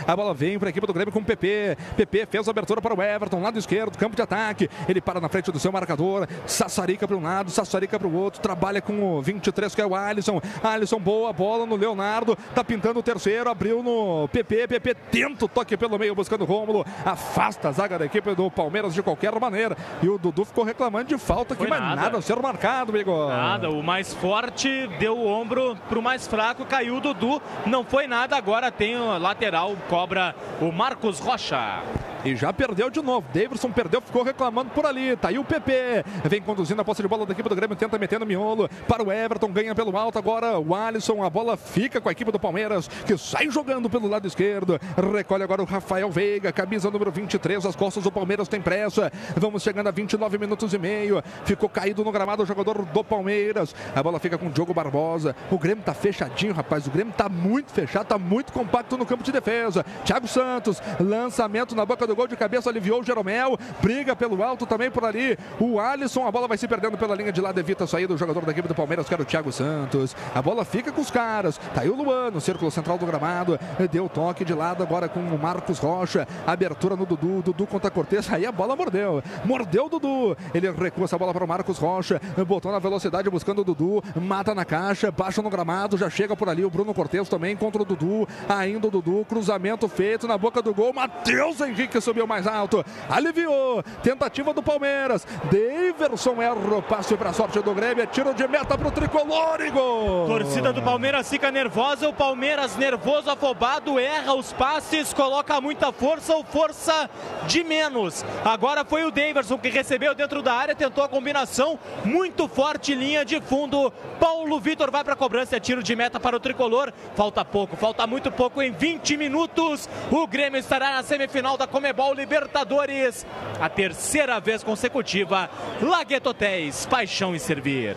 A bola vem para a equipe do Grêmio com o PP. PP fez a abertura para o Everton, lado esquerdo, campo de ataque. Ele para na frente do seu marcador. Sassarica para um lado, Sassarica para o outro. Trabalha com o 23, que é o Alisson. Alisson, boa bola no Leonardo. Tá pintando o terceiro, abriu no PP. PP tenta o toque pelo meio, buscando o Rômulo. Afasta a zaga da equipe do Palmeiras de qualquer maneira. E o Dudu ficou reclamando de falta, que mais nada. nada a ser marcado, Igor. Nada, o mais forte deu o ombro pro mais fraco, caiu o Dudu. Não foi nada, agora tem o lateral, cobra o Marcos Rocha. E já perdeu de novo. Davidson perdeu, ficou reclamando por ali. Tá aí o PP. Vem conduzindo a posse de bola da equipe do Grêmio. Tenta meter no miolo. Para o Everton. Ganha pelo alto. Agora o Alisson. A bola fica com a equipe do Palmeiras. Que sai jogando pelo lado esquerdo. Recolhe agora o Rafael Veiga. Camisa número 23. As costas do Palmeiras tem pressa. Vamos chegando a 29 minutos e meio. Ficou caído no gramado o jogador do Palmeiras. A bola fica com o Diogo Barbosa. O Grêmio tá fechadinho, rapaz. O Grêmio tá muito fechado. Tá muito compacto no campo defesa. Thiago Santos. Lançamento na boca do gol de cabeça, aliviou o Jeromel, briga pelo alto também por ali. O Alisson, a bola vai se perdendo pela linha de lado, evita a saída do jogador da equipe do Palmeiras, que era o Thiago Santos. A bola fica com os caras. Tá aí o Luan no círculo central do gramado. Deu toque de lado agora com o Marcos Rocha. Abertura no Dudu. Dudu contra Cortez. Aí a bola mordeu. Mordeu o Dudu. Ele recua essa bola para o Marcos Rocha. Botou na velocidade buscando o Dudu. Mata na caixa. Baixa no gramado. Já chega por ali o Bruno Cortez também contra o Dudu. Ainda o Dudu. Cruzamento feito na boca do gol. Matheus Henrique subiu mais alto. Aliviou. Tentativa do Palmeiras. Daverson erra o passe para a sorte do Grêmio. É tiro de meta para o tricolor e gol. Torcida do Palmeiras fica nervosa. O Palmeiras nervoso, afobado, erra os passes, coloca muita força ou força de menos. Agora foi o Daverson que recebeu dentro da área, tentou a combinação muito forte, linha de fundo. Paulo Vitor vai para a cobrança, é tiro de meta para o tricolor. Falta pouco, falta muito pouco. Em 20 minutos, o Grêmio estará na semifinal da Comebol Libertadores. A terceira vez consecutiva. Lagueto Hotéis, paixão em servir.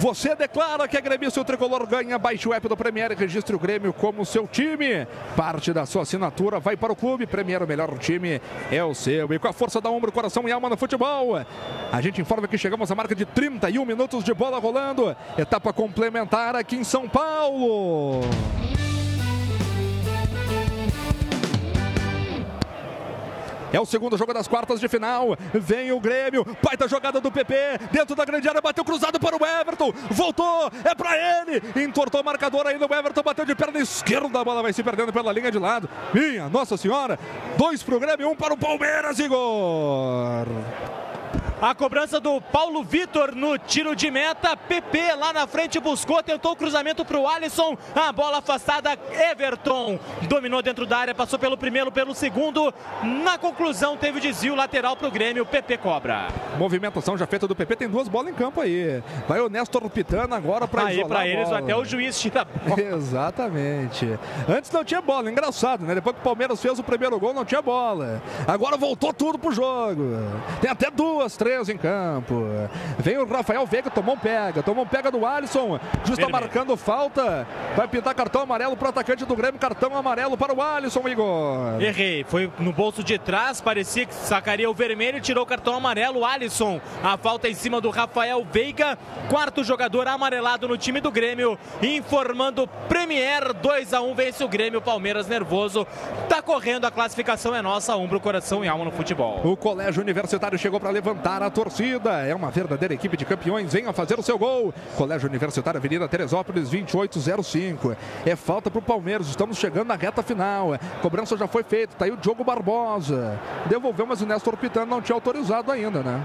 Você declara que é gremista o tricolor ganha. Baixe o app do Premier e registre o Grêmio como seu time. Parte da sua assinatura vai para o clube. Premier, o melhor time é o seu. E com a força da ombro, coração e alma no futebol. A gente informa que chegamos à marca de 31 minutos de bola rolando. Etapa complementar aqui em São Paulo. É o segundo jogo das quartas de final. Vem o Grêmio. Baita jogada do PP. Dentro da grande área. Bateu cruzado para o Everton. Voltou. É para ele. Entortou o marcador ainda. O Everton bateu de perna esquerda. A bola vai se perdendo pela linha de lado. Minha Nossa Senhora. Dois para o Grêmio. Um para o Palmeiras, Igor. A cobrança do Paulo Vitor no tiro de meta. PP lá na frente buscou, tentou o cruzamento para o Alisson. A bola afastada. Everton dominou dentro da área, passou pelo primeiro, pelo segundo. Na conclusão, teve o desvio lateral para o Grêmio. PP cobra. Movimentação já feita do PP. Tem duas bolas em campo aí. Vai o Nestor Pitana agora para Aí para eles, até o juiz tira a bola. *laughs* Exatamente. Antes não tinha bola. Engraçado, né? Depois que o Palmeiras fez o primeiro gol, não tinha bola. Agora voltou tudo pro jogo. Tem até duas, três em campo. Vem o Rafael Veiga, tomou um pega, tomou um pega do Alisson. Justa marcando falta. Vai pintar cartão amarelo para o atacante do Grêmio, cartão amarelo para o Alisson, Igor. Errei, foi no bolso de trás, parecia que sacaria o vermelho e tirou o cartão amarelo. Alisson, a falta em cima do Rafael Veiga, quarto jogador amarelado no time do Grêmio, informando Premier 2 a 1 vence o Grêmio, Palmeiras nervoso. Tá correndo, a classificação é nossa, umbro, coração e alma no futebol. O Colégio Universitário chegou para levantar a torcida. É uma verdadeira equipe de campeões. Venha fazer o seu gol. Colégio Universitário Avenida Teresópolis 2805. É falta para o Palmeiras. Estamos chegando na reta final. Cobrança já foi feita. Tá aí o Diogo Barbosa. Devolveu, mas o Néstor Pitano não tinha autorizado ainda, né?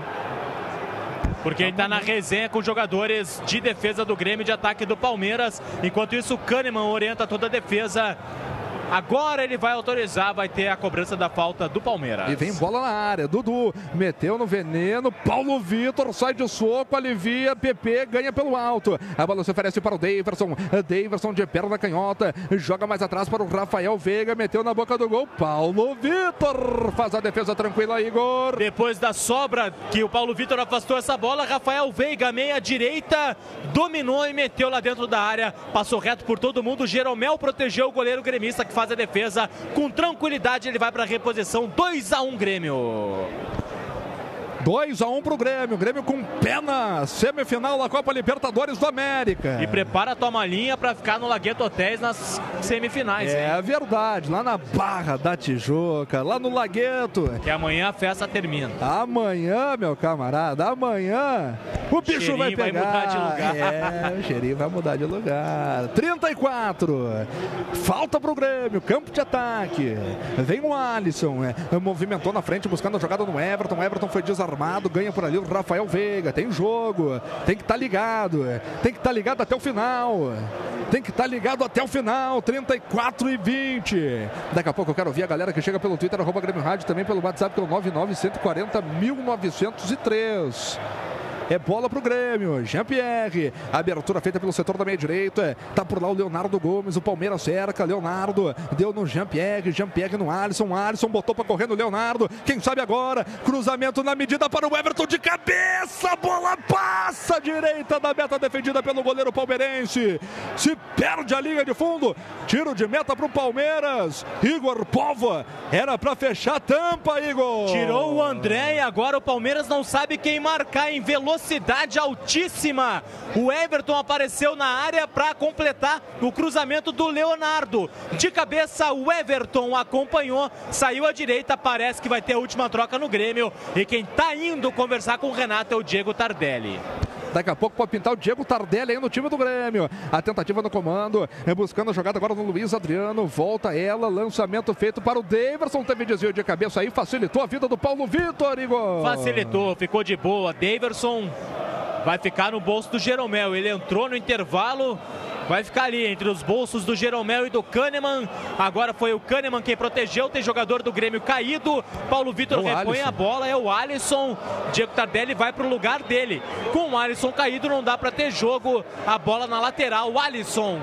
Porque ele está na resenha com jogadores de defesa do Grêmio, de ataque do Palmeiras. Enquanto isso, o Kahneman orienta toda a defesa Agora ele vai autorizar, vai ter a cobrança da falta do Palmeiras. E vem bola na área. Dudu meteu no veneno. Paulo Vitor sai de soco, alivia. PP ganha pelo alto. A bola se oferece para o Daverson. Daverson de perna canhota. Joga mais atrás para o Rafael Veiga. Meteu na boca do gol. Paulo Vitor faz a defesa tranquila, Igor. Depois da sobra que o Paulo Vitor afastou essa bola, Rafael Veiga, meia direita, dominou e meteu lá dentro da área. Passou reto por todo mundo. Jeromel protegeu o goleiro gremista que faz a defesa com tranquilidade. Ele vai para a reposição 2 a 1 Grêmio. 2 a 1 pro Grêmio. Grêmio com pena. Semifinal da Copa Libertadores do América. E prepara a tua malinha para ficar no Lagueto Hotéis nas semifinais. É hein? verdade. Lá na Barra da Tijuca, lá no Lagueto. Que amanhã a festa termina. Amanhã, meu camarada, amanhã o bicho Cheirinho vai vai pegar. mudar de lugar. É, o cheirinho vai mudar de lugar. 34. Falta pro Grêmio, campo de ataque. Vem o Alisson, é, movimentou na frente buscando a jogada no Everton. O Everton foi desarmado, ganha por ali o Rafael Veiga. Tem jogo, tem que estar ligado, é, tem que estar ligado até o final. Tem que estar ligado até o final, 34 e 20. Daqui a pouco eu quero ouvir a galera que chega pelo Twitter, arroba Grêmio Rádio, também pelo WhatsApp, pelo 99140 1903. É bola pro Grêmio. Jean-Pierre. Abertura feita pelo setor da meia direita. Tá por lá o Leonardo Gomes. O Palmeiras cerca. Leonardo deu no Jean-Pierre. Jean-Pierre no Alisson. Alisson botou pra correr no Leonardo. Quem sabe agora? Cruzamento na medida para o Everton de cabeça. Bola passa direita da meta defendida pelo goleiro palmeirense. Se perde a linha de fundo. Tiro de meta pro Palmeiras. Igor Pova. Era pra fechar a tampa, Igor. Tirou o André e agora o Palmeiras não sabe quem marcar em velocidade altíssima. O Everton apareceu na área para completar o cruzamento do Leonardo. De cabeça, o Everton acompanhou, saiu à direita. Parece que vai ter a última troca no Grêmio. E quem tá indo conversar com o Renato é o Diego Tardelli. Daqui a pouco pode pintar o Diego Tardelli aí no time do Grêmio. A tentativa no comando, é buscando a jogada agora no Luiz Adriano. Volta ela, lançamento feito para o Daverson. Teve desvio de cabeça aí, facilitou a vida do Paulo Vitor, Igor. Facilitou, ficou de boa. Daverson vai ficar no bolso do Jeromel. Ele entrou no intervalo. Vai ficar ali entre os bolsos do Jeromel e do Kahneman. Agora foi o Kahneman quem protegeu. Tem jogador do Grêmio caído. Paulo Vitor É repõe Alisson. a bola. É o Alisson. Diego Tardelli vai para o lugar dele. Com o Alisson caído, não dá para ter jogo. A bola na lateral. O Alisson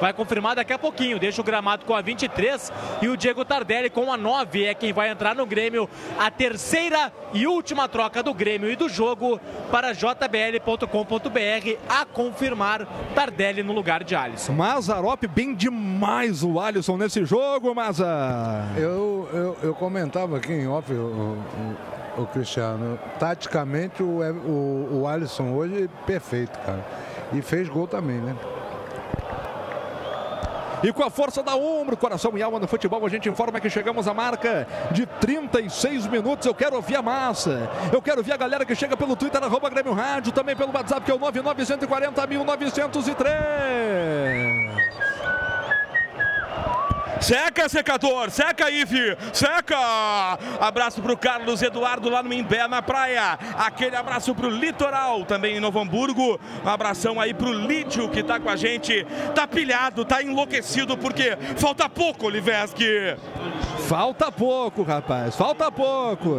vai confirmar daqui a pouquinho. Deixa o gramado com a 23 e o Diego Tardelli com a 9 é quem vai entrar no Grêmio. A terceira e última troca do Grêmio e do jogo para jbl.com.br a confirmar Tardelli no lugar de Alisson. Mazarop bem demais o Alisson nesse jogo, Maza. Eu, eu, eu comentava aqui em off, o, o- o Cristiano, taticamente o, o, o Alisson hoje é perfeito, cara. E fez gol também, né? E com a força da Umbro, coração e alma no futebol, a gente informa que chegamos à marca de 36 minutos. Eu quero ouvir a massa. Eu quero ouvir a galera que chega pelo Twitter, arroba Grêmio Rádio, também pelo WhatsApp, que é o 99140 1903. Seca, secador, seca, Ive, seca! Abraço pro Carlos Eduardo lá no Imbé, na praia. Aquele abraço pro Litoral, também em Novo Hamburgo. Um abração aí pro Lídio, que tá com a gente. Tá pilhado, tá enlouquecido, porque falta pouco, Oliveski. Falta pouco, rapaz, falta pouco.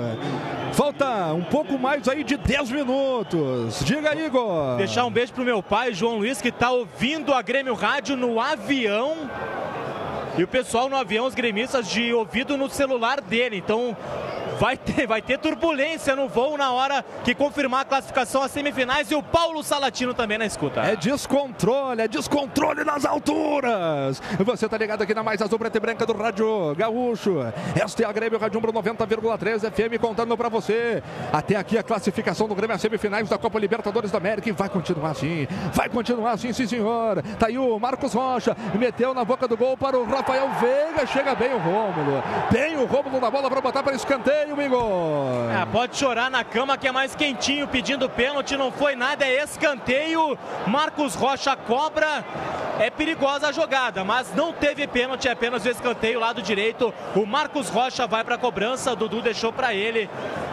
Falta um pouco mais aí de 10 minutos. Diga, Igor. Deixar um beijo pro meu pai, João Luiz, que tá ouvindo a Grêmio Rádio no avião. E o pessoal no avião, os gremistas de ouvido no celular dele. Então vai ter, vai ter turbulência no voo na hora que confirmar a classificação às semifinais. E o Paulo Salatino também na escuta. É descontrole, é descontrole nas alturas. Você tá ligado aqui na mais azul preta e branca do Rádio Gaúcho. Esta é a Grêmio Rádio Umbro 90,3 FM contando pra você. Até aqui a classificação do Grêmio às semifinais da Copa Libertadores da América e vai continuar assim. Vai continuar assim, sim senhor. Tá aí o Marcos Rocha, meteu na boca do gol para o Rafael Veiga. Chega bem o Rômulo. Bem o Rômulo na bola para botar para escanteio. Escanteio, Igor. É, pode chorar na cama que é mais quentinho pedindo pênalti, não foi nada, é escanteio. Marcos Rocha cobra. É perigosa a jogada, mas não teve pênalti, é apenas o escanteio lado direito. O Marcos Rocha vai para a cobrança, Dudu deixou para ele.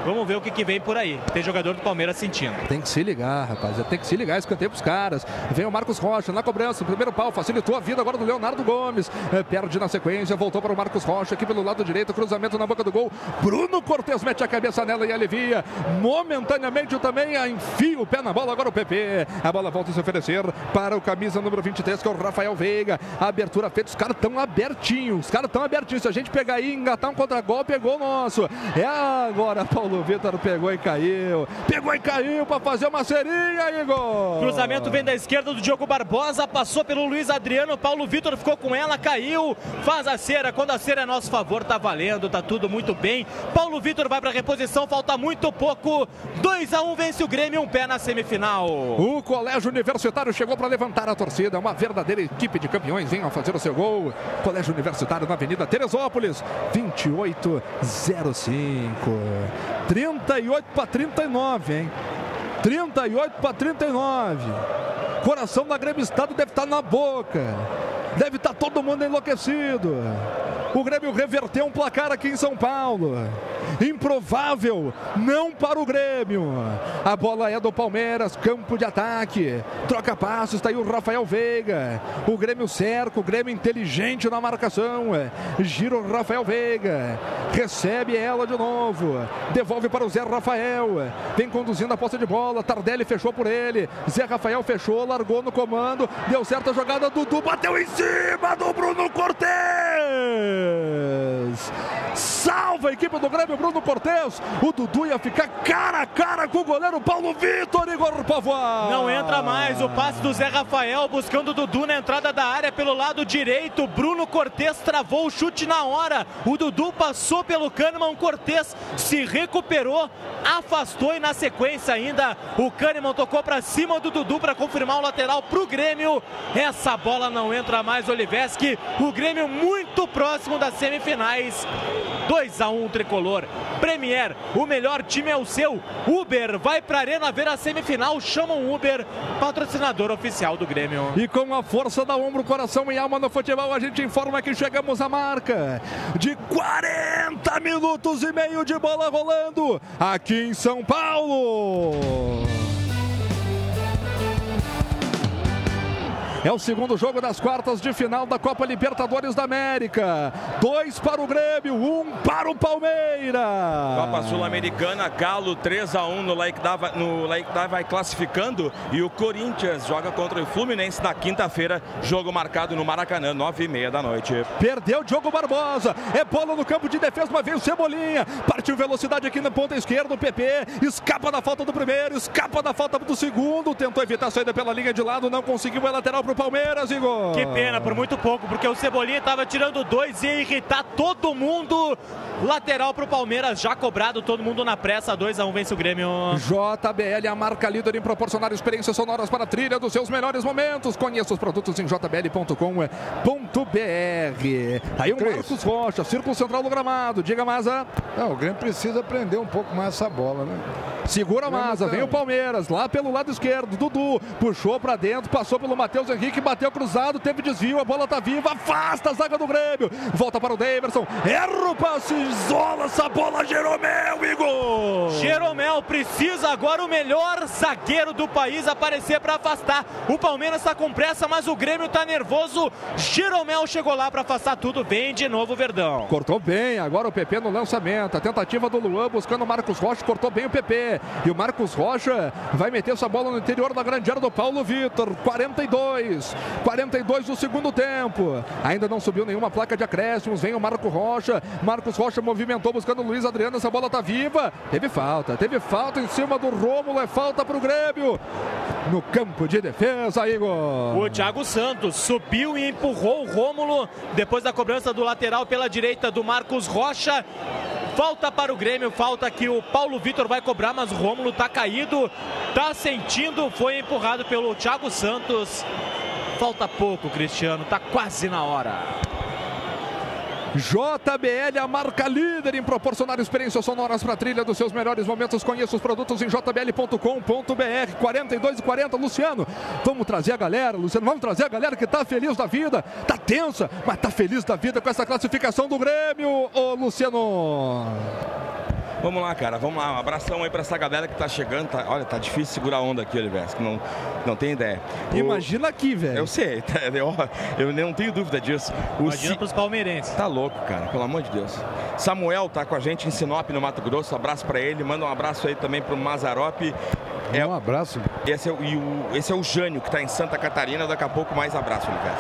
Vamos ver o que, que vem por aí. Tem jogador do Palmeiras sentindo. Tem que se ligar, rapaz. Tem que se ligar, escanteio pros caras. Vem o Marcos Rocha na cobrança. Primeiro pau, facilitou a vida agora do Leonardo Gomes. É, perde na sequência, voltou para o Marcos Rocha aqui pelo lado direito. Cruzamento na boca do gol. Bruno Cortes mete a cabeça nela e alivia. Momentaneamente também enfia o pé na bola. Agora o PP. A bola volta a se oferecer para o camisa número 23, que é o Rafael Veiga. A abertura feita, os caras estão abertinhos. Os caras estão abertinhos. Se a gente pegar aí engatar um contra-golpe, pegou o nosso. É agora, *laughs* Paulo Vitor pegou e caiu. Pegou e caiu para fazer uma serinha, Igor. Cruzamento vem da esquerda do Diogo Barbosa, passou pelo Luiz Adriano, Paulo Vitor ficou com ela, caiu, faz a cera. Quando a cera é nosso favor, tá valendo, tá tudo muito bem. Paulo Vitor vai para reposição, falta muito pouco. 2 a 1 vence o Grêmio, um pé na semifinal. O Colégio Universitário chegou para levantar a torcida, uma verdadeira equipe de campeões vem ao fazer o seu gol. Colégio Universitário na Avenida Teresópolis, 2805. 38 para 39, hein? 38 para 39. Coração da Grêmio Estado deve estar na boca. Deve estar todo mundo enlouquecido. O Grêmio reverteu um placar aqui em São Paulo. Improvável, não para o Grêmio. A bola é do Palmeiras, campo de ataque. Troca passos, está aí o Rafael Veiga. O Grêmio cerca, o Grêmio inteligente na marcação. Gira o Rafael Veiga. Recebe ela de novo. Devolve para o Zé Rafael. Vem conduzindo a posse de bola. Tardelli fechou por ele. Zé Rafael fechou, largou no comando. Deu certa jogada. Dudu bateu em cima do Bruno Cortes. Salva a equipe do Grêmio, Bruno Cortes. O Dudu ia ficar cara a cara com o goleiro Paulo Vitor, Igor Pavoa. Não entra mais o passe do Zé Rafael buscando o Dudu na entrada da área pelo lado direito. Bruno Cortes travou o chute na hora. O Dudu passou pelo Kahneman. O Cortes se recuperou, afastou e na sequência ainda o Kahneman tocou para cima do Dudu para confirmar o lateral para o Grêmio. Essa bola não entra mais, Oliveski. O Grêmio muito próximo das semifinais. 2 a 1 tricolor. Premier, o melhor time é o seu. Uber vai para a Arena ver a semifinal. Chama um Uber, patrocinador oficial do Grêmio. E com a força da ombro, coração e alma no futebol, a gente informa que chegamos à marca de 40 minutos e meio de bola rolando aqui em São Paulo. É o segundo jogo das quartas de final da Copa Libertadores da América. Dois para o Grêmio, um para o Palmeiras. Copa Sul-Americana, Galo 3 a 1 no Lake Dava vai classificando e o Corinthians joga contra o Fluminense na quinta-feira, jogo marcado no Maracanã, nove e meia da noite. Perdeu Diogo Barbosa, é bola no campo de defesa, uma vez o Cebolinha, partiu velocidade aqui na ponta esquerda, o PP escapa da falta do primeiro, escapa da falta do segundo, tentou evitar a saída pela linha de lado, não conseguiu, é lateral para o Palmeiras, Igor. Que pena, por muito pouco, porque o Cebolinha estava tirando dois e ia irritar todo mundo. Lateral para o Palmeiras, já cobrado, todo mundo na pressa. 2 a 1 um, vence o Grêmio. JBL, a marca líder em proporcionar experiências sonoras para a trilha dos seus melhores momentos. Conheça os produtos em jbl.com.br. Aí o Marcos Rocha, círculo central do gramado. Diga, Maza. Não, o Grêmio precisa aprender um pouco mais essa bola, né? Segura a Maza, vem o Palmeiras, lá pelo lado esquerdo. Dudu puxou para dentro, passou pelo Matheus Henrique, bateu cruzado, teve desvio, a bola tá viva, afasta a zaga do Grêmio. Volta para o Daverson, erra o passe, isola essa bola, Jeromel, Igor. Jeromel precisa agora o melhor zagueiro do país aparecer para afastar. O Palmeiras está com pressa, mas o Grêmio está nervoso. Jeromel chegou lá para afastar tudo. Vem de novo o Verdão. Cortou bem, agora o PP no lançamento. A tentativa do Luan buscando o Marcos Rocha, cortou bem o PP. E o Marcos Rocha vai meter essa bola no interior da grande área do Paulo Vitor. 42. 42 do segundo tempo. Ainda não subiu nenhuma placa de acréscimos. Vem o Marco Rocha. Marcos Rocha movimentou buscando o Luiz Adriano. Essa bola tá viva. Teve falta. Teve falta em cima do Rômulo. É falta para o Grêmio. No campo de defesa, Igor. O Thiago Santos subiu e empurrou o Rômulo depois da cobrança do lateral pela direita do Marcos Rocha. Falta para o Grêmio, falta que o Paulo Vitor vai cobrar, mas o Rômulo tá caído, tá sentindo, foi empurrado pelo Thiago Santos. Falta pouco, Cristiano, tá quase na hora. JBL, a marca líder em proporcionar experiências sonoras para a trilha dos seus melhores momentos. Conheça os produtos em jbl.com.br. 42 e 40, Luciano. Vamos trazer a galera, Luciano. Vamos trazer a galera que tá feliz da vida, tá tensa, mas tá feliz da vida com essa classificação do Grêmio, ô Luciano. Vamos lá, cara, vamos lá. Um abração aí pra essa galera que tá chegando. Tá, olha, tá difícil segurar a onda aqui, que não, não tem ideia. O- Imagina aqui, velho. Eu sei, tá, *laughs* eu, eu não tenho dúvida disso. O Imagina Ci- pros palmeirenses. Tá louco, cara, pelo amor de Deus. Samuel tá com a gente em Sinop, no Mato Grosso. Abraço pra ele. Manda um abraço aí também pro Mazarop. É, Um abraço. esse, é, o- esse é o Jânio, que tá em Santa Catarina. Daqui a pouco mais abraço, Oliveira.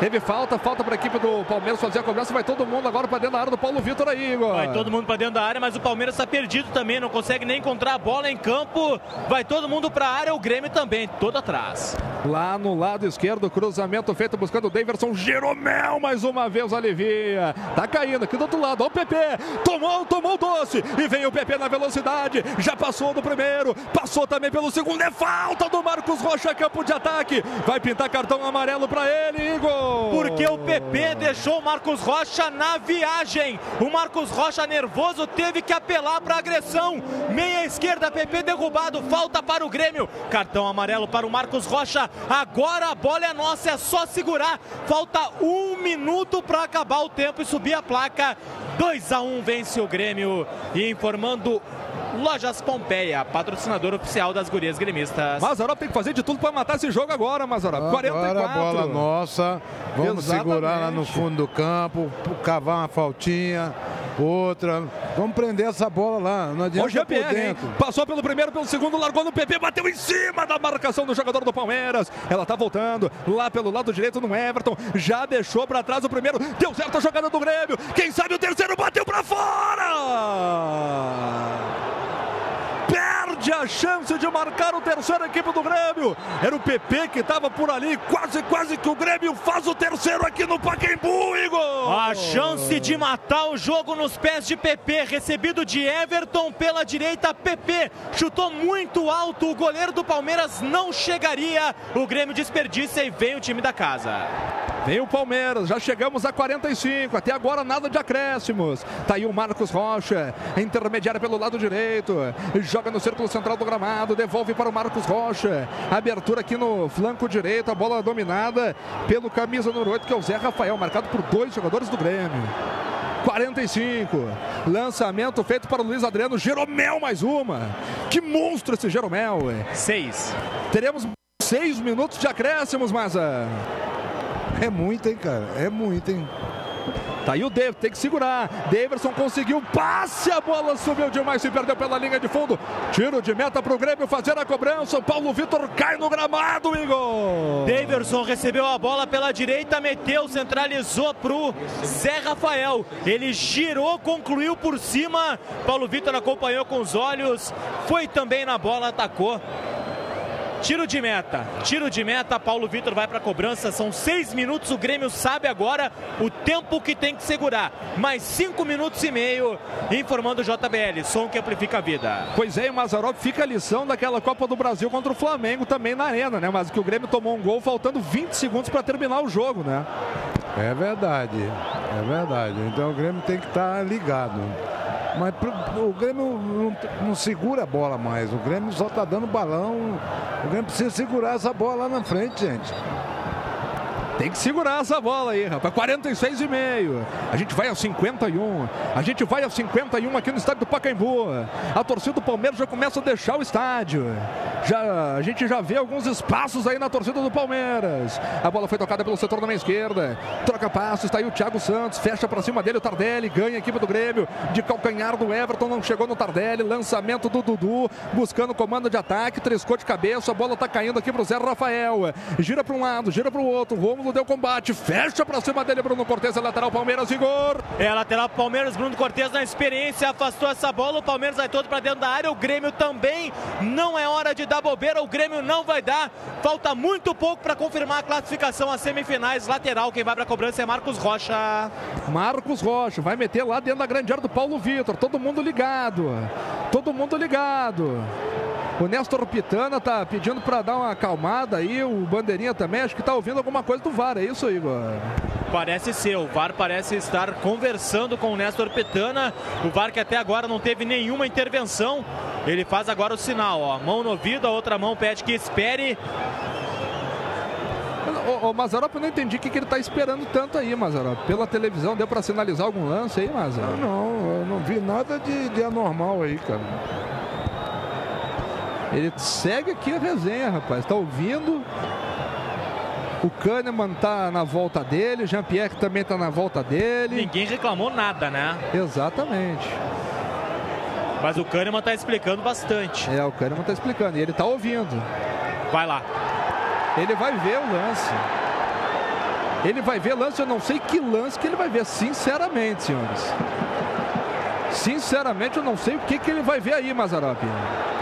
Teve falta, falta para a equipe do Palmeiras fazer a cobrança. Vai todo mundo agora para dentro da área do Paulo Vitor aí, Igor. Vai todo mundo pra dentro da área, mas o Palmeiras tá perdido também, não consegue nem encontrar a bola em campo. Vai todo mundo pra área, o Grêmio também, todo atrás. Lá no lado esquerdo, cruzamento feito buscando o Daverson. Jeromel mais uma vez alivia. Tá caindo aqui do outro lado. Ó o PP. Tomou, tomou o doce. E vem o PP na velocidade. Já passou do primeiro. Passou também pelo segundo. É falta do Marcos Rocha, campo de ataque. Vai pintar cartão amarelo para ele, Igor. Porque o PP deixou o Marcos Rocha na viagem. O Marcos Rocha nervoso teve que apelar para agressão. Meia esquerda, PP derrubado, falta para o Grêmio. Cartão amarelo para o Marcos Rocha. Agora a bola é nossa, é só segurar. Falta um minuto para acabar o tempo e subir a placa. 2 a 1 vence o Grêmio. E informando Lojas Pompeia, patrocinador oficial das gurias gremistas. Mazarop tem que fazer de tudo para matar esse jogo agora, Mazarop. 44. Agora a bola nossa. Vamos Exatamente. segurar lá no fundo do campo, cavar uma faltinha, outra. Vamos prender essa bola lá. Não adianta Hoje é por PR, hein? dentro. Passou pelo primeiro, pelo segundo, largou no PP, bateu em cima da marcação do jogador do Palmeiras. Ela tá voltando lá pelo lado direito no Everton. Já deixou pra trás o primeiro. Deu certo a jogada do Grêmio. Quem sabe o terceiro bateu pra fora. Perde a chance de marcar o terceiro a equipe do Grêmio. Era o PP que estava por ali. Quase, quase que o Grêmio faz o terceiro aqui no Pacaembu, Igor. A chance de matar o jogo nos pés de PP, recebido de Everton pela direita. PP chutou muito alto, o goleiro do Palmeiras não chegaria. O Grêmio desperdiça e vem o time da casa. Vem o Palmeiras, já chegamos a 45, até agora nada de acréscimos. Tá aí o Marcos Rocha, intermediária pelo lado direito, joga no círculo central do gramado, devolve para o Marcos Rocha. Abertura aqui no flanco direito, a bola dominada pelo camisa número 8, que é o Zé Rafael, marcado por dois jogadores do Grêmio. 45. Lançamento feito para o Luiz Adriano. Jeromel mais uma. Que monstro esse Jeromel. ué. Seis. Teremos seis minutos de acréscimos, Maza. É muito, hein, cara? É muito, hein? Tá aí o David, tem que segurar. Daverson conseguiu passe, a bola subiu demais e perdeu pela linha de fundo. Tiro de meta para o Grêmio fazer a cobrança. O Paulo Vitor cai no gramado, Igor. Daverson recebeu a bola pela direita, meteu, centralizou pro Zé Rafael. Ele girou, concluiu por cima. Paulo Vitor acompanhou com os olhos, foi também na bola, atacou. Tiro de meta, tiro de meta, Paulo Vitor vai para a cobrança, são seis minutos, o Grêmio sabe agora o tempo que tem que segurar, mais cinco minutos e meio, informando o JBL, som que amplifica a vida. Pois é, e Mazarop fica a lição daquela Copa do Brasil contra o Flamengo também na arena, né? Mas que o Grêmio tomou um gol faltando 20 segundos para terminar o jogo, né? É verdade, é verdade. Então o Grêmio tem que estar ligado. Mas o Grêmio não, não segura a bola mais. O Grêmio só está dando balão. O Grêmio precisa segurar essa bola lá na frente, gente. Tem que segurar essa bola aí, rapaz. 46 e meio. A gente vai aos 51. A gente vai aos 51 aqui no estádio do Pacaembu. A torcida do Palmeiras já começa a deixar o estádio. Já, a gente já vê alguns espaços aí na torcida do Palmeiras. A bola foi tocada pelo setor da minha esquerda. Troca passos, está aí o Thiago Santos. Fecha para cima dele o Tardelli. Ganha a equipe do Grêmio. De calcanhar do Everton. Não chegou no Tardelli. Lançamento do Dudu. Buscando comando de ataque. Triscou de cabeça. A bola está caindo aqui para o Zé Rafael. Gira para um lado, gira para o outro. Rômulo deu combate. Fecha para cima dele. Bruno Cortes, é lateral Palmeiras. Igor. É, lateral Palmeiras, Bruno Cortes na experiência, afastou essa bola, o Palmeiras vai todo para dentro da área, o Grêmio também, não é hora de dar bobeira, o Grêmio não vai dar, falta muito pouco para confirmar a classificação às semifinais, lateral, quem vai para a cobrança é Marcos Rocha. Marcos Rocha vai meter lá dentro da grande área do Paulo Vitor. Todo mundo ligado. Todo mundo ligado. O Néstor Pitana tá pedindo para dar uma acalmada aí, o Bandeirinha também, acho que tá ouvindo alguma coisa do VAR, é isso, Igor? Parece ser, o VAR parece estar conversando com o Néstor Petana. O VAR que até agora não teve nenhuma intervenção. Ele faz agora o sinal, ó. Mão no ouvido, a outra mão pede que espere. Ô, ô Mazarop, eu não entendi o que, que ele tá esperando tanto aí, Mazarop. Pela televisão, deu para sinalizar algum lance aí, Mazarop? Não, não, eu não vi nada de, de anormal aí, cara. Ele segue aqui a resenha, rapaz. Tá ouvindo. O Kahneman tá na volta dele, o Jean-Pierre também tá na volta dele. Ninguém reclamou nada, né? Exatamente. Mas o Kahneman tá explicando bastante. É, o Kahneman tá explicando. E ele tá ouvindo. Vai lá. Ele vai ver o lance. Ele vai ver lance, eu não sei que lance que ele vai ver, sinceramente, senhores. Sinceramente, eu não sei o que, que ele vai ver aí, Mazarop.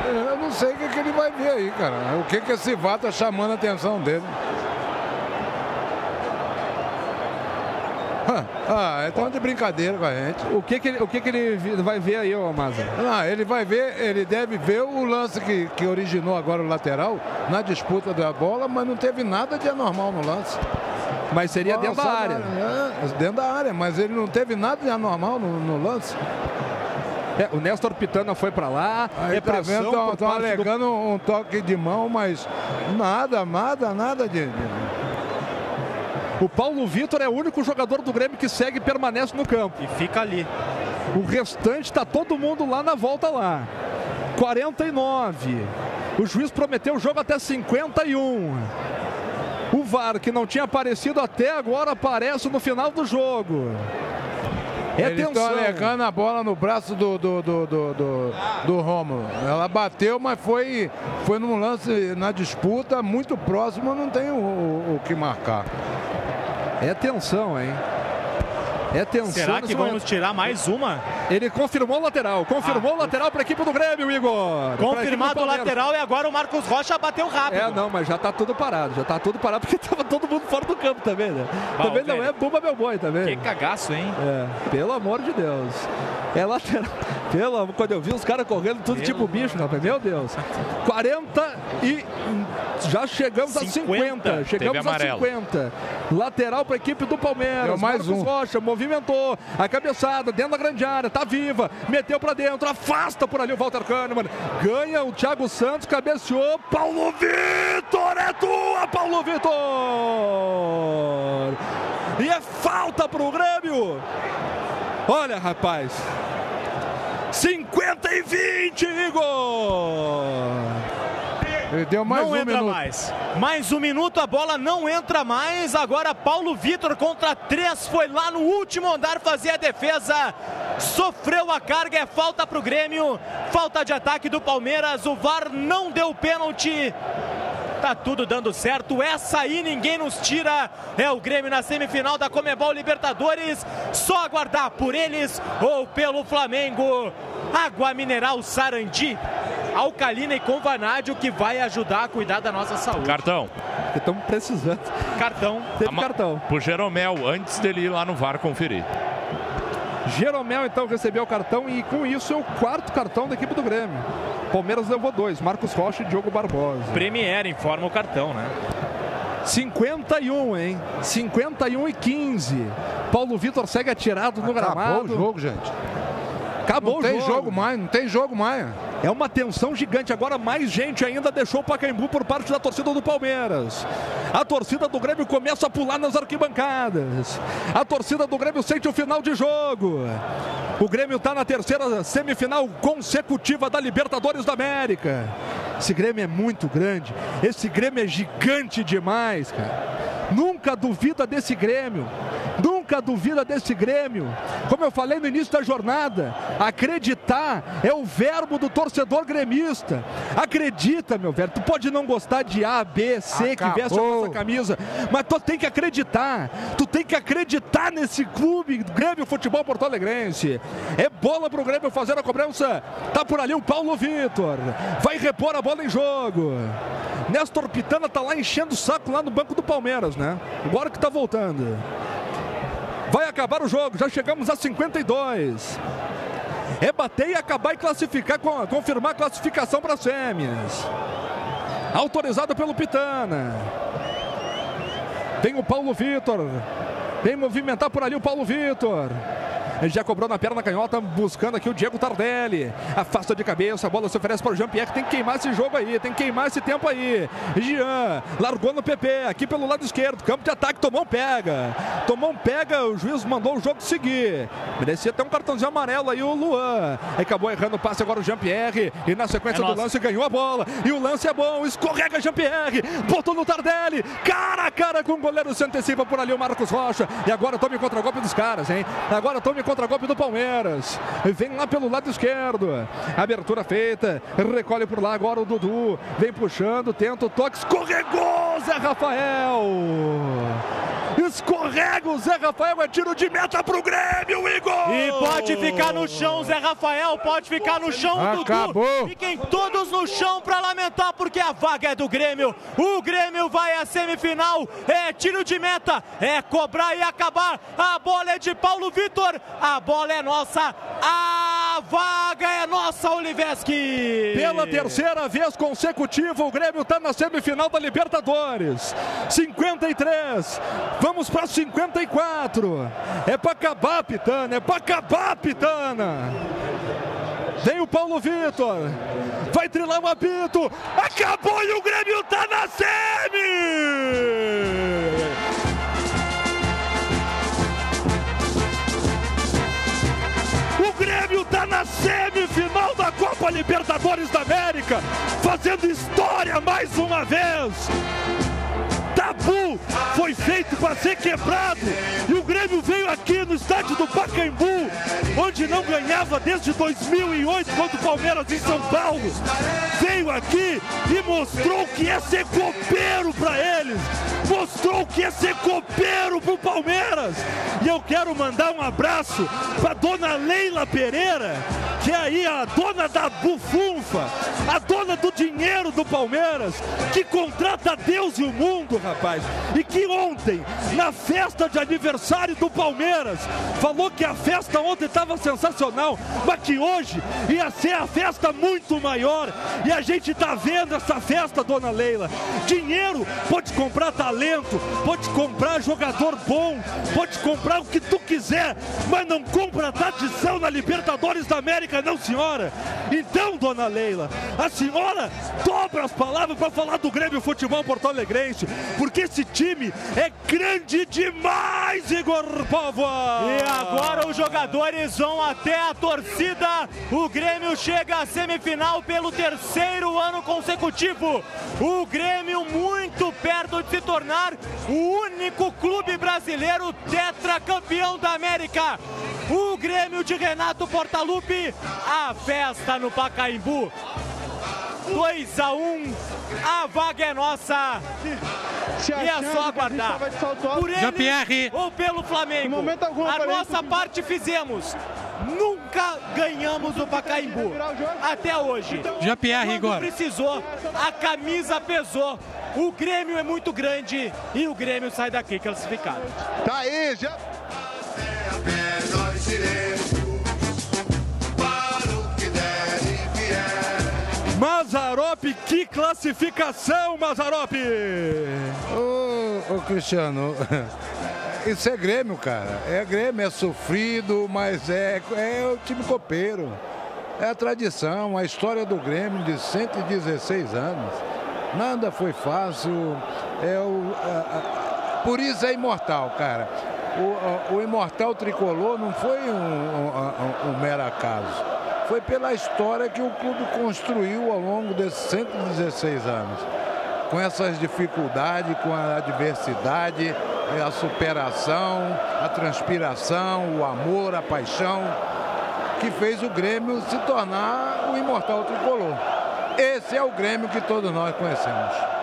Eu não sei o que, que ele vai ver aí, cara. O que, que esse VAR tá chamando a atenção dele. Ah, então de brincadeira com a gente. O que que ele, o que que ele vai ver aí, ô Maza? Ah, ele vai ver, ele deve ver o lance que, que originou agora o lateral na disputa da bola, mas não teve nada de anormal no lance. Mas seria dentro da área. É, dentro da área, mas ele não teve nada de anormal no, no lance. É, o Néstor Pitana foi para lá. Aí tá vendo, estão alegando do... um toque de mão, mas nada, nada, nada de... O Paulo Vitor é o único jogador do Grêmio que segue e permanece no campo. E fica ali. O restante está todo mundo lá na volta lá. 49. O juiz prometeu o jogo até 51. O VAR, que não tinha aparecido até agora, aparece no final do jogo. É Eles estão alegando a bola no braço do, do, do, do, do, do Rômulo. Ela bateu, mas foi, foi num lance na disputa muito próximo, não tem o, o, o que marcar. É tensão, hein? É tensão. Será que vamos momento. tirar mais uma? Ele confirmou o lateral. Confirmou ah, o lateral para a equipe do Grêmio, Igor. Confirmado o lateral e agora o Marcos Rocha bateu rápido. É, não, mas já está tudo parado. Já está tudo parado *laughs* porque estava todo mundo fora do campo também, né? Bah, também não é Bumba meu boi, também. Tá que cagaço, hein? É, pelo amor de Deus. É lateral. *laughs* Pelo, quando eu vi os caras correndo tudo Pelo tipo bicho, rapaz. Meu Deus. 40 e já chegamos 50. a 50. Chegamos a 50. Lateral para a equipe do Palmeiras. Deu mais Marcos um. Rocha movimentou a cabeçada dentro da grande área. Tá viva. Meteu para dentro. Afasta por ali o Walter Kahneman. Ganha o Thiago Santos. Cabeceou. Paulo Vitor. É tua, Paulo Vitor. E é falta para o Grêmio. Olha, rapaz. 50 e 20, Igor! Ele deu mais não um entra minuto. mais. Mais um minuto, a bola não entra mais. Agora Paulo Vitor contra três. Foi lá no último andar fazer a defesa. Sofreu a carga, é falta para o Grêmio. Falta de ataque do Palmeiras. O VAR não deu pênalti. Tá tudo dando certo. Essa aí ninguém nos tira. É o Grêmio na semifinal da Comebol Libertadores. Só aguardar por eles ou pelo Flamengo. Água mineral Sarandi. Alcalina e com vanádio que vai ajudar a cuidar da nossa saúde. Cartão. Estamos precisando. Cartão. Teve cartão. Pro Jeromel, antes dele ir lá no VAR conferir. Jeromel então recebeu o cartão e com isso é o quarto cartão da equipe do Grêmio. Palmeiras levou dois, Marcos Rocha e Diogo Barbosa. Premier informa o cartão, né? 51, hein? 51 e 15. Paulo Vitor segue atirado no Acabou gramado. Acabou o jogo, gente. Acabou não o tem jogo. jogo mais, não tem jogo mais. É uma tensão gigante. Agora mais gente ainda deixou o Pacaembu por parte da torcida do Palmeiras. A torcida do Grêmio começa a pular nas arquibancadas. A torcida do Grêmio sente o final de jogo. O Grêmio está na terceira semifinal consecutiva da Libertadores da América. Esse Grêmio é muito grande. Esse Grêmio é gigante demais, cara. Nunca duvida desse Grêmio. Nunca duvida desse Grêmio. Como eu falei no início da jornada, acreditar é o verbo do torcedor gremista. Acredita, meu velho. Tu pode não gostar de A, B, C Acabou. que veste a nossa camisa, mas tu tem que acreditar. Tu tem que acreditar nesse clube, Grêmio Futebol Porto Alegrense. É bola pro Grêmio fazer a cobrança. Tá por ali o Paulo Vitor. Vai repor a bola em jogo. Néstor Pitana tá lá enchendo o saco lá no banco do Palmeiras, né? Agora que tá voltando. Vai acabar o jogo, já chegamos a 52. é bater e acabar e classificar, confirmar a classificação para as semis. Autorizado pelo Pitana. Tem o Paulo Vitor. Vem movimentar por ali o Paulo Vitor. Já cobrou na perna canhota, buscando aqui o Diego Tardelli. Afasta de cabeça, a bola se oferece para o Jean-Pierre. Tem que queimar esse jogo aí, tem que queimar esse tempo aí. Jean largou no PP, aqui pelo lado esquerdo. Campo de ataque, tomou um pega. Tomou um pega, o juiz mandou o jogo seguir. Merecia até um cartãozinho amarelo aí o Luan. Acabou errando o passe agora o Jean-Pierre. E na sequência é do lance ganhou a bola. E o lance é bom, escorrega Jean-Pierre. Botou no Tardelli. Cara a cara com o goleiro, se antecipa por ali o Marcos Rocha. E agora tome contra-golpe dos caras, hein? Agora tome contra-golpe do Palmeiras. Vem lá pelo lado esquerdo. Abertura feita. Recolhe por lá agora o Dudu. Vem puxando, tenta o toque. Escorregou Zé Rafael. Escorrega o Zé Rafael, é tiro de meta pro Grêmio, Igor! E pode ficar no chão, Zé Rafael, pode ficar no chão, Acabou. Dudu. Fiquem todos no chão para lamentar, porque a vaga é do Grêmio. O Grêmio vai à semifinal, é tiro de meta, é cobrar e acabar. A bola é de Paulo Vitor, a bola é nossa, a vaga é nossa, Oliveski! Pela terceira vez consecutiva, o Grêmio está na semifinal da Libertadores. 53, vamos para 54. É para acabar, Pitana, é para acabar, Pitana. Vem o Paulo Vitor. Vai trilar um apito. Acabou e o Grêmio tá na semi! Grêmio tá na semifinal da Copa Libertadores da América, fazendo história mais uma vez tabu foi feito para ser quebrado. E o Grêmio veio aqui no estádio do Pacaembu, onde não ganhava desde 2008 contra o Palmeiras em São Paulo. Veio aqui e mostrou que é ser copeiro para eles. Mostrou que é ser copeiro pro Palmeiras. E eu quero mandar um abraço para dona Leila Pereira, que é aí a dona da bufunfa, a dona do dinheiro do Palmeiras, que contrata Deus e o mundo, rapaz. E que ontem, na festa de aniversário do Palmeiras, falou que a festa ontem estava sensacional, mas que hoje ia ser a festa muito maior. E a gente tá vendo essa festa, dona Leila. Dinheiro pode comprar talento, pode comprar jogador bom, pode comprar o que tu quiser, mas não compra tradição na Libertadores da América, não, senhora. Então, dona Leila, a senhora dobra as palavras para falar do Grêmio Futebol Porto Alegrense, porque esse time é grande demais, Igor Povoa! E agora os jogadores vão até a torcida. O Grêmio chega à semifinal pelo terceiro ano consecutivo. O Grêmio muito perto de se tornar o único clube brasileiro tetracampeão da América. O Grêmio de Renato Portaluppi, a festa no Pacaembu. 2 a 1 um, a vaga é nossa. E é só aguardar. Por ele ou pelo Flamengo. A nossa parte fizemos. Nunca ganhamos o Pacaembu. Até hoje. Jean-Pierre Igor. precisou, a camisa pesou. O Grêmio é muito grande e o Grêmio sai daqui classificado. Tá aí, já. Mazarop, que classificação, Mazarop! Ô, Cristiano, *laughs* isso é Grêmio, cara. É Grêmio, é sofrido, mas é, é o time copeiro. É a tradição, a história do Grêmio de 116 anos. Nada foi fácil. É o, a, a, por isso é imortal, cara. O, o imortal tricolor não foi um, um, um mero acaso foi pela história que o clube construiu ao longo desses 116 anos. Com essas dificuldades, com a adversidade, a superação, a transpiração, o amor, a paixão, que fez o Grêmio se tornar o imortal tricolor. Esse é o Grêmio que todos nós conhecemos.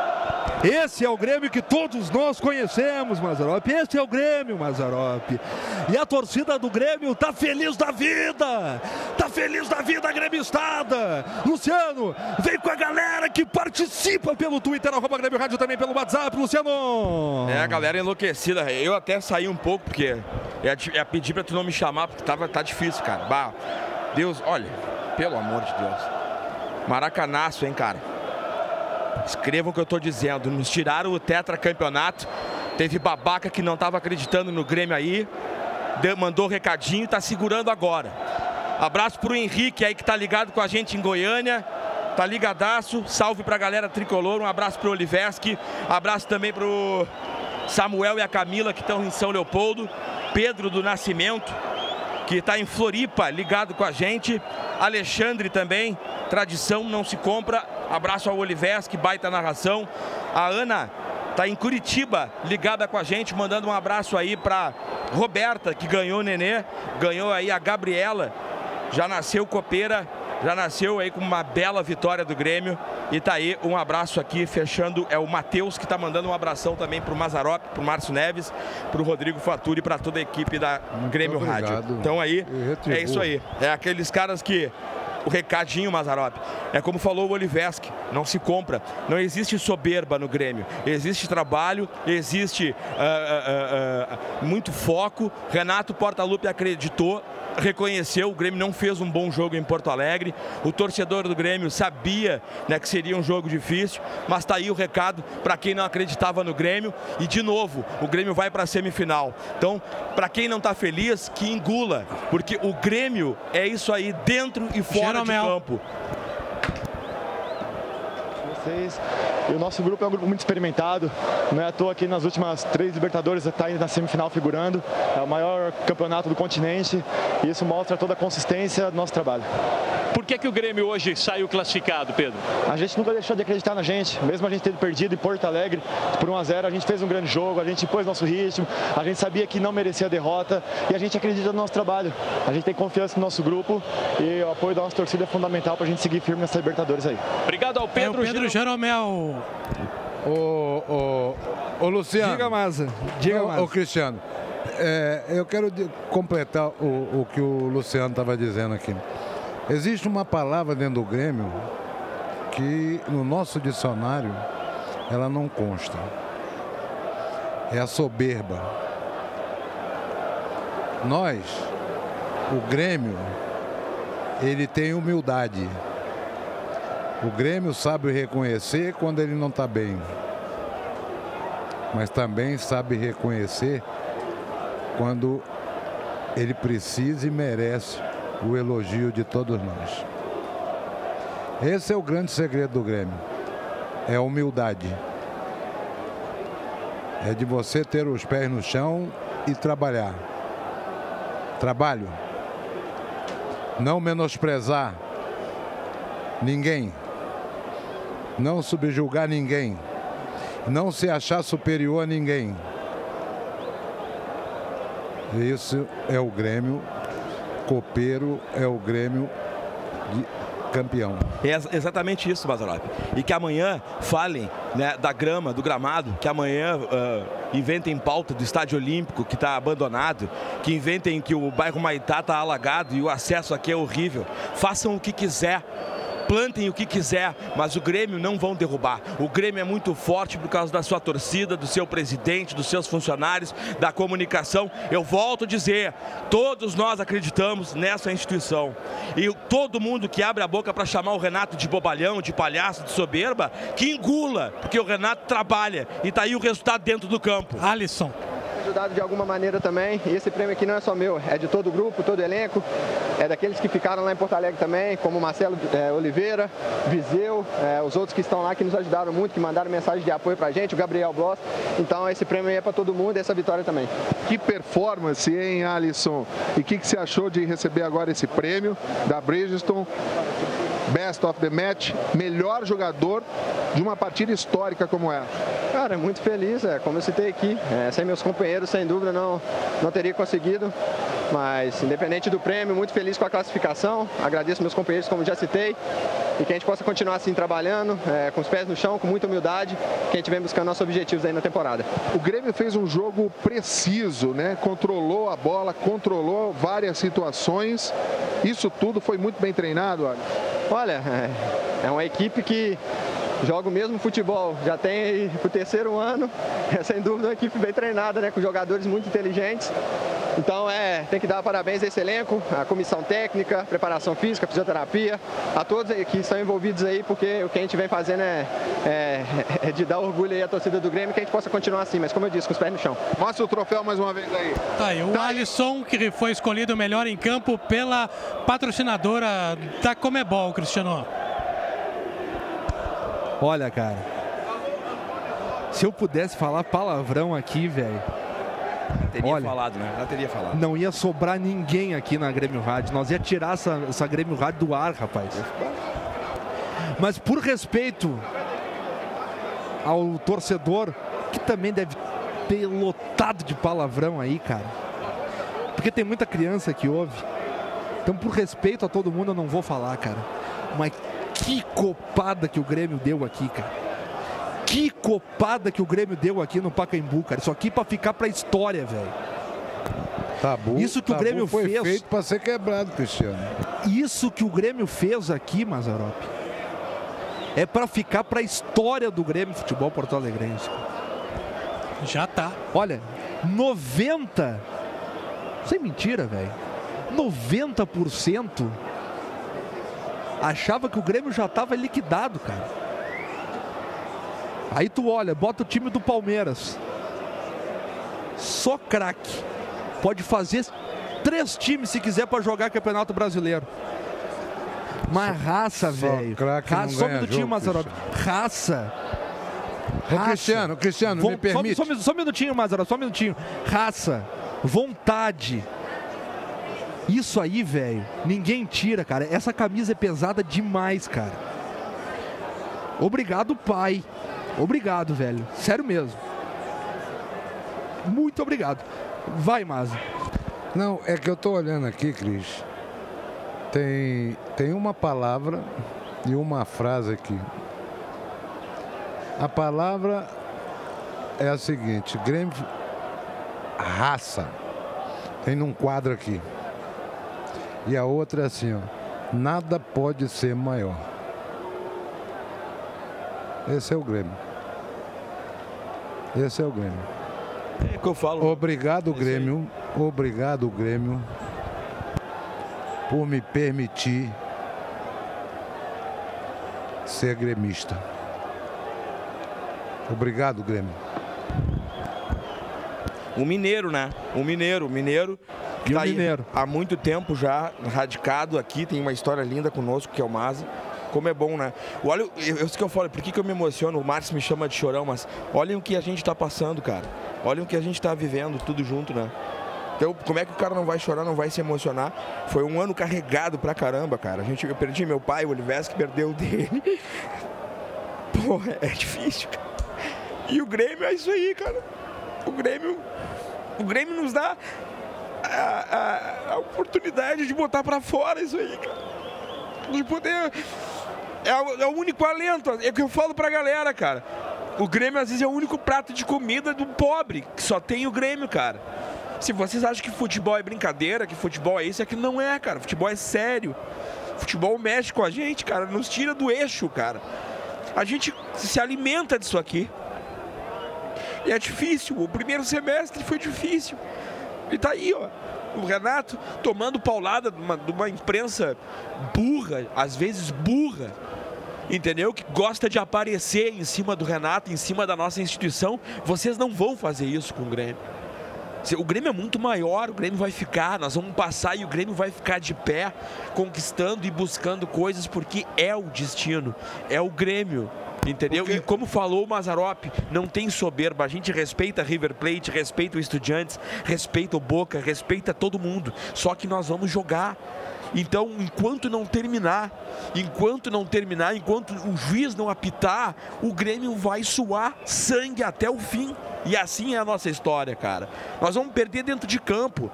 Esse é o Grêmio que todos nós conhecemos, Mazarop. Esse é o Grêmio, Mazarop. E a torcida do Grêmio tá feliz da vida. Tá feliz da vida, gremistada. Luciano, vem com a galera que participa pelo Twitter, arroba Grêmio Rádio, também pelo WhatsApp, Luciano. É, a galera enlouquecida. Eu até saí um pouco, porque ia, ia pedir pra tu não me chamar, porque tava, tá difícil, cara. Bah. Deus, olha, pelo amor de Deus. Maracanaço, hein, cara? Escrevam o que eu tô dizendo. Nos tiraram o tetracampeonato. Teve babaca que não estava acreditando no Grêmio aí. Mandou recadinho e tá segurando agora. Abraço pro Henrique aí que tá ligado com a gente em Goiânia. Tá ligadaço. Salve pra galera tricolor. Um abraço pro Oliveski. Abraço também pro Samuel e a Camila que estão em São Leopoldo. Pedro do Nascimento, que está em Floripa, ligado com a gente. Alexandre também. Tradição não se compra. Abraço ao Oliveski, baita narração. A Ana está em Curitiba, ligada com a gente, mandando um abraço aí para Roberta, que ganhou o Nenê, ganhou aí a Gabriela, já nasceu copeira, já nasceu aí com uma bela vitória do Grêmio. E tá aí um abraço aqui, fechando, é o Matheus que tá mandando um abração também pro Mazarop, pro Márcio Neves, pro Rodrigo Faturi, para toda a equipe da Grêmio obrigado. Rádio. Então aí, é isso aí. É aqueles caras que o recadinho, Mazarop. É como falou o Oliveski, não se compra. Não existe soberba no Grêmio. Existe trabalho, existe uh, uh, uh, muito foco. Renato Portaluppi acreditou, reconheceu, o Grêmio não fez um bom jogo em Porto Alegre. O torcedor do Grêmio sabia né, que seria um jogo difícil, mas está aí o recado para quem não acreditava no Grêmio. E de novo, o Grêmio vai para a semifinal. Então, para quem não está feliz, que engula, porque o Grêmio é isso aí dentro e fora Jeromel. de campo. Vocês. E o nosso grupo é um grupo muito experimentado. Não é à toa que nas últimas três Libertadores está aí na semifinal figurando. É o maior campeonato do continente. E isso mostra toda a consistência do nosso trabalho. Por que, que o Grêmio hoje saiu classificado, Pedro? A gente nunca deixou de acreditar na gente, mesmo a gente tendo perdido em Porto Alegre por 1 a 0 a gente fez um grande jogo, a gente pôs nosso ritmo, a gente sabia que não merecia a derrota e a gente acredita no nosso trabalho. A gente tem confiança no nosso grupo e o apoio da nossa torcida é fundamental para a gente seguir firme nessa Libertadores aí. Obrigado ao É Pedro, Pedro Jeromel. Ô, ô, ô Luciano. Diga, Maza. Diga, Ô, Maza. ô, Cristiano, é, eu quero completar o, o que o Luciano estava dizendo aqui. Existe uma palavra dentro do Grêmio que no nosso dicionário ela não consta. É a soberba. Nós, o Grêmio, ele tem humildade. O Grêmio sabe reconhecer quando ele não está bem mas também sabe reconhecer quando ele precisa e merece o elogio de todos nós. Esse é o grande segredo do Grêmio. É a humildade. É de você ter os pés no chão e trabalhar. Trabalho. Não menosprezar ninguém. Não subjugar ninguém não se achar superior a ninguém. Isso é o Grêmio copeiro, é o Grêmio campeão. É ex- exatamente isso, Mazarop. E que amanhã falem né, da grama, do gramado, que amanhã ah, inventem pauta do estádio olímpico que está abandonado, que inventem que o bairro Maitá está alagado e o acesso aqui é horrível. Façam o que quiser. Plantem o que quiser, mas o Grêmio não vão derrubar. O Grêmio é muito forte por causa da sua torcida, do seu presidente, dos seus funcionários, da comunicação. Eu volto a dizer, todos nós acreditamos nessa instituição. E todo mundo que abre a boca para chamar o Renato de bobalhão, de palhaço, de soberba, que engula, porque o Renato trabalha e tá aí o resultado dentro do campo. Alisson. Ajudado de alguma maneira também. E esse prêmio aqui não é só meu, é de todo o grupo, todo o elenco. É daqueles que ficaram lá em Porto Alegre também, como Marcelo eh, Oliveira, Viseu, eh, os outros que estão lá que nos ajudaram muito, que mandaram mensagem de apoio pra gente, o Gabriel Bloss. Então esse prêmio aí é para todo mundo essa vitória também. Que performance, hein, Alisson? E o que, que você achou de receber agora esse prêmio da Bridgestone? Best of the Match, melhor jogador de uma partida histórica como essa. Cara, muito feliz, é, como eu citei aqui. É, sem meus companheiros, sem dúvida, não, não teria conseguido. Mas, independente do prêmio, muito feliz com a classificação. Agradeço meus companheiros, como já citei. E que a gente possa continuar assim trabalhando, é, com os pés no chão, com muita humildade, que a gente vem buscando nossos objetivos aí na temporada. O Grêmio fez um jogo preciso, né? Controlou a bola, controlou várias situações. Isso tudo foi muito bem treinado, olha. Olha, é, é uma equipe que joga o mesmo futebol, já tem aí o terceiro ano, é *laughs* sem dúvida uma equipe bem treinada, né, com jogadores muito inteligentes Então é, tem que dar parabéns a esse elenco, a comissão técnica, preparação física, fisioterapia, a todos que estão envolvidos aí, porque o que a gente vem fazendo é, é, é de dar orgulho aí à torcida do Grêmio que a gente possa continuar assim, mas como eu disse, com os pés no chão. Mostra o troféu mais uma vez aí. Tá aí, o Alisson, que foi escolhido melhor em campo pela patrocinadora da Comebol, Cristiano. Olha, cara. Se eu pudesse falar palavrão aqui, velho. Teria Olha, falado, né? Já teria falado. Não ia sobrar ninguém aqui na Grêmio Rádio. Nós ia tirar essa, essa Grêmio Rádio do ar, rapaz. Mas por respeito ao torcedor, que também deve ter lotado de palavrão aí, cara. Porque tem muita criança que ouve. Então, por respeito a todo mundo, eu não vou falar, cara. Mas que copada que o Grêmio deu aqui, cara. Que copada que o Grêmio deu aqui no Pacaembu, cara. Isso aqui pra ficar pra história, velho. Tabu, Isso que o Grêmio foi fez. feito para ser quebrado, Cristiano. Isso que o Grêmio fez aqui, Mazarop, é pra ficar pra história do Grêmio Futebol Porto Alegrense. Já tá. Olha, 90, sem mentira, velho, 90% achava que o Grêmio já tava liquidado, cara. Aí tu olha, bota o time do Palmeiras. Só craque. Pode fazer três times se quiser pra jogar Campeonato Brasileiro. Mas raça, só velho. Raça, só um ganha minutinho, jogo, Mazarop. Raça. Ô, Raça. Cristiano, Cristiano, Von- me só- permite. Só, só um minutinho, Mazarop, só um minutinho. Raça, vontade. Isso aí, velho, ninguém tira, cara. Essa camisa é pesada demais, cara. Obrigado, pai. Obrigado, velho. Sério mesmo. Muito obrigado. Vai, Maza. Não, é que eu tô olhando aqui, Cris. Tem, tem uma palavra e uma frase aqui. A palavra é a seguinte: Grêmio raça. Tem num quadro aqui. E a outra é assim, ó. Nada pode ser maior. Esse é o Grêmio. Esse é o Grêmio. É que eu falo. Obrigado, Grêmio. Obrigado, Grêmio, por me permitir ser gremista. Obrigado, Grêmio. Um mineiro, né? Um mineiro, um mineiro. que o tá aí mineiro? Há muito tempo já radicado aqui, tem uma história linda conosco, que é o Maza. Como é bom, né? Olha, eu, isso que eu falo, por que, que eu me emociono? O Márcio me chama de chorão, mas olhem o que a gente tá passando, cara. Olhem o que a gente tá vivendo, tudo junto, né? Então, como é que o cara não vai chorar, não vai se emocionar? Foi um ano carregado pra caramba, cara. A gente, eu perdi meu pai, o Olives, que perdeu o dele. *laughs* Porra, é difícil, cara. E o Grêmio é isso aí, cara. O Grêmio, o Grêmio nos dá a, a- a oportunidade de botar pra fora isso aí, cara. De poder. É, o- é o único alento. É o que eu falo pra galera, cara. O Grêmio às vezes é o único prato de comida do pobre, que só tem o Grêmio, cara. Se vocês acham que futebol é brincadeira, que futebol é isso, é que não é, cara. Futebol é sério. Futebol mexe com a gente, cara. Nos tira do eixo, cara. A gente se alimenta disso aqui. E é difícil. O primeiro semestre foi difícil. E tá aí, ó. O Renato tomando paulada de uma, de uma imprensa burra, às vezes burra, entendeu? Que gosta de aparecer em cima do Renato, em cima da nossa instituição. Vocês não vão fazer isso com o Grêmio. O Grêmio é muito maior, o Grêmio vai ficar, nós vamos passar e o Grêmio vai ficar de pé, conquistando e buscando coisas, porque é o destino, é o Grêmio. Entendeu? E como falou o Mazarop, não tem soberba. A gente respeita River Plate, respeita o Estudiantes, respeita o Boca, respeita todo mundo. Só que nós vamos jogar. Então, enquanto não terminar, enquanto não terminar, enquanto o juiz não apitar, o Grêmio vai suar sangue até o fim. E assim é a nossa história, cara. Nós vamos perder dentro de campo.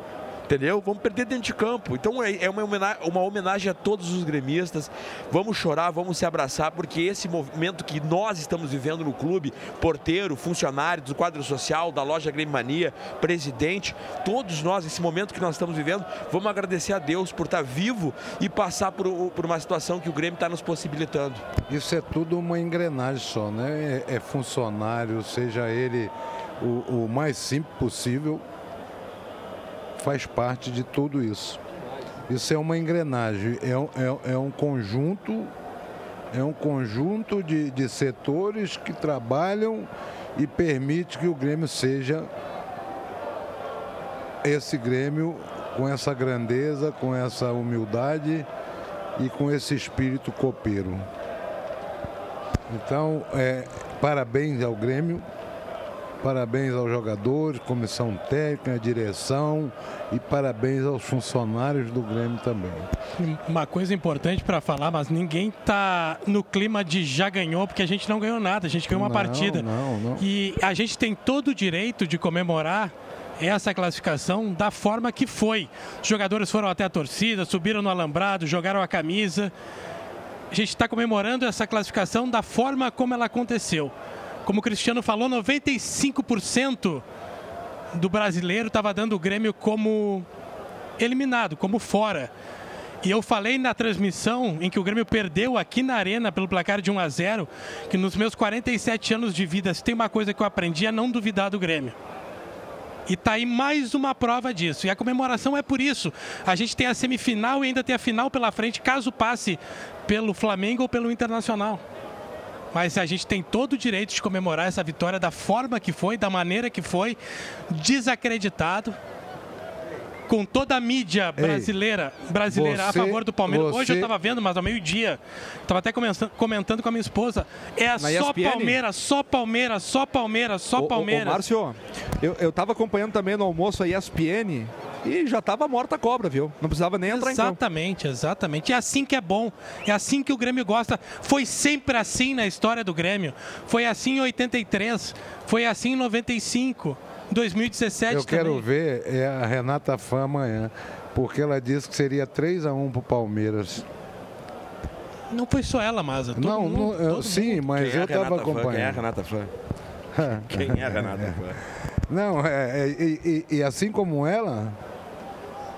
Entendeu? Vamos perder dentro de campo. Então é é uma homena- uma homenagem a todos os gremistas. Vamos chorar, vamos se abraçar, porque esse movimento que nós estamos vivendo no clube, porteiro, funcionário do quadro social, da loja Grêmio Mania, presidente, todos nós, esse momento que nós estamos vivendo, vamos agradecer a Deus por estar vivo e passar por, por uma situação que o Grêmio está nos possibilitando. Isso é tudo uma engrenagem só, né? É, é funcionário, seja ele o, o mais simples possível, faz parte de tudo isso. Isso é uma engrenagem, é, um- é- é um conjunto, é um conjunto de, de setores que trabalham e permite que o Grêmio seja esse Grêmio com essa grandeza, com essa humildade e com esse espírito copeiro. Então, é, parabéns ao Grêmio, parabéns aos jogadores, comissão técnica, direção e parabéns aos funcionários do Grêmio também. Uma coisa importante para falar, mas ninguém tá no clima de já ganhou, porque a gente não ganhou nada, a gente ganhou uma Não, partida. não, não. E a gente tem todo o direito de comemorar essa classificação da forma que foi. Os jogadores foram até a torcida, subiram no alambrado, jogaram a camisa. A gente está comemorando essa classificação da forma como ela aconteceu. Como o Cristiano falou, 95% do brasileiro estava dando o Grêmio como eliminado, como fora. E eu falei na transmissão em que o Grêmio perdeu aqui na Arena pelo placar de 1 a 0, que nos meus 47 anos de vida, se tem uma coisa que eu aprendi é não duvidar do Grêmio. E tá aí mais uma prova disso. E a comemoração é por isso. A gente tem a semifinal e ainda tem a final pela frente, caso passe pelo Flamengo ou pelo Internacional. Mas a gente tem todo o direito de comemorar essa vitória da forma que foi, da maneira que foi, desacreditado. Com toda a mídia Ei, brasileira, brasileira a você- favor do Palmeiras. Hoje eu você- estava vendo, mas ao meio-dia, estava até comentando, com a minha esposa. É Na só ESPN? Palmeiras, só Palmeiras, só Palmeiras, só ô, Palmeiras. Ô, Márcio, eu, eu tava acompanhando também no almoço a ESPN e já tava morta a cobra, viu? Não precisava nem entrar em campo. Exatamente, exatamente. É assim que é bom. É assim que o Grêmio gosta. Foi sempre assim na história do Grêmio. Foi assim em 83, foi assim em 95, 2017 Eu quero também. ver é a Renata Fã amanhã, porque ela disse que seria 3 a 1 pro Palmeiras. Não foi só ela, Maza. todo Não, mundo, não, sim, mundo. mas eu estava Quem é a acompanhando. Renata Fã? *laughs* Quem é a Renata Fã? Não, é, é, e, e- e assim como ela,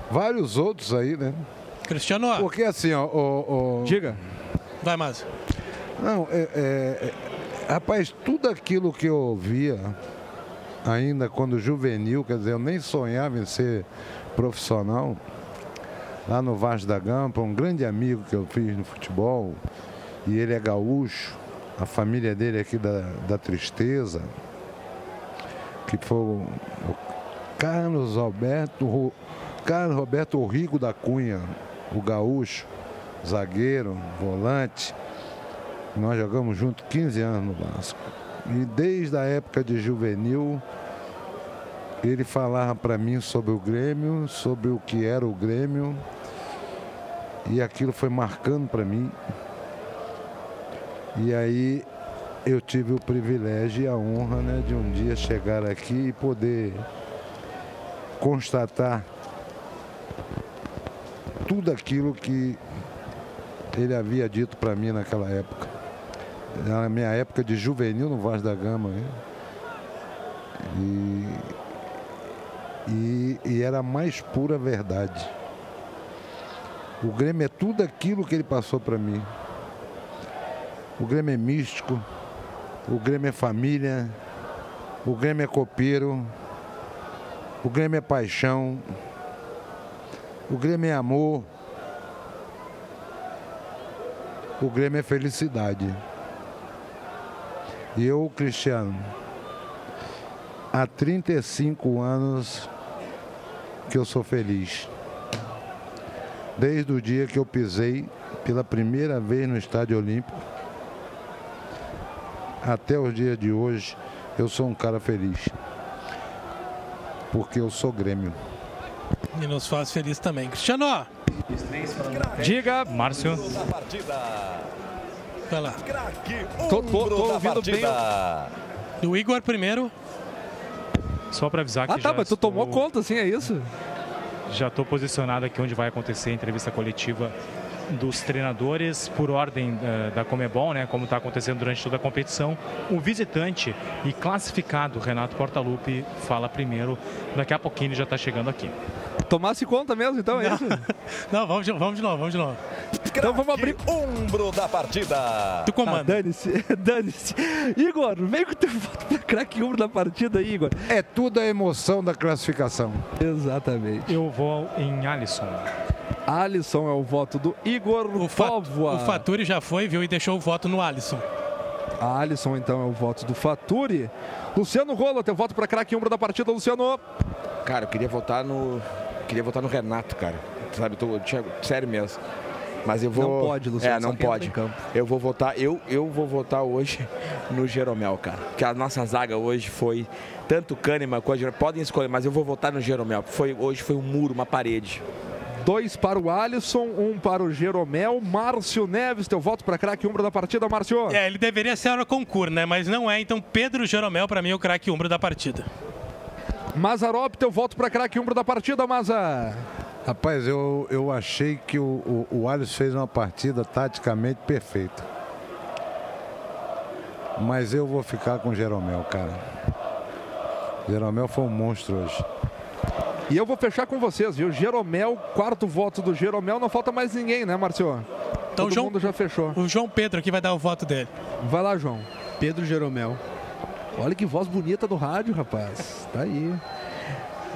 vários outros aí, né? Cristiano, Porque assim, ó. ó, ó- Diga. vai, Maza. Não, é, é- é- rapaz, tudo aquilo que eu ouvia, ainda quando juvenil, quer dizer, eu nem sonhava em ser profissional, lá no Vasco da Gama, um grande amigo que eu fiz no futebol, e ele é gaúcho, a família dele é aqui da, da Tristeza, que foi o, o Carlos Alberto, Ro- Carlos Roberto Rigo da Cunha, o gaúcho, zagueiro, volante. Nós jogamos junto 15 anos no Vasco. E desde a época de juvenil, ele falava para mim sobre o Grêmio, sobre o que era o Grêmio. E aquilo foi marcando para mim. E aí eu tive o privilégio e a honra né, de um dia chegar aqui e poder constatar tudo aquilo que ele havia dito para mim naquela época. Na minha época de juvenil no Vaz da Gama. Né? E, e, e era a mais pura verdade. O Grêmio é tudo aquilo que ele passou para mim. O Grêmio é místico, o Grêmio é família, o Grêmio é copeiro, o Grêmio é paixão, o Grêmio é amor, o Grêmio é felicidade. E eu, Cristiano, há 35 anos que eu sou feliz. Desde o dia que eu pisei pela primeira vez no Estádio Olímpico até o dia de hoje, eu sou um cara feliz. Porque eu sou Grêmio. E nos faz feliz também. Cristiano, Diga. Márcio. Vai lá. Tô, tô, tô ouvindo bem. o- Do Igor primeiro. Só para avisar que Ah, tá, já mas tu estou- tomou conta, assim, é isso? Já estou posicionado aqui onde vai acontecer a entrevista coletiva dos treinadores por ordem eh, da Comebol, né, como está acontecendo durante toda a competição. O visitante e classificado Renato Portaluppi fala primeiro. Daqui a pouquinho ele já está chegando aqui. Tomasse conta mesmo, então, é isso? *laughs* Não, vamos de, vamos de novo, vamos de novo. Então vamos abrir Umbro da partida. Tu comanda. Ah, dane-se, *laughs* dane-se. Igor, vem com o teu voto pra craque umbro da partida Igor. É tudo a emoção da classificação. Exatamente. Eu vou em Alisson. Alisson é o voto do Igor O, Póvoa. o Faturi já foi, viu, e deixou o voto no Alisson. Alisson, então, é o voto do Faturi. Luciano Rola, teu voto pra craque umbro da partida, Luciano. Cara, eu queria votar no. Queria votar no Renato, cara. Sabe, tô, Thiago, sério mesmo. Mas eu vou. Não pode, Luciano, É, não pode. Eu vou votar. Eu, eu vou votar hoje *laughs* no Jeromel, cara. Porque a nossa zaga hoje foi. Tanto Kahneman quanto Jeromel. Podem escolher, mas eu vou votar no Jeromel. Foi, hoje foi um muro, uma parede. Dois para o Alisson, um para o Jeromel. Márcio Neves, teu voto pra craque umbro da partida, Márcio. É, ele deveria ser o concurso, né? Mas não é, então Pedro Jeromel, pra mim, é o craque umbro da partida. Mazarop, teu voto pra craque umbro da partida, Maza. Rapaz, eu, eu achei que o, o, o Alisson fez uma partida taticamente perfeita. Mas eu vou ficar com o Jeromel, cara. Jeromel foi um monstro hoje. E eu vou fechar com vocês, viu? Jeromel, quarto voto do Jeromel. Não falta mais ninguém, né, Márcio? Então, Todo João- mundo já fechou. O João Pedro aqui vai dar o voto dele. Vai lá, João. Pedro Jeromel. Olha que voz bonita do rádio, rapaz. Tá aí.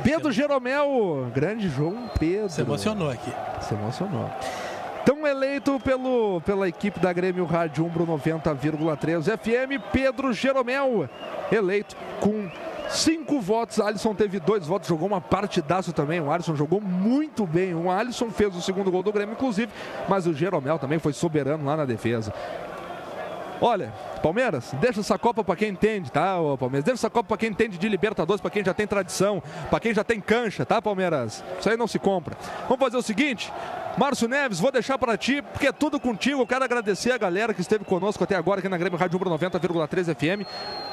Pedro Jeromel, grande João Pedro. Se emocionou aqui. Se emocionou. Então eleito pelo, pela equipe da Grêmio Rádio Umbro 90,3 FM, Pedro Jeromel, eleito com cinco votos. Alisson teve dois votos, jogou uma partidaço também. O Alisson jogou muito bem. O Alisson fez o segundo gol do Grêmio, inclusive, mas o Jeromel também foi soberano lá na defesa. Olha, Palmeiras, deixa essa Copa pra quem entende, tá, ô Palmeiras? Deixa essa Copa pra quem entende de Libertadores, pra quem já tem tradição, pra quem já tem cancha, tá, Palmeiras? Isso aí não se compra. Vamos fazer o seguinte, Márcio Neves, vou deixar pra ti, porque é tudo contigo. Eu quero agradecer a galera que esteve conosco até agora aqui na Grêmio Rádio Umbro 90,3 FM.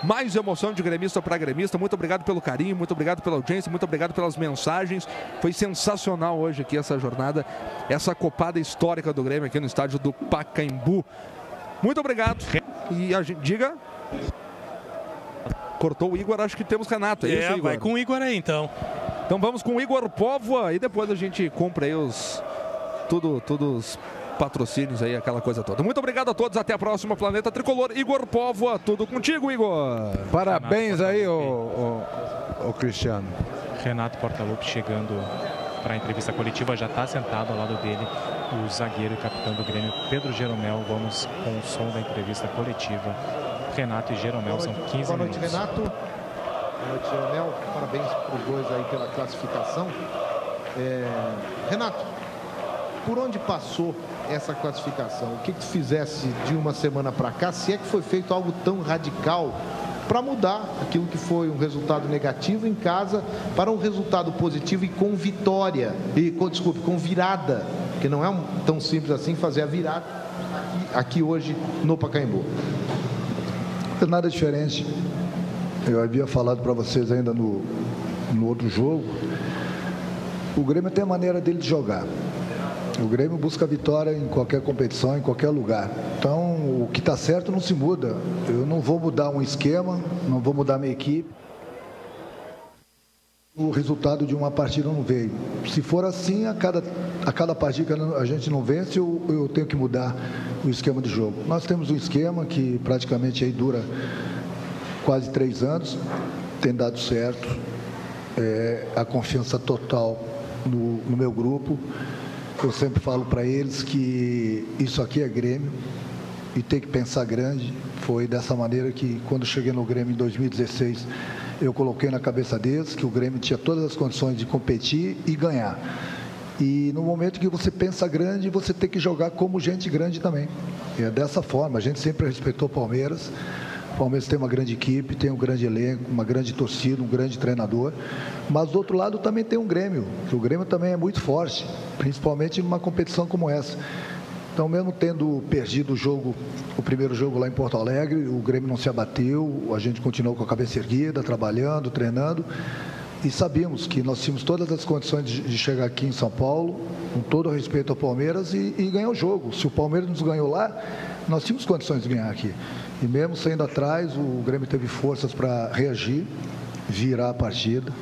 Mais emoção de gremista pra gremista. Muito obrigado pelo carinho, muito obrigado pela audiência, muito obrigado pelas mensagens. Foi sensacional hoje aqui essa jornada, essa copada histórica do Grêmio aqui no estádio do Pacaembu. Muito obrigado. E a gente, diga. Cortou o Igor, acho que temos Renato. É, É, isso, Igor? vai com o Igor aí, então. Então vamos com o Igor Póvoa e depois a gente cumpre aí os. Tudo, tudo os patrocínios aí, aquela coisa toda. Muito obrigado a todos, até a próxima, Planeta Tricolor. Igor Póvoa, tudo contigo, Igor. Parabéns aí, ô, ô, ô Cristiano. Renato Portaluppi chegando para a entrevista coletiva, já está sentado ao lado dele o zagueiro e capitão do Grêmio, Pedro Jeromel. Vamos com o som da entrevista coletiva. Renato e Jeromel são 15 Boa noite, minutos. Renato. Boa noite, Jeromel. Parabéns para os dois aí pela classificação. É, Renato, por onde passou essa classificação? O que, que tu fizesse de uma semana para cá? Se é que foi feito algo tão radical para mudar aquilo que foi um resultado negativo em casa para um resultado positivo e com vitória, e com, desculpe, com virada, que não é tão simples assim fazer a virada aqui, aqui hoje no Pacaembu. É nada diferente. Eu havia falado para vocês ainda no, no outro jogo. O Grêmio tem a maneira dele de jogar. O Grêmio busca vitória em qualquer competição, em qualquer lugar. Então, o que está certo não se muda. Eu não vou mudar um esquema, não vou mudar minha equipe. O resultado de uma partida não veio. Se for assim, a cada, a cada partida que a gente não vence, eu, eu tenho que mudar o esquema de jogo. Nós temos um esquema que praticamente aí dura quase três anos, tem dado certo, é, a confiança total no, no meu grupo. Eu sempre falo para eles que isso aqui é Grêmio e tem que pensar grande. Foi dessa maneira que, quando cheguei no Grêmio em 2016, eu coloquei na cabeça deles que o Grêmio tinha todas as condições de competir e ganhar. E no momento que você pensa grande, você tem que jogar como gente grande também. E é dessa forma. A gente sempre respeitou Palmeiras. O Palmeiras tem uma grande equipe, tem um grande elenco, uma grande torcida, um grande treinador. Mas do outro lado também tem um Grêmio, que o Grêmio também é muito forte, principalmente numa competição como essa. Então, mesmo tendo perdido o jogo, o primeiro jogo lá em Porto Alegre, o Grêmio não se abateu, a gente continuou com a cabeça erguida, trabalhando, treinando. E sabíamos que nós tínhamos todas as condições de, chegar aqui em São Paulo, com todo o respeito ao Palmeiras, e, e ganhar o jogo. Se o Palmeiras nos ganhou lá, nós tínhamos condições de ganhar aqui. E mesmo saindo atrás, o Grêmio teve forças para reagir, virar a partida.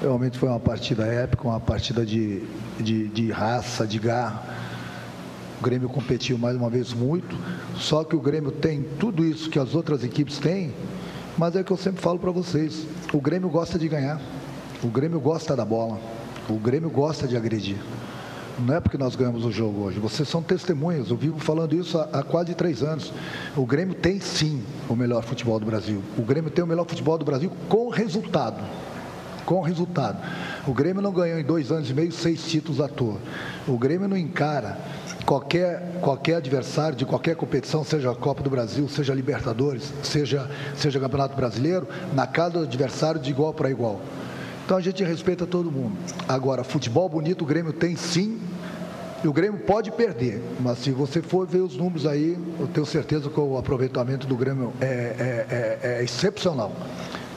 Realmente foi uma partida épica, uma partida de, de, de raça, de garra. Grêmio competiu mais uma vez muito, só que o Grêmio tem tudo isso que as outras equipes têm, mas é o que eu sempre falo para vocês: o Grêmio gosta de ganhar, o Grêmio gosta da bola, o Grêmio gosta de agredir. Não é porque nós ganhamos o jogo hoje. Vocês são testemunhas. Eu vivo falando isso há, há, quase três anos. O Grêmio tem sim o melhor futebol do Brasil. O Grêmio tem o melhor futebol do Brasil com resultado. Com resultado. O Grêmio não ganhou em dois anos e meio seis títulos à toa. O Grêmio não encara qualquer, qualquer adversário de qualquer competição, seja a Copa do Brasil, seja a Libertadores, seja, seja Campeonato Brasileiro, na casa do adversário de igual para igual. Então a gente respeita todo mundo. Agora, futebol bonito o Grêmio tem sim. E o Grêmio pode perder, mas se você for ver os números aí, eu tenho certeza que o aproveitamento do Grêmio é, é, é, é excepcional,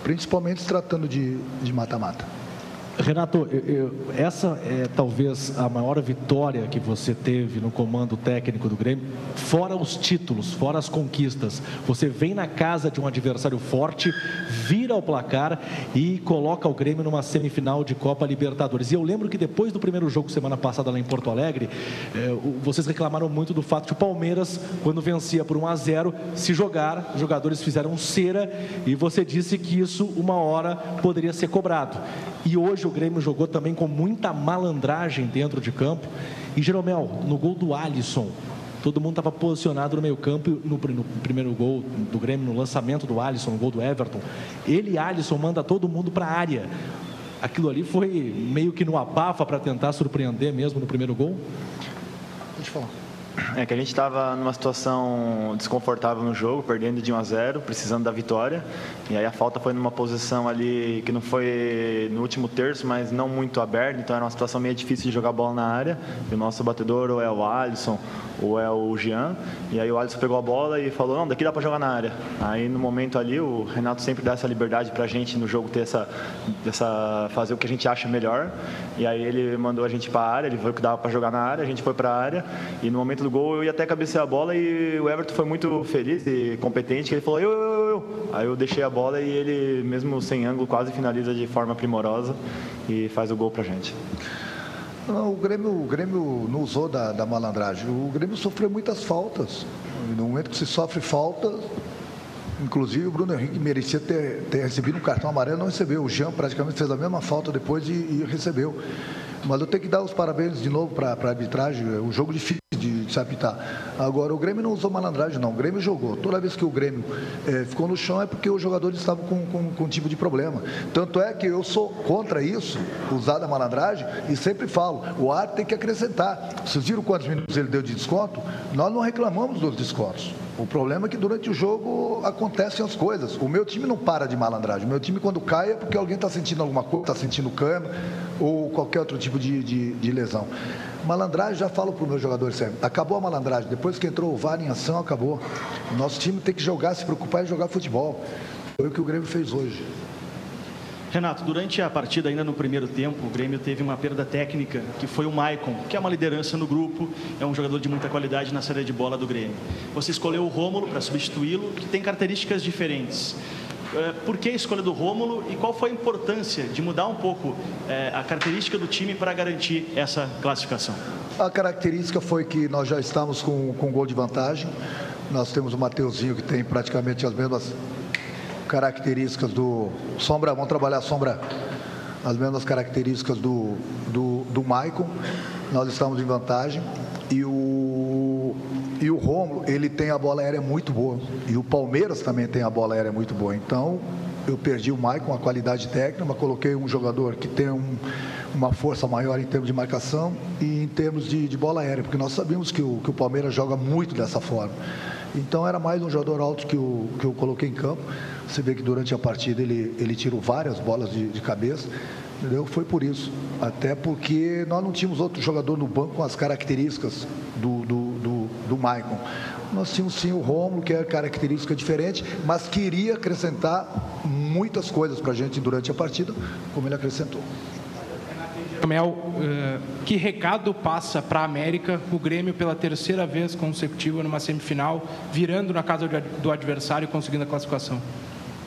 principalmente se tratando de mata-mata. Renato, eu, eu, essa é talvez a maior vitória que você teve no comando técnico do Grêmio, fora os títulos, fora as conquistas. Você vem na casa de um adversário forte, vira o placar e coloca o Grêmio numa semifinal de Copa Libertadores. E eu lembro que depois do primeiro jogo semana passada lá em Porto Alegre, eh, vocês reclamaram muito do fato que o Palmeiras, quando vencia por 1 a 0, se jogar, os jogadores fizeram cera e você disse que isso uma hora poderia ser cobrado. E hoje o Grêmio jogou também com muita malandragem dentro de campo. E Jeromel, no gol do Alisson, todo mundo estava posicionado no meio campo no, no, primeiro gol do Grêmio, no lançamento do Alisson, no gol do Everton. Ele, Alisson, manda todo mundo para a área. Aquilo ali foi meio que no abafa para tentar surpreender mesmo no primeiro gol? Pode falar. É que a gente estava numa situação desconfortável no jogo, perdendo de 1 a 0, precisando da vitória. E aí a falta foi numa posição ali que não foi no último terço, mas não muito aberta, então era uma situação meio difícil de jogar bola na área. E o nosso batedor ou é o Alisson ou é o Jean. E aí o Alisson pegou a bola e falou: "Não, daqui dá para jogar na área". Aí no momento ali o Renato sempre dá essa liberdade para a gente no jogo ter essa, essa fazer o que a gente acha melhor. E aí ele mandou a gente para a área, ele viu que dava para jogar na área, a gente foi para a área e no momento do gol eu ia até cabecear a bola e o Everton foi muito feliz e competente, ele falou: "Eu, eu, eu". Aí eu deixei a bola e ele, mesmo sem ângulo, quase finaliza de forma primorosa e faz o gol para a gente. Não, o, Grêmio, o Grêmio não usou da, da malandragem. O Grêmio sofreu muitas faltas. No momento que se sofre falta, Inclusive o Bruno Henrique merecia ter, ter, recebido um cartão amarelo, não recebeu. O Jean praticamente fez a mesma falta depois e, e recebeu. Mas eu tenho que dar os parabéns de novo para a arbitragem. É um jogo difícil de, apitar. Agora, o Grêmio não usou malandragem, não. O Grêmio jogou. Toda vez que o Grêmio é, ficou no chão é porque os jogadores estavam com, com, com um tipo de problema. Tanto é que eu sou contra isso, usar da malandragem, e sempre falo: o ar tem que acrescentar. Vocês viram quantos minutos ele deu de desconto? Nós não reclamamos dos descontos. O problema é que durante o jogo acontecem as coisas. O meu time não para de malandragem. O meu time, quando cai, é porque alguém está sentindo alguma coisa, está sentindo cano ou qualquer outro tipo de, de, de lesão. Malandragem, já falo para os meus jogadores sempre, acabou a malandragem. Depois que entrou o VAR em ação, acabou. Nosso time tem que jogar, se preocupar em jogar futebol. Foi o que o Grêmio fez hoje. Renato, durante a partida, ainda no primeiro tempo, o Grêmio teve uma perda técnica, que foi o Maicon, que é uma liderança no grupo, é um jogador de muita qualidade na saída de bola do Grêmio. Você escolheu o Rômulo para substituí-lo, que tem características diferentes. É, por que a escolha do Rômulo e qual foi a importância de mudar um pouco é, a característica do time para garantir essa classificação? A característica foi que nós já estamos com, com gol de vantagem. Nós temos o Mateuzinho que tem praticamente as mesmas características do Sombra, vamos trabalhar Sombra, as mesmas características do, do, do Maicon. Nós estamos em vantagem e o, e o Romulo, ele tem a bola aérea muito boa. E o Palmeiras também tem a bola aérea muito boa. Então, eu perdi o Maicon, a qualidade técnica, mas coloquei um jogador que tem um, uma força maior em termos de marcação e em termos de, de bola aérea, porque nós sabemos que o, que o Palmeiras joga muito dessa forma. Então era mais um jogador alto que eu, que eu coloquei em campo. Você vê que durante a partida ele, ele tirou várias bolas de, de cabeça. Entendeu? Foi por isso. Até porque nós não tínhamos outro jogador no banco com as características do, do, do, Maicon. Nós tínhamos sim o Romulo, que é característica diferente, mas queria acrescentar muitas coisas para a gente durante a partida, como ele acrescentou. Mel, eh, que recado passa para a América o Grêmio pela terceira vez consecutiva numa semifinal, virando na casa do adversário e conseguindo a classificação?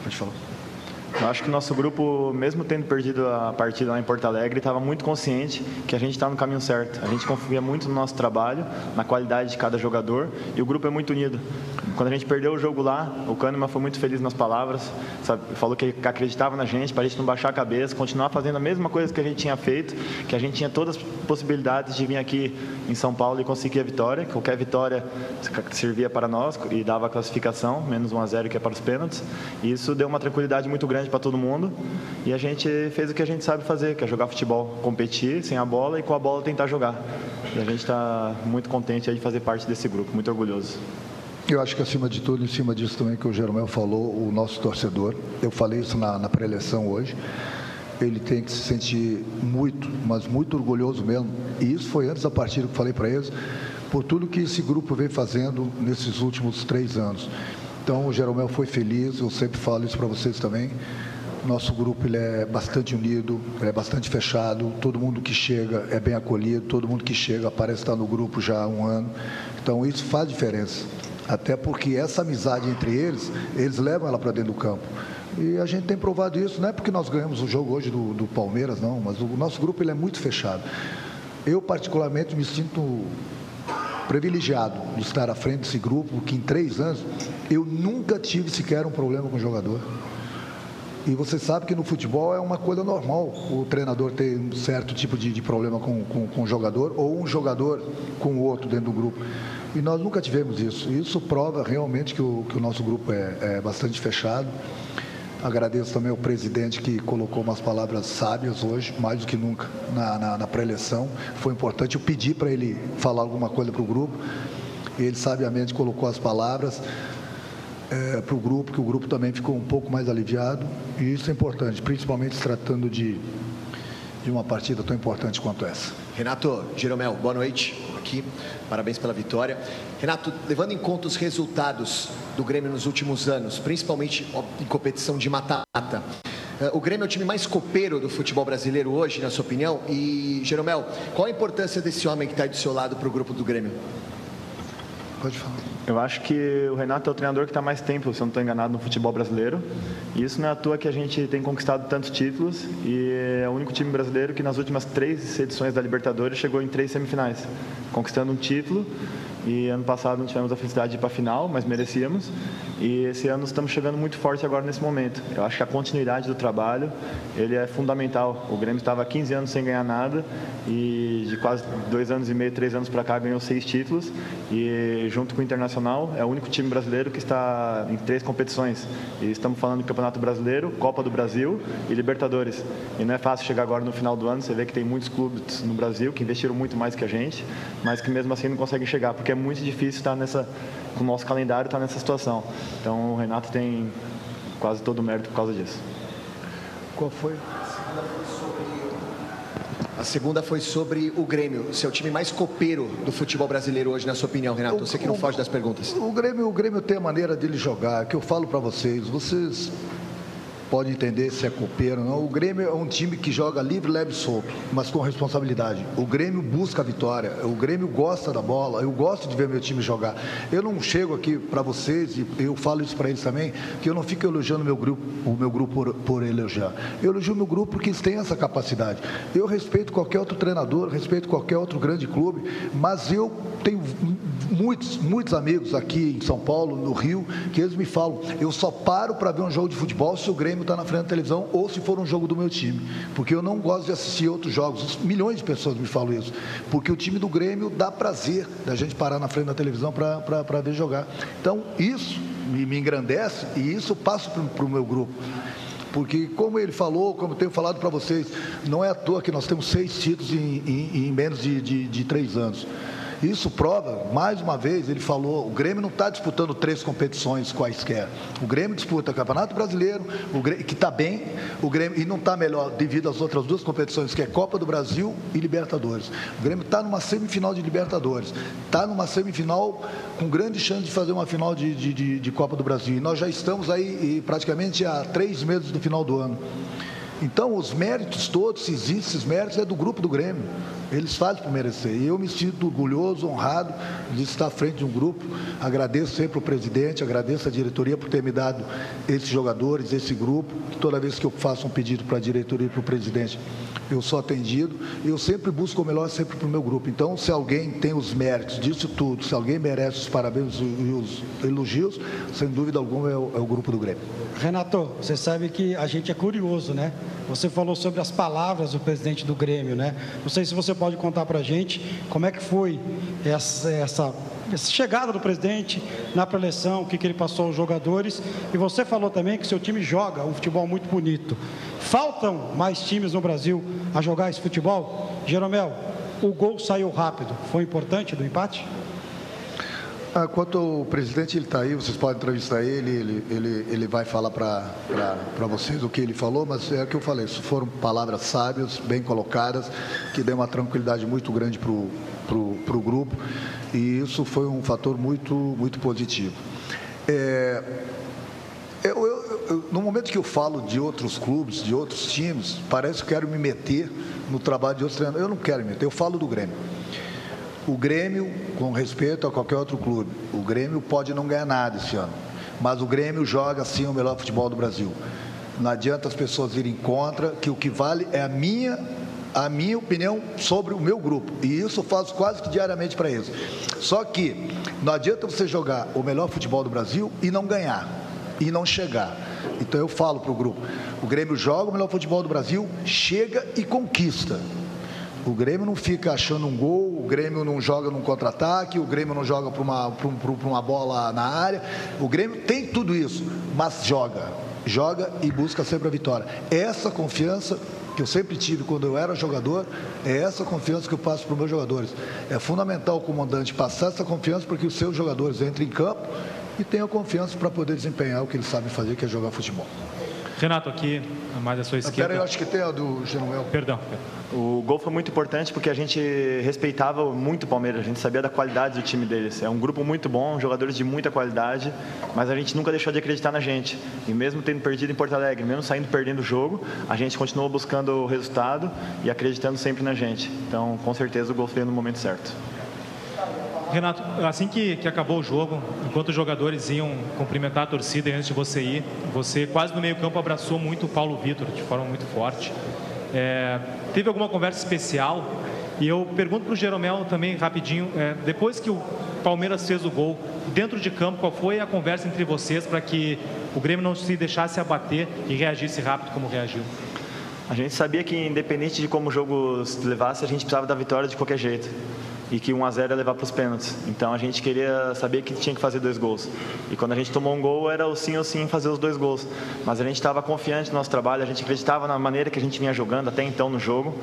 Pode falar. Eu acho que nosso grupo, mesmo tendo perdido a partida lá em Porto Alegre, estava muito consciente que a gente está no caminho certo. A gente confia muito no nosso trabalho, na qualidade de cada jogador e o grupo é muito unido. Quando a gente perdeu o jogo lá, o Kahneman foi muito feliz nas palavras, sabe? falou que acreditava na gente, para a gente não baixar a cabeça, continuar fazendo a mesma coisa que a gente tinha feito, que a gente tinha todas as possibilidades de vir aqui em São Paulo e conseguir a vitória. Qualquer vitória servia para nós e dava a classificação, menos 1 a 0 que é para os pênaltis. E isso deu uma tranquilidade muito grande para todo mundo. E a gente fez o que a gente sabe fazer, que é jogar futebol, competir sem a bola e com a bola tentar jogar. E a gente está muito contente de fazer parte desse grupo, muito orgulhoso. Eu acho que acima de tudo, em cima disso também que o Jeromel falou, o nosso torcedor, eu falei isso na, na pré-eleição hoje, ele tem que se sentir muito, mas muito orgulhoso mesmo. E isso foi antes da partida que falei para eles, por tudo que esse grupo vem fazendo nesses últimos três anos. Então, o Jeromel foi feliz, eu sempre falo isso para vocês também. Nosso grupo ele é bastante unido, é bastante fechado. Todo mundo que chega é bem acolhido, todo mundo que chega parece estar no grupo já há um ano. Então, isso faz diferença. Até porque essa amizade entre eles, eles levam ela para dentro do campo. E a gente tem provado isso, não é porque nós ganhamos o jogo hoje do, do Palmeiras, não, mas o nosso grupo ele é muito fechado. Eu, particularmente, me sinto privilegiado de estar à frente desse grupo, que em três anos eu nunca tive sequer um problema com o jogador. E você sabe que no futebol é uma coisa normal o treinador ter um certo tipo de, de problema com, com, com o jogador ou um jogador com o outro dentro do grupo. E nós nunca tivemos isso. Isso prova realmente que o, que o nosso grupo é, é bastante fechado. Agradeço também ao presidente que colocou umas palavras sábias hoje, mais do que nunca, na, na, na pré-eleição. Foi importante. Eu pedi para ele falar alguma coisa para o grupo. Ele sabiamente colocou as palavras é, para o grupo, que o grupo também ficou um pouco mais aliviado. E isso é importante, principalmente se tratando de, de uma partida tão importante quanto essa. Renato Jeromel, boa noite aqui. Parabéns pela vitória. Renato, levando em conta os resultados do Grêmio nos últimos anos, principalmente em competição de mata-mata, eh, o Grêmio é o time mais copeiro do futebol brasileiro hoje, na sua opinião? E, Jeromel, qual a importância desse homem que está aí do seu lado para o grupo do Grêmio? Pode falar. Eu acho que o Renato é o treinador que está mais tempo, se eu não estou enganado, no futebol brasileiro. E isso não é à toa que a gente tem conquistado tantos títulos e é o único time brasileiro que nas últimas três edições da Libertadores chegou em três semifinais, conquistando um título e ano passado não tivemos a felicidade de ir para a final, mas merecíamos. E esse ano estamos chegando muito forte agora nesse momento. Eu acho que a continuidade do trabalho, ele é fundamental. O Grêmio estava há 15 anos sem ganhar nada e de quase dois anos e meio, três anos para cá ganhou seis títulos. E junto com o Internacional é o único time brasileiro que está em três competições. E estamos falando do Campeonato Brasileiro, Copa do Brasil e Libertadores. E não é fácil chegar agora no final do ano. Você vê que tem muitos clubes no Brasil que investiram muito mais que a gente, mas que mesmo assim não conseguem chegar porque é muito difícil estar nessa, com o nosso calendário estar nessa situação. Então o Renato tem quase todo o mérito por causa disso. Qual foi? A segunda foi sobre o Grêmio, seu time mais copeiro do futebol brasileiro hoje, na sua opinião, Renato. Você que não foge das perguntas. O Grêmio, o Grêmio tem a maneira dele jogar, que eu falo para vocês. Vocês pode entender se é copeiro ou não. O Grêmio é um time que joga livre, leve e solto, mas com responsabilidade. O Grêmio busca a vitória, o Grêmio gosta da bola, eu gosto de ver meu time jogar. Eu não chego aqui para vocês, e eu falo isso para eles também, que eu não fico elogiando meu grupo, o meu grupo por, por elogiar. Eu elogio meu grupo porque eles têm essa capacidade. Eu respeito qualquer outro treinador, respeito qualquer outro grande clube, mas eu tenho muitos, muitos amigos aqui em São Paulo, no Rio, que eles me falam, eu só paro para ver um jogo de futebol se o Grêmio está na frente da televisão ou se for um jogo do meu time. Porque eu não gosto de assistir outros jogos. Milhões de pessoas me falam isso. Porque o time do Grêmio dá prazer da gente parar na frente da televisão para ver jogar. Então, isso me, me engrandece e isso passo para o meu grupo. Porque, como ele falou, como eu tenho falado para vocês, não é à toa que nós temos seis títulos em, em, em menos de, de, de três anos. Isso prova, mais uma vez, ele falou, o Grêmio não está disputando três competições quaisquer. O Grêmio disputa Campeonato Brasileiro, Grêmio, que está bem, o Grêmio, e não está melhor devido às outras duas competições, que é Copa do Brasil e Libertadores. O Grêmio está numa semifinal de Libertadores, está numa semifinal com grande chance de fazer uma final de, de, de, de Copa do Brasil. E nós já estamos aí praticamente há três meses do final do ano. Então, os méritos todos, se existem esses méritos, é do grupo do Grêmio. Eles fazem por merecer. E eu me sinto orgulhoso, honrado de estar à frente de um grupo. Agradeço sempre o presidente, agradeço a diretoria por ter me dado esses jogadores, esse grupo. Toda vez que eu faço um pedido para a diretoria e para o presidente, eu sou atendido. Eu sempre busco o melhor sempre para o meu grupo. Então, se alguém tem os méritos disso tudo, se alguém merece os parabéns e os elogios, sem dúvida alguma é o, é o grupo do Grêmio. Renato, você sabe que a gente é curioso, né? Você falou sobre as palavras do presidente do Grêmio, né? Não sei se você pode contar para a gente como é que foi essa, essa, essa chegada do presidente na preleção, o que, que ele passou aos jogadores. E você falou também que seu time joga um futebol muito bonito. Faltam mais times no Brasil a jogar esse futebol? Jeromel, o gol saiu rápido. Foi importante do empate? Ah, quanto ao presidente, ele está aí, vocês podem entrevistar ele, ele, ele, ele vai falar para vocês o que ele falou, mas é o que eu falei, foram palavras sábias, bem colocadas, que deu uma tranquilidade muito grande para o pro, pro grupo, e isso foi um fator muito, muito positivo. É, eu, eu, eu, no momento que eu falo de outros clubes, de outros times, parece que quero me meter no trabalho de outros treinadores. Eu não quero me meter, eu falo do Grêmio. O Grêmio, com respeito a qualquer outro clube, o Grêmio pode não ganhar nada esse ano, mas o Grêmio joga sim o melhor futebol do Brasil. Não adianta as pessoas irem contra, que o que vale é a minha a minha opinião sobre o meu grupo. E isso eu faço quase que diariamente para eles. Só que não adianta você jogar o melhor futebol do Brasil e não ganhar, e não chegar. Então eu falo para o grupo: o Grêmio joga o melhor futebol do Brasil, chega e conquista. O Grêmio não fica achando um gol, o Grêmio não joga num contra-ataque, o Grêmio não joga para uma, uma bola na área. O Grêmio tem tudo isso, mas joga. Joga e busca sempre a vitória. Essa confiança que eu sempre tive quando eu era jogador, é essa confiança que eu passo para os meus jogadores. É fundamental o comandante passar essa confiança para que os seus jogadores entrem em campo e tenham confiança para poder desempenhar o que eles sabem fazer, que é jogar futebol. Renato, aqui, mais à sua esquerda. Peraí, eu acho que tem a do Genuel. Perdão. O gol foi muito importante porque a gente respeitava muito o Palmeiras, a gente sabia da qualidade do time deles. É um grupo muito bom, jogadores de muita qualidade, mas a gente nunca deixou de acreditar na gente. E mesmo tendo perdido em Porto Alegre, mesmo saindo perdendo o jogo, a gente continuou buscando o resultado e acreditando sempre na gente. Então, com certeza, o gol veio no momento certo. Renato, assim que, que acabou o jogo, enquanto os jogadores iam cumprimentar a torcida antes de você ir, você quase no meio campo abraçou muito o Paulo Vitor, de forma muito forte. É, teve alguma conversa especial? E eu pergunto para o Jeromel também, rapidinho, é, depois que o Palmeiras fez o gol, dentro de campo, qual foi a conversa entre vocês para que o Grêmio não se deixasse abater e reagisse rápido como reagiu? A gente sabia que, independente de como o jogo se levasse, a gente precisava da vitória de qualquer jeito e que 1 a 0 ia levar para os pênaltis. Então a gente queria saber que tinha que fazer dois gols. E quando a gente tomou um gol, era o sim ou sim fazer os dois gols. Mas a gente estava confiante no nosso trabalho, a gente acreditava na maneira que a gente vinha jogando até então no jogo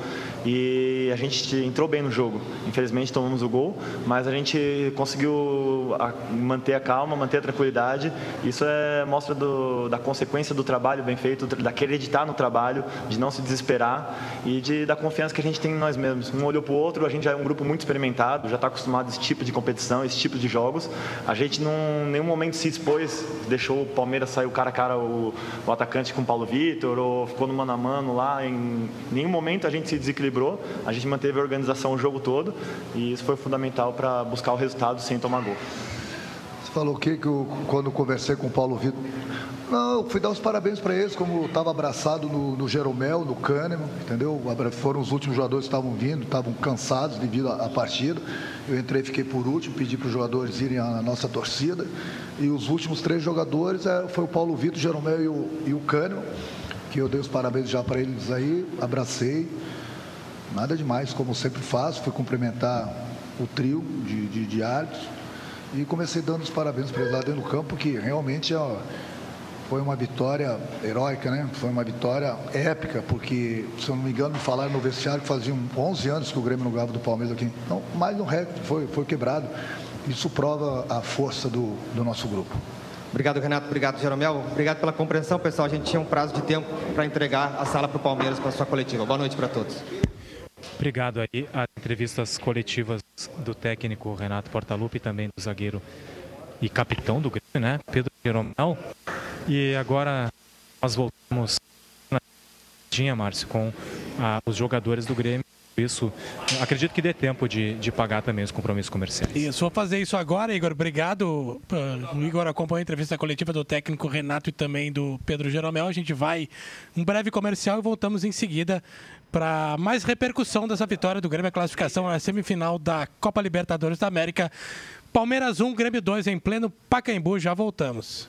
e a gente entrou bem no jogo. Infelizmente tomamos o gol, mas a gente conseguiu manter a calma, manter a tranquilidade. Isso é mostra do, da consequência do trabalho bem feito, da acreditar no trabalho, de não se desesperar e de, da confiança que a gente tem em nós mesmos. Um olhou para o outro, a gente já é um grupo muito experimentado já está acostumado a esse tipo de competição, esse tipo de jogos. A gente não, em nenhum momento se expôs, deixou o Palmeiras sair o cara a cara, o, o atacante com o Paulo Vitor, ou ficou no mano a mano lá. Em nenhum momento a gente se desequilibrou, a gente manteve a organização o jogo todo e isso foi fundamental para buscar o resultado sem tomar gol. Você falou o que, que eu, quando conversei com o Paulo Vitor? Não, fui dar os parabéns para eles, como estava abraçado no, no Jeromel, no Kahneman, entendeu? Foram os últimos jogadores que estavam vindo, estavam cansados devido à, partida. Eu entrei, fiquei por último, pedi para os jogadores irem à nossa torcida. E os últimos três jogadores é, foi o Paulo Vitor, o Jeromel e o, e o Kahneman, que eu dei os parabéns já para eles aí, abracei. Nada demais, como sempre faço, fui cumprimentar o trio de, de, de árbitros e comecei dando os parabéns para eles lá dentro do campo, que realmente é foi uma vitória heróica, né? Foi uma vitória épica, porque, se eu não me engano, me falaram no vestiário que faziam 11 anos que o Grêmio não ganhava do Palmeiras aqui. Não, mais um recorde, foi, foi quebrado. Isso prova a força do, do nosso grupo. Obrigado, Renato. Obrigado, Jeromel. Obrigado pela compreensão, pessoal. A gente tinha um prazo de tempo para entregar a sala para o Palmeiras para a sua coletiva. Boa noite para todos. Obrigado aí. As entrevistas coletivas do técnico Renato Portaluppi e também do zagueiro e capitão do Grêmio, né? Pedro Jeromel. E agora nós voltamos dobradinha, Márcio, com ah, os jogadores do Grêmio. Isso, acredito que dê tempo de, de pagar também os compromissos comerciais. Isso, vou fazer isso agora, Igor. Obrigado. O Igor acompanhou a entrevista coletiva do técnico Renato e também do Pedro Jeromel. A gente vai um breve comercial e voltamos em seguida para mais repercussão dessa vitória do Grêmio, a classificação na semifinal da Copa Libertadores da América. Palmeiras 1, Grêmio 2 em pleno Pacaembu. Já voltamos.